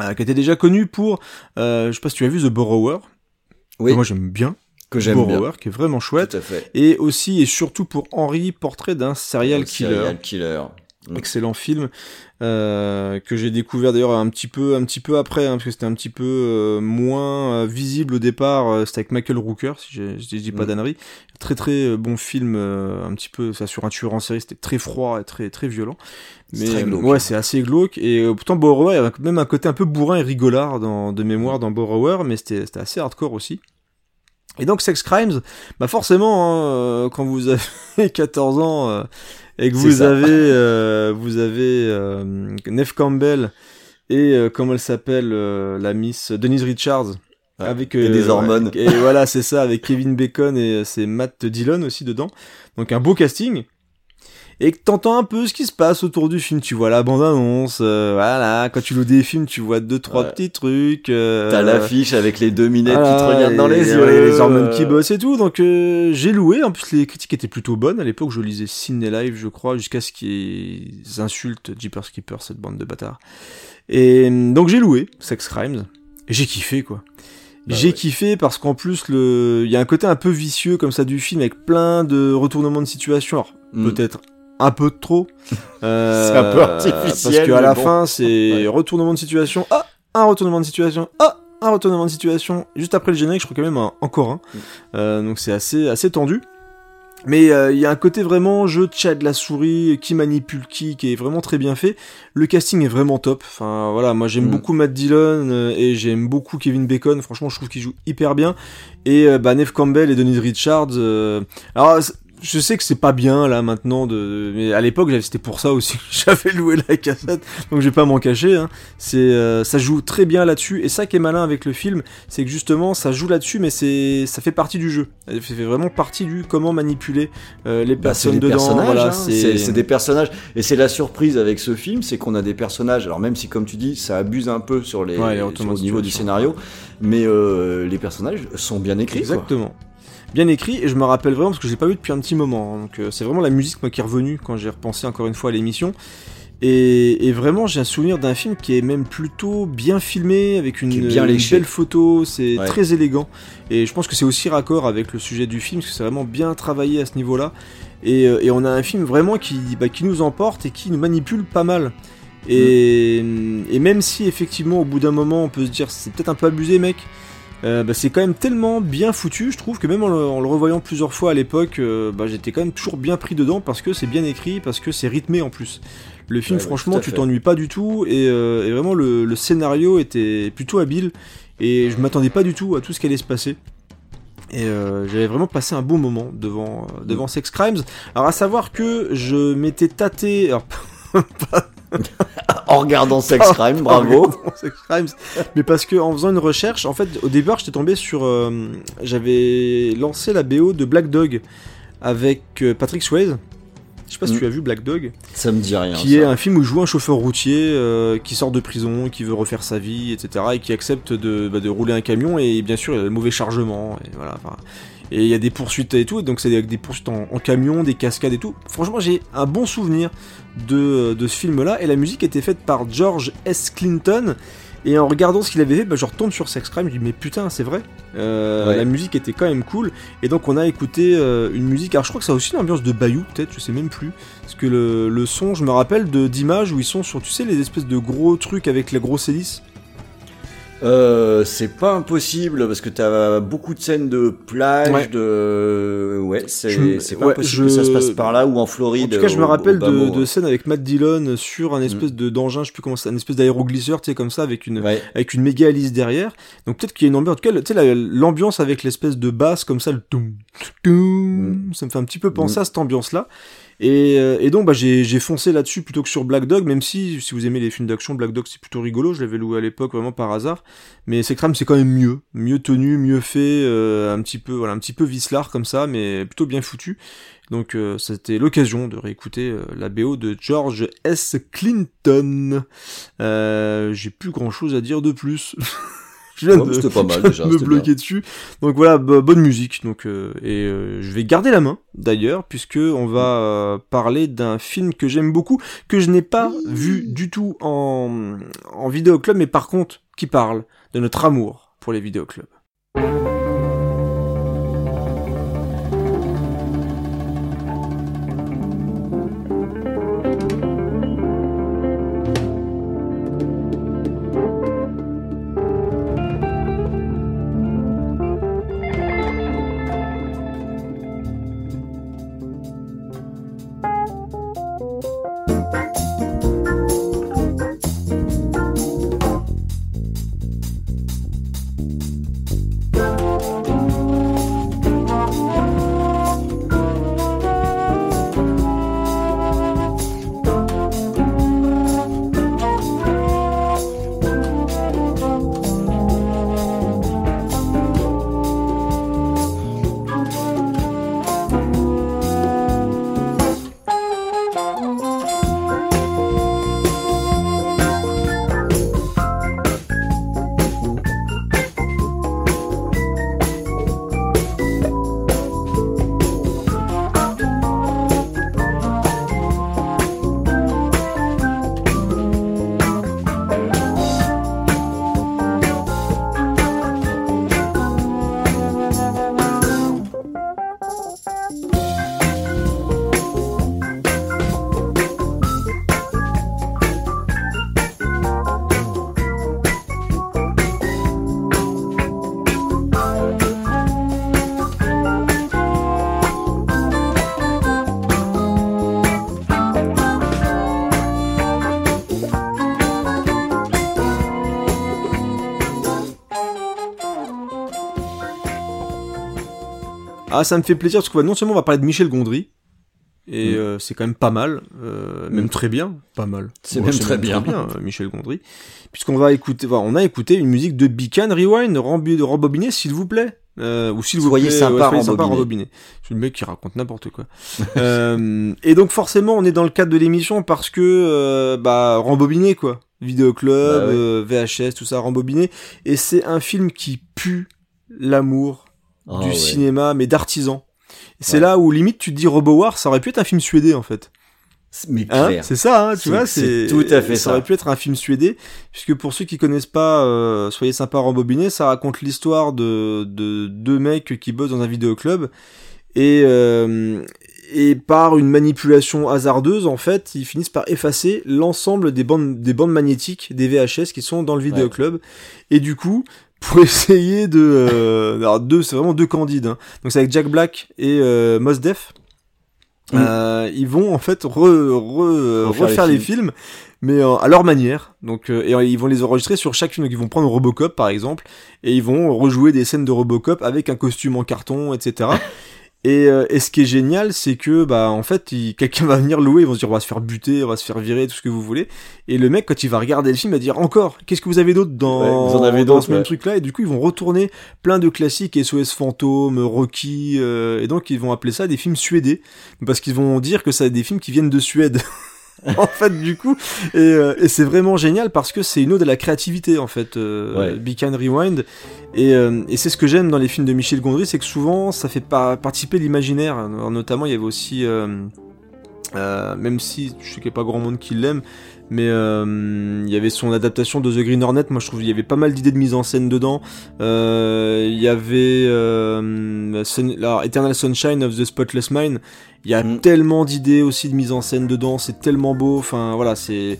euh, qui était déjà connu pour, euh, je sais pas si tu as vu The Borrower. Oui, Moi j'aime bien. Que j'aime. Borrower, qui est vraiment chouette. Tout à fait. Et aussi et surtout pour Henry, portrait d'un serial Le killer. Serial killer. Mm. Excellent film euh, que j'ai découvert d'ailleurs un petit peu un petit peu après hein, parce que c'était un petit peu euh, moins euh, visible au départ euh, c'était avec Michael Rooker si je, je dis pas Mm. d'annerie très très bon film un petit peu ça sur un tueur en série c'était très froid et très très violent mais très glauque. ouais c'est assez glauque et pourtant Borrower il y avait même un côté un peu bourrin et rigolard dans de mémoire dans Borrower mais c'était c'était assez hardcore aussi et donc Sex Crimes, bah forcément, hein, euh, quand vous avez 14 ans euh, et que vous avez, euh, vous avez euh, Neve Campbell et euh, comment elle s'appelle, euh, la Miss Denise Richards, Ouais. avec Et des hormones. Et voilà, c'est ça, avec Kevin Bacon et c'est Matt Dillon aussi dedans. Donc un beau casting. Et que t'entends un peu ce qui se passe autour du film. Tu vois la bande-annonce, euh, voilà. Quand tu loues des films, tu vois deux trois Ouais. petits trucs. euh, T'as l'affiche avec les deux minettes qui te voilà, regardent dans les les, yeux. les hormones qui bossent et tout. Donc euh, j'ai loué. En plus les critiques étaient plutôt bonnes. À l'époque je lisais Ciné Live je crois jusqu'à ce qu'ils insultent Jeepers Keepers cette bande de bâtards. Et euh, donc j'ai loué Sex Crimes. Et j'ai kiffé quoi. Bah j'ai ouais. kiffé parce qu'en plus le il y a un côté un peu vicieux comme ça du film avec plein de retournements de situation. Alors, Mm. peut-être un peu de trop. Euh, C'est un peu artificiel, Parce qu'à la bon. fin, c'est Ouais. retournement de situation. Ah, un retournement de situation. Ah, un retournement de situation. Juste après le générique, je crois quand même un- encore un. Mm. Euh, donc c'est assez, assez tendu. Mais euh, il y a un côté vraiment jeu de chat de la souris qui manipule qui, qui est vraiment très bien fait. Le casting est vraiment top. Enfin voilà, moi j'aime Mm. beaucoup Matt Dillon euh, et j'aime beaucoup Kevin Bacon. Franchement, je trouve qu'il joue hyper bien. Et euh, bah, Neve Campbell et Denise Richards. euh, Alors je sais que c'est pas bien là maintenant de mais à l'époque c'était pour ça aussi j'avais loué la cassette donc je vais pas m'en cacher hein. c'est euh, ça joue très bien là-dessus et ça qui est malin avec le film c'est que justement ça joue là-dessus mais c'est ça fait partie du jeu ça fait vraiment partie du comment manipuler euh, les Bah, personnes dedans personnages, voilà hein, c'est des personnages, et c'est la surprise avec ce film, c'est qu'on a des personnages. Alors même si, comme tu dis, ça abuse un peu sur les, Ouais, les sur le niveau du scénario, mais euh, les personnages sont bien écrits. quoi. Bien écrit, et je me rappelle vraiment parce que j'ai pas vu depuis un petit moment. hein. Donc euh, c'est vraiment la musique moi qui est revenue quand j'ai repensé encore une fois à l'émission. Et, et vraiment, j'ai un souvenir d'un film qui est même plutôt bien filmé, avec une, bien belle photo, c'est Ouais. très élégant. Et je pense que c'est aussi raccord avec le sujet du film, parce que c'est vraiment bien travaillé à ce niveau-là. Et, euh, et on a un film vraiment qui, bah, qui nous emporte et qui nous manipule pas mal. Et, et même si effectivement au bout d'un moment on peut se dire c'est peut-être un peu abusé mec, euh, bah, c'est quand même tellement bien foutu, je trouve que même en le, en le revoyant plusieurs fois à l'époque, euh, bah, j'étais quand même toujours bien pris dedans parce que c'est bien écrit, parce que c'est rythmé en plus. Le film, Ouais, ouais, franchement, tu t'ennuies pas du tout et, euh, et vraiment le, le scénario était plutôt habile et je m'attendais pas du tout à tout ce qui allait se passer. Et euh, j'avais vraiment passé un bon moment devant, devant Sex Crimes. Alors à savoir que je m'étais tâté, alors En regardant Sex Crime, bravo. Sex Crimes. Mais parce que en faisant une recherche, en fait, au départ, j'étais tombé sur. euh, J'avais lancé la BO de Black Dog avec euh, Patrick Swayze. Je sais pas si Mm. tu as vu Black Dog, Ça me dit rien. qui ça. est un film où joue un chauffeur routier euh, qui sort de prison, qui veut refaire sa vie, etc. et qui accepte de, bah, de rouler un camion et bien sûr il a le mauvais chargement et voilà. enfin, et il y a des poursuites et tout, et donc c'est des, des poursuites en, en camion, des cascades et tout. Franchement, j'ai un bon souvenir de, de ce film-là, et la musique était faite par George S. Clinton. Et en regardant ce qu'il avait fait, bah, je retombe sur Sex Crime, je dis mais putain c'est vrai, Euh, Ouais. la musique était quand même cool, et donc on a écouté euh, une musique, alors je crois que ça a aussi une ambiance de Bayou peut-être, je sais même plus, parce que le, le son, je me rappelle d'images où ils sont sur, tu sais, les espèces de gros trucs avec la grosse hélice. Euh, c'est pas impossible parce que t'as beaucoup de scènes de plage, Ouais. de ouais, c'est c'est pas ouais, impossible je- que ça se passe par là ou en Floride. En tout cas, je me rappelle au de, scènes avec Matt Dillon sur un espèce de d'engin, je sais plus comment c'est, un espèce d'aéroglisseur, tu sais, comme ça, avec une, Ouais. avec une méga hélice derrière. Donc peut-être qu'il y a une ambiance, en tout cas, tu sais, la- l'ambiance avec l'espèce de basse comme ça, le toum, toum, ça me fait un petit peu penser Mm. à cette ambiance-là. Et, euh, et donc bah, j'ai foncé là-dessus plutôt que sur Black Dog, même si si vous aimez les films d'action, Black Dog c'est plutôt rigolo, je l'avais loué à l'époque vraiment par hasard. Mais Sex Crime c'est quand même mieux, mieux tenu, mieux fait, euh, un petit peu voilà un petit peu vicelard comme ça, mais plutôt bien foutu. Donc euh, c'était l'occasion de réécouter euh, la BO de George S. Clinton. Euh, J'ai plus grand chose à dire de plus. je viens Ouais, de, pas mal déjà, me bloquer dessus. Donc voilà, bo- bonne musique. Donc euh, et euh, je vais garder la main d'ailleurs puisque on va euh, parler d'un film que j'aime beaucoup que je n'ai pas vu du tout en en vidéoclub, mais par contre qui parle de notre amour pour les vidéoclubs. Ah, ça me fait plaisir parce que ouais, non seulement on va parler de Michel Gondry, et Mm. euh, c'est quand même pas mal, euh, même Mm. très bien, pas mal. C'est même très bien. euh, Michel Gondry, puisqu'on va écouter, on a écouté une musique de Beacon Rewind, rembobiné, s'il vous plaît, euh, ou s'il vous plaît, sympa, soyez sympa, rembobiné. C'est le mec qui raconte n'importe quoi. euh, et donc forcément, on est dans le cadre de l'émission parce que euh, bah rembobiné quoi, vidéoclub, Bah ouais. VHS, tout ça rembobiné, et c'est un film qui pue l'amour Ah du ouais. cinéma, mais d'artisan. C'est Ouais. là où limite tu te dis RoboWar, ça aurait pu être un film suédé en fait. Mais Hein c'est ça, hein, tu vois, c'est tout à fait ça. ça. aurait pu être un film suédé, puisque pour ceux qui connaissent pas, euh, soyez sympa rembobiné, ça raconte l'histoire de, de deux mecs qui bossent dans un vidéoclub et euh, et par une manipulation hasardeuse, en fait, ils finissent par effacer l'ensemble des bandes des bandes magnétiques des VHS qui sont dans le vidéoclub. Et du coup, pour essayer de, euh, alors deux, c'est vraiment deux candides. Hein. Donc c'est avec Jack Black et euh, Mos Def. Mm. Euh, ils vont en fait re, re- Refaire refaire, les les, films. mais euh, à leur manière. Donc euh, et ils vont les enregistrer sur chaque film. Donc ils vont prendre Robocop par exemple et ils vont rejouer des scènes de Robocop avec un costume en carton, etc. Et, euh, et ce qui est génial, c'est que bah en fait, quelqu'un va venir louer, ils vont se dire on va se faire buter, on va se faire virer, tout ce que vous voulez. Et le mec, quand il va regarder le film, il va dire encore, qu'est-ce que vous avez d'autre dans, Ouais, vous en avez dans ce même truc-là? Et du coup, ils vont retourner plein de classiques, SOS Fantôme, Rocky, euh, et donc ils vont appeler ça des films suédés, parce qu'ils vont dire que c'est des films qui viennent de Suède. en fait, du coup, et, euh, et c'est vraiment génial parce que c'est une ode à la créativité, en fait, euh, Ouais. Beacon Rewind. Et, euh, et c'est ce que j'aime dans les films de Michel Gondry, c'est que souvent ça fait pas participer l'imaginaire. Notamment, il y avait aussi, euh, euh, même si je sais qu'il n'y a pas grand monde qui l'aime, mais euh, il y avait son adaptation de The Green Hornet. Moi, je trouve qu'il y avait pas mal d'idées de mise en scène dedans. Euh, Il y avait euh, Sun- alors, Eternal Sunshine of the Spotless Mind. Il y a Mm. tellement d'idées aussi de mise en scène dedans. C'est tellement beau. Enfin, voilà, c'est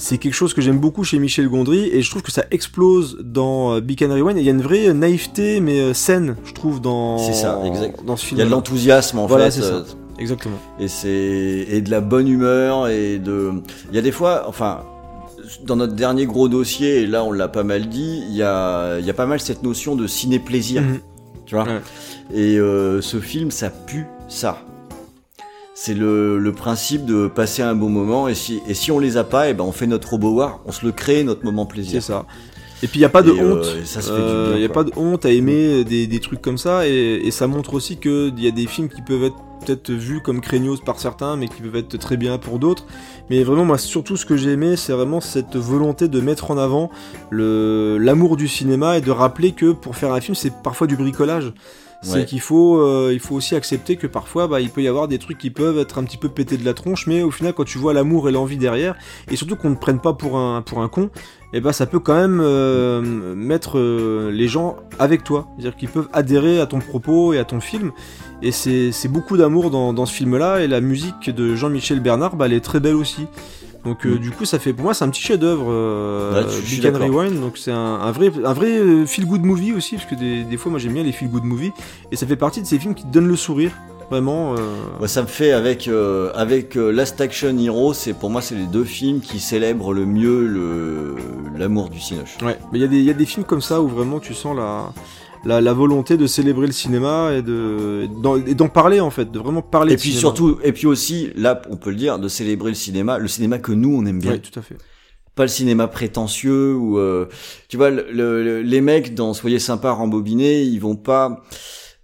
c'est quelque chose que j'aime beaucoup chez Michel Gondry et je trouve que ça explose dans euh, Beacon Rewind. Et Il y a une vraie naïveté mais euh, saine, je trouve, dans C'est ça, exact. dans ce Il film. y a de l'enthousiasme en Voilà, fait. ça. euh, Exactement. et c'est et de la bonne humeur et de il y a des fois enfin dans notre dernier gros dossier et là on l'a pas mal dit il y a il y a pas mal cette notion de ciné plaisir Mhm. tu vois Ouais. et euh, ce film ça pue ça c'est le, le principe de passer un bon moment et si et si on les a pas et ben on fait notre RoboWar on se le crée notre moment C'est plaisir ça. Et puis il y a pas de Et, euh, honte. et ça se fait du Euh, bien, Il y a quoi. pas de honte à aimer des, des trucs comme ça et, et ça montre aussi que il y a des films qui peuvent être peut-être vus comme craignos par certains mais qui peuvent être très bien pour d'autres. Mais vraiment moi surtout ce que j'ai aimé c'est vraiment cette volonté de mettre en avant le l'amour du cinéma et de rappeler que pour faire un film c'est parfois du bricolage. C'est qu'il faut, euh, il faut aussi accepter que parfois, bah, il peut y avoir des trucs qui peuvent être un petit peu pétés de la tronche, mais au final, quand tu vois l'amour et l'envie derrière, et surtout qu'on ne prenne pas pour un, pour un con, et ben ça peut quand même euh, mettre euh, les gens avec toi. C'est-à-dire qu'ils peuvent adhérer à ton propos et à ton film. Et c'est c'est beaucoup d'amour dans, dans ce film-là. Et la musique de Jean-Michel Bernard, bah, elle est très belle aussi. Donc euh, Mm. du coup, ça fait pour moi, c'est un petit chef-d'œuvre. Euh, Ouais, d'accord. Rewind. Donc c'est un, un vrai, un vrai feel good movie aussi, parce que des, des fois, moi j'aime bien les feel good movies. Et ça fait partie de ces films qui te donnent le sourire. Vraiment. euh, ça me fait avec euh, avec euh, Last Action Hero, c'est pour moi c'est les deux films qui célèbrent le mieux le l'amour du cinoche. Ouais, mais il y, y a des films comme ça où vraiment tu sens la, la, la volonté de célébrer le cinéma et de d'en parler en fait, de vraiment parler Et puis cinéma. surtout, et puis aussi, là, on peut le dire, de célébrer le cinéma, le cinéma que nous on aime bien, Ouais, tout à fait. pas le cinéma prétentieux ou, euh, tu vois, le- le- les mecs dans Soyez sympa, rembobiné, ils vont pas,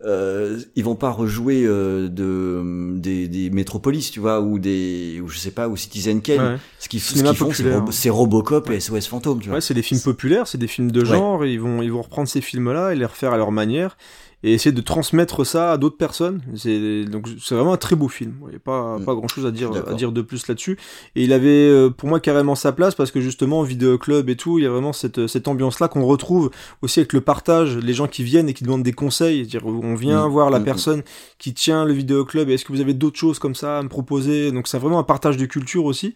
euh, ils vont pas rejouer euh, de des, des Metropolis, tu vois, ou des, ou je sais pas, ou Citizen Kane. Ouais. Ce qu'ils ce font, c'est. Robo- c'est Robocop et SOS Fantôme, tu vois. Ouais, c'est des films populaires, c'est des films de genre, et ils vont ils vont reprendre ces films-là et les refaire à leur manière et essayer de transmettre ça à d'autres personnes. C'est donc c'est vraiment un très beau film. Il n'y a pas Mm. pas grand-chose à dire à dire de plus là-dessus. Et il avait euh, pour moi carrément sa place parce que justement vidéo club et tout, il y a vraiment cette cette ambiance-là qu'on retrouve aussi avec le partage, les gens qui viennent et qui demandent des conseils, dire on vient Mm. voir la mm. personne qui tient le vidéo club. Est-ce que vous avez d'autres choses comme ça à me proposer? Donc c'est vraiment un partage de culture aussi.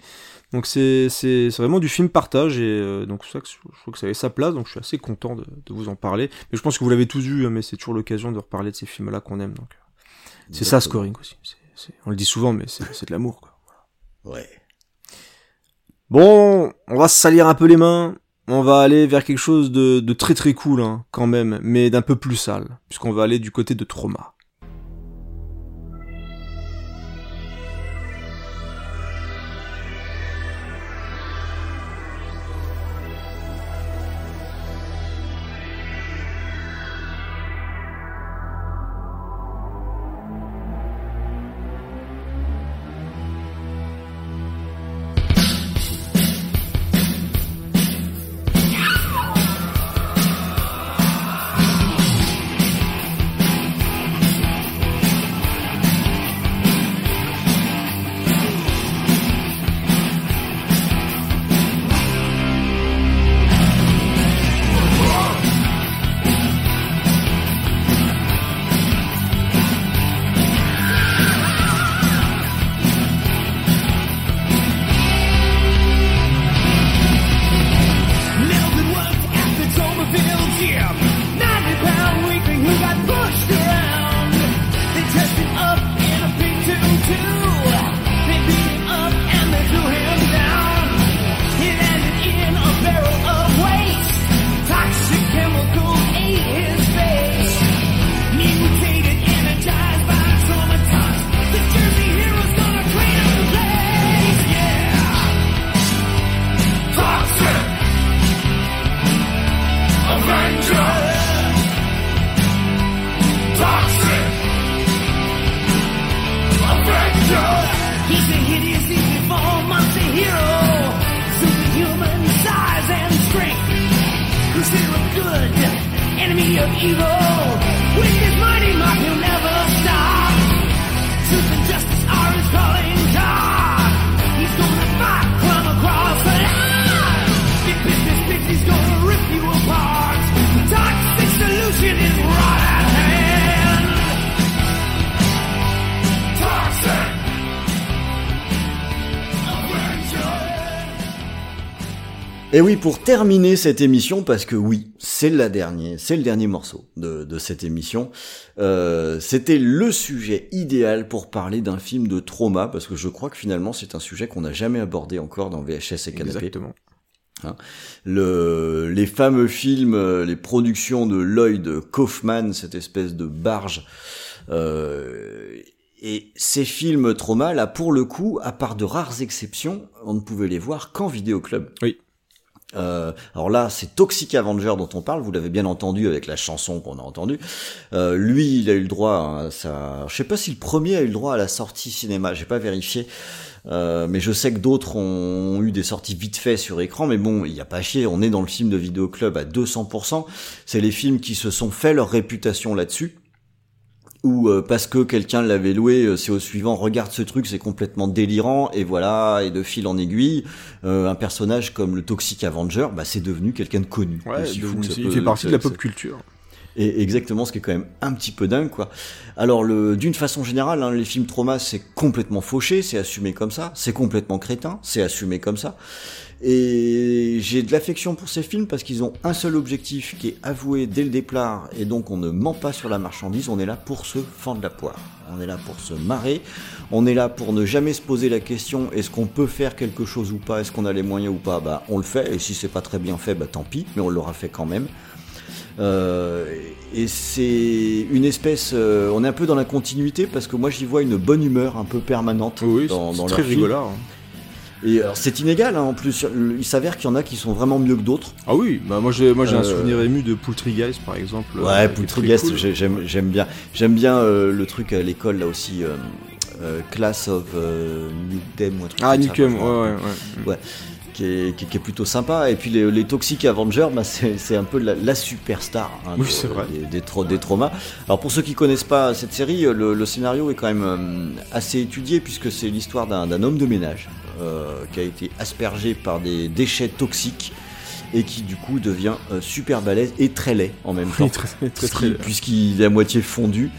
Donc c'est c'est c'est vraiment du film partage et euh, donc c'est ça que je je trouve que ça avait sa place donc je suis assez content de, de vous en parler. Mais je pense que vous l'avez tous vu hein, mais c'est toujours l'occasion de reparler de ces films là qu'on aime donc euh, c'est ça scoring aussi. C'est- c'est- on le dit souvent mais c'est c'est de l'amour quoi. Ouais. Bon, on va se salir un peu les mains. On va aller vers quelque chose de, de très très cool hein, quand même, mais d'un peu plus sale, puisqu'on va aller du côté de Trauma. Et oui, pour terminer cette émission, parce que oui, c'est la dernière, c'est le dernier morceau de, de cette émission. euh, C'était le sujet idéal pour parler d'un film de trauma, parce que je crois que finalement c'est un sujet qu'on n'a jamais abordé encore dans VHS et Canapé. Exactement. Le, les fameux films, euh, les productions de Lloyd Kaufman, cette espèce de barge. euh, et ces films trauma, là, pour le coup, à part de rares exceptions, on ne pouvait les voir qu'en vidéoclub. Oui. Euh, alors là, c'est Toxic Avenger dont on parle. Vous l'avez bien entendu avec la chanson qu'on a entendue. Euh, lui, il a eu le droit à ça. Je sais pas si le premier a eu le droit à la sortie cinéma. J'ai pas vérifié. Euh, mais je sais que d'autres ont eu des sorties vite fait sur écran, mais bon, il n'y a pas chier, on est dans le film de vidéoclub à 200%, c'est les films qui se sont fait leur réputation là-dessus, ou euh, parce que quelqu'un l'avait loué, euh, c'est au suivant, regarde ce truc, c'est complètement délirant, et voilà, et de fil en aiguille, euh, un personnage comme le Toxic Avenger, bah, c'est devenu quelqu'un de connu. Ouais, Aussi fou donc que ça il peut- fait partie de la pop culture. et exactement, ce qui est quand même un petit peu dingue, quoi. Alors, le, d'une façon générale, hein, les films trauma, c'est complètement fauché, c'est assumé comme ça, c'est complètement crétin, c'est assumé comme ça. Et j'ai de l'affection pour ces films parce qu'ils ont un seul objectif qui est avoué dès le départ, et donc on ne ment pas sur la marchandise, on est là pour se fendre la poire. On est là pour se marrer, on est là pour ne jamais se poser la question est-ce qu'on peut faire quelque chose ou pas, est-ce qu'on a les moyens ou pas, bah on le fait, et si c'est pas très bien fait, bah tant pis, mais on l'aura fait quand même. Euh, et c'est une espèce, euh, on est un peu dans la continuité parce que moi j'y vois une bonne humeur un peu permanente Oui, dans, c'est dans très leurs films. rigolard. hein. Et alors c'est inégal hein, en plus, il s'avère qu'il y en a qui sont vraiment mieux que d'autres. Ah oui, bah moi j'ai moi j'ai un Euh, souvenir ému de Poultrygeist par exemple. euh, Ouais, très cool. j'ai- j'aime j'aime bien, j'aime bien euh, le truc à l'école là aussi, euh, euh, Class of euh, Newdem ou un truc Ah comme ça, Nickem, je ouais ouais ouais. Ouais. Qui est, qui, qui est plutôt sympa. Et puis les, les Toxic Avengers, bah, c'est un peu la, la superstar hein, Oui, de- c'est vrai. Des, des, tra- des traumas. Alors pour ceux qui connaissent pas cette série, le, le scénario est quand même euh, assez étudié puisque c'est l'histoire d'un homme de ménage euh, qui a été aspergé par des déchets toxiques et qui du coup devient euh, super balèze et très laid en même temps. Oui, très très très, puisqu'il- est à moitié fondu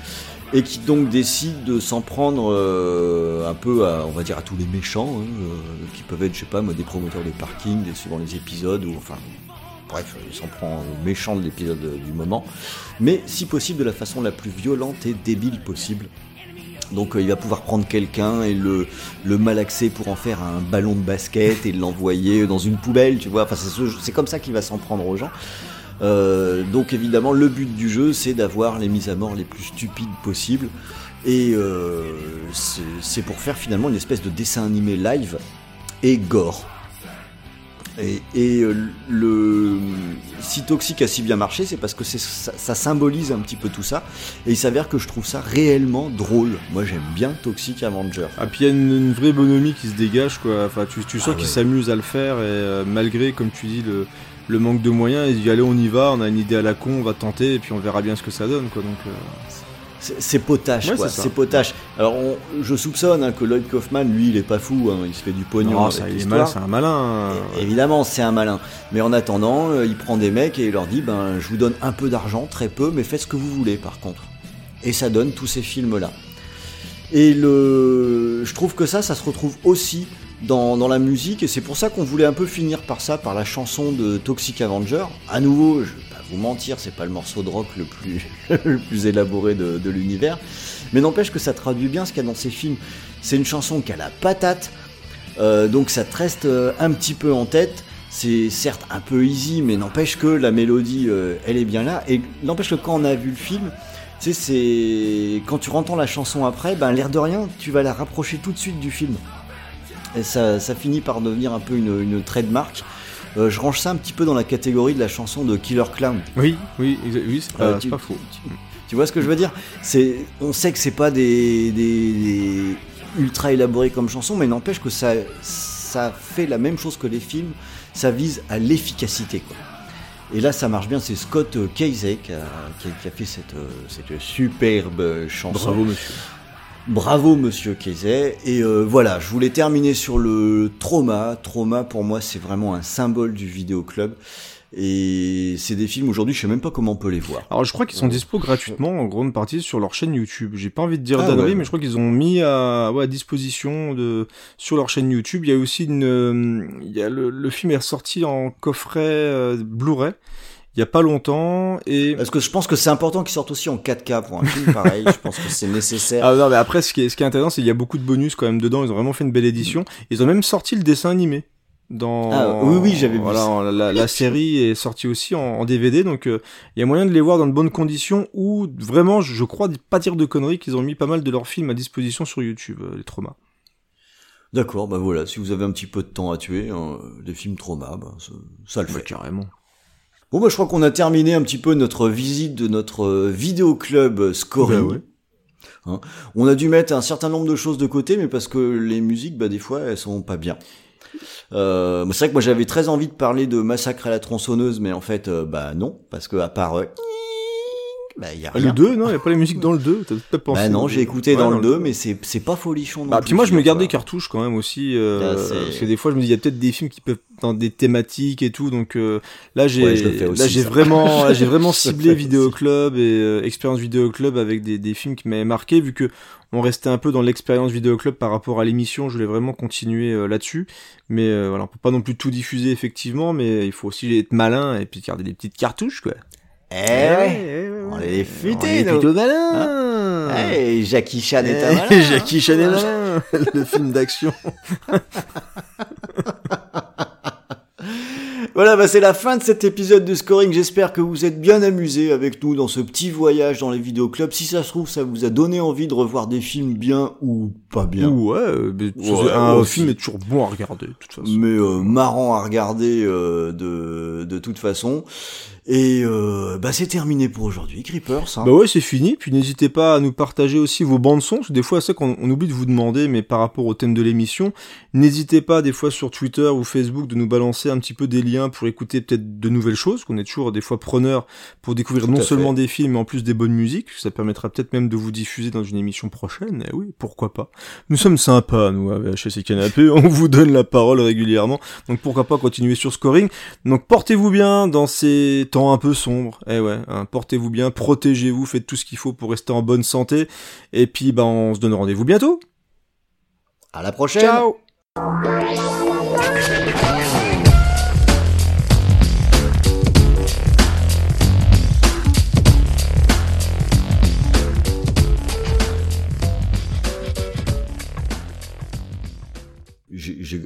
et qui donc décide de s'en prendre euh, un peu à, on va dire, à tous les méchants, hein, euh, qui peuvent être, je sais pas, moi, des promoteurs de parking, des, suivant les épisodes, ou enfin, bref, il s'en prend aux méchants de l'épisode euh, du moment, mais si possible de la façon la plus violente et débile possible. Donc euh, il va pouvoir prendre quelqu'un et le, malaxer pour en faire un ballon de basket et l'envoyer dans une poubelle, tu vois. Enfin, c'est ce- c'est comme ça qu'il va s'en prendre aux gens. Euh, donc évidemment, le but du jeu, c'est d'avoir les mises à mort les plus stupides possibles. Et euh, c'est pour faire finalement une espèce de dessin animé live et gore. Et, et, euh, le si Toxic a si bien marché, c'est parce que c'est- ça, ça symbolise un petit peu tout ça. Et il s'avère que je trouve ça réellement drôle. Moi, j'aime bien Toxic Avenger. Ah puis il y a une, une vraie bonhomie qui se dégage quoi. Enfin tu, tu sens Ah qu'il ouais. s'amuse à le faire et euh, malgré comme tu dis le, le manque de moyens, il dit allez on y va, on a une idée à la con, on va tenter et puis on verra bien ce que ça donne quoi. Donc euh, C'est potache, Ouais, quoi. c'est potache. Alors, on- je soupçonne hein, que Lloyd Kaufman, lui, il est pas fou. hein, il se fait du pognon. non, avec ça, il est c'est un malin. Et- Évidemment, c'est un malin. Mais en attendant, euh, il prend des mecs et il leur dit ben, je vous donne un peu d'argent, très peu, mais faites ce que vous voulez, par contre. Et ça donne tous ces films-là. Et le, je trouve que ça, ça se retrouve aussi dans, dans la musique, et c'est pour ça qu'on voulait un peu finir par ça, par la chanson de Toxic Avenger. À nouveau, je vous mentir, c'est pas le morceau de rock le plus, le plus élaboré de, l'univers, mais n'empêche que ça traduit bien ce qu'il y a dans ces films. C'est une chanson qui a la patate, euh, donc ça te reste euh, un petit peu en tête. C'est certes un peu easy, mais n'empêche que la mélodie, euh, elle est bien là. Et n'empêche que quand on a vu le film, tu sais, c'est quand tu entends la chanson après, ben l'air de rien, tu vas la rapprocher tout de suite du film. Et ça, ça finit par devenir un peu une, une trademark. Euh, je range ça un petit peu dans la catégorie de la chanson de Killer Clown. Oui, oui, oui, c'est pas, Euh, tu- pas faux. Tu vois ce que je veux dire? C'est, on sait que c'est pas des, des- des ultra élaborés comme chansons, mais n'empêche que ça, ça fait la même chose que les films. Ça vise à l'efficacité, quoi. Et là, ça marche bien. C'est Scott euh, Casey qui a, qui a- fait cette, euh, cette superbe chanson. Bravo, monsieur. Bravo Monsieur Casey. Et euh, voilà, je voulais terminer sur le trauma. Trauma pour moi c'est vraiment un symbole du vidéoclub. Et c'est des films aujourd'hui, je sais même pas comment on peut les voir. Alors je crois qu'ils sont dispo gratuitement en grande partie sur leur chaîne YouTube. J'ai pas envie de dire Ah d'annerie, ouais. mais je crois qu'ils ont mis à, ouais, à disposition de sur leur chaîne YouTube. Il y a aussi une, euh, il y a le, le film est ressorti en coffret euh, Blu-ray il y a pas longtemps et Parce que je pense que c'est important qu'ils sortent aussi en 4K pour un film pareil. je pense que c'est nécessaire. ah non mais après ce qui est ce qui est intéressant c'est qu'il y a beaucoup de bonus quand même dedans. Ils ont vraiment fait une belle édition. Ils ont même sorti le dessin animé. Dans Ah, oui, oui, j'avais vu voilà, ça. La, la- série est sortie aussi en, en DVD, donc euh, il y a moyen de les voir dans de bonnes conditions. Ou vraiment, je, je crois pas dire de conneries qu'ils ont mis pas mal de leurs films à disposition sur YouTube, euh, les traumas. D'accord, bah voilà, si vous avez un petit peu de temps à tuer, hein, des films trauma, bah, ça, ça le fait. carrément. Bon bah je crois qu'on a terminé un petit peu notre visite de notre euh, vidéoclub euh, scoring. Bah ouais. Hein. On a dû mettre un certain nombre de choses de côté, mais parce que les musiques, bah des fois, elles sont pas bien. Euh, c'est vrai que moi j'avais très envie de parler de Massacre à la tronçonneuse, mais en fait, euh, bah non, parce que à part, euh, bah y a rien. Le 2, non, il y a pas les musiques dans le 2. T'as peut-être pensé. Bah non, j'ai écouté Ouais, dans le 2, mais c'est c'est pas folichon. non Bah, plus, puis moi, je me garde des cartouches quand même aussi, euh, parce que des fois, je me dis, il y a peut-être des films qui peuvent dans des thématiques et tout, donc euh, là, j'ai, Ouais, là, j'ai vraiment, là, j'ai vraiment ciblé Vidéo Club et euh, expérience Vidéo Club avec des, des films qui m'avaient marqué, vu que on restait un peu dans l'expérience Vidéo Club par rapport à l'émission, je voulais vraiment continuer euh, là-dessus, mais euh, voilà, on peut pas non plus tout diffuser effectivement, mais il faut aussi être malin et puis garder des petites cartouches, quoi. Eh ouais. On est futés, nous. plutôt malin. Eh, Jackie Chan est un Eh, malin. Jackie Chan est malin, le film d'action. Voilà, bah c'est la fin de cet épisode de Scoring. J'espère que vous êtes bien amusés avec nous dans ce petit voyage dans les vidéoclubs. Si ça se trouve, ça vous a donné envie de revoir des films bien ou pas bien. Ouais, mais Ouais, un film est toujours bon à regarder, de toute façon. mais euh, marrant à regarder euh, de, de toute façon. Et euh, bah c'est terminé pour aujourd'hui, Creepers. Hein. Bah ouais, c'est fini. Puis n'hésitez pas à nous partager aussi vos bandes son. Parce que des fois, c'est qu'on on oublie de vous demander, mais par rapport au thème de l'émission, n'hésitez pas des fois sur Twitter ou Facebook de nous balancer un petit peu des liens pour écouter peut-être de nouvelles choses. Qu'on est toujours des fois preneurs pour découvrir Tout non seulement fait. des films, mais en plus des bonnes musiques. Ça permettra peut-être même de vous diffuser dans une émission prochaine. Eh oui, pourquoi pas. Nous sommes sympas, nous, avec HSC Canapé. On vous donne la parole régulièrement. Donc pourquoi pas continuer sur Scoring. Donc portez-vous bien dans ces temps un peu sombres. Eh ouais, hein, portez-vous bien, protégez-vous, faites tout ce qu'il faut pour rester en bonne santé. Et puis bah on se donne rendez-vous bientôt. À la prochaine. Ciao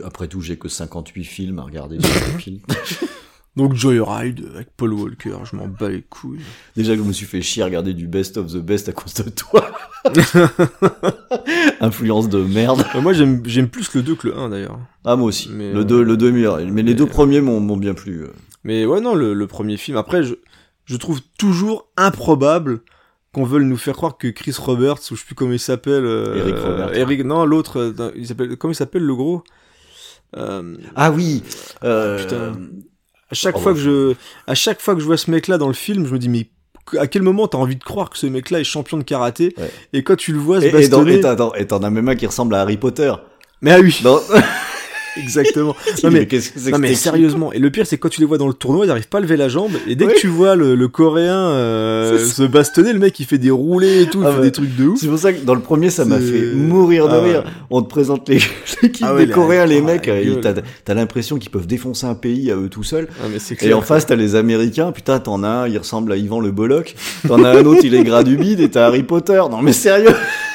après tout, j'ai que 58 films à regarder sur le film. Donc Joyride avec Paul Walker, je m'en bats les couilles. Déjà que je me suis fait chier à regarder du best of the best à cause de toi. Influence de merde. Euh, moi j'aime j'aime plus le 2 que le 1 d'ailleurs. Ah moi aussi. Mais, le euh, 2 le 2 meilleur. Mais les deux euh, premiers m'ont m'ont bien plu. euh. Mais ouais non, le, le premier film. Après je, je trouve toujours improbable qu'on veuille nous faire croire que Chris Roberts, ou je sais plus comment il s'appelle. euh, Eric Roberts. Eric, non l'autre, euh, il s'appelle, comment il s'appelle le gros? Euh, Ah oui. Euh, putain. À chaque Oh, fois bah, que je, à chaque fois que je vois ce mec-là dans le film, je me dis mais à quel moment t'as envie de croire que ce mec-là est champion de karaté Ouais. et quand tu le vois se bastonner, et t'en as même un qui ressemble à Harry Potter. mais ah oui, exactement. non mais, non mais cette sérieusement, et le pire c'est que quand tu les vois dans le tournoi, ils arrivent pas à lever la jambe et dès Oui. que tu vois le, le coréen euh, se bastonner, le mec il fait des roulés et tout, il Ah fait des trucs de ouf. C'est pour ça que dans le premier, ça m'a fait mourir de Ah ouais. rire. On te présente les- l'équipe Ah ouais, des Coréens, les mecs, t'as l'impression qu'ils peuvent défoncer un pays à eux tout seuls. Ah mais Et en face, t'as les Américains. Putain, t'en as un, il ressemble à Yvan le Bolloc. T'en as un autre, il est gras du bide. Et t'as Harry Potter. Non mais sérieux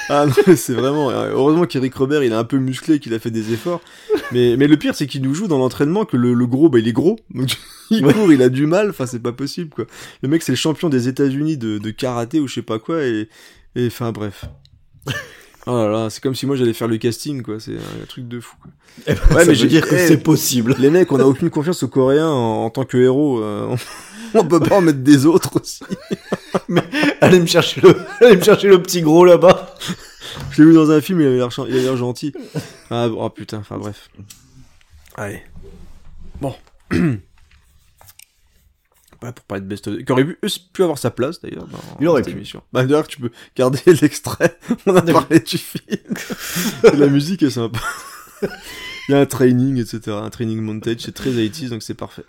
Ah non, mais c'est vraiment. Heureusement qu'Eric Robert, il est un peu musclé, qu'il a fait des efforts. Mais, mais le pire, c'est qu'il nous joue dans l'entraînement que le, le gros, bah, il est gros. Donc, il Ouais. court, il a du mal. Enfin, c'est pas possible, quoi. Le mec, c'est le champion des États-Unis de, de karaté ou je sais pas quoi. Et, et enfin, bref. Oh là là, c'est comme si moi j'allais faire le casting, quoi. C'est un, truc de fou, quoi. Ouais, mais mais je veux dire que eh, c'est possible. Les mecs, on a aucune confiance aux Coréens en, en tant que héros. euh, on, on peut pas en mettre des autres aussi. Allez me chercher le, allez me chercher le petit gros là-bas. Je l'ai vu dans un film, il avait l'air, chan- il avait l'air gentil. Ah, oh putain, enfin bref. Allez. Bon. voilà, pour parler de Best of, qui aurait pu, pu avoir sa place d'ailleurs dans Il aurait cette pu. émission. Bah d'ailleurs, tu peux garder l'extrait. On a parlé du film. La musique est sympa. Il y a un training, etc. Un training montage, c'est très 80 donc c'est parfait.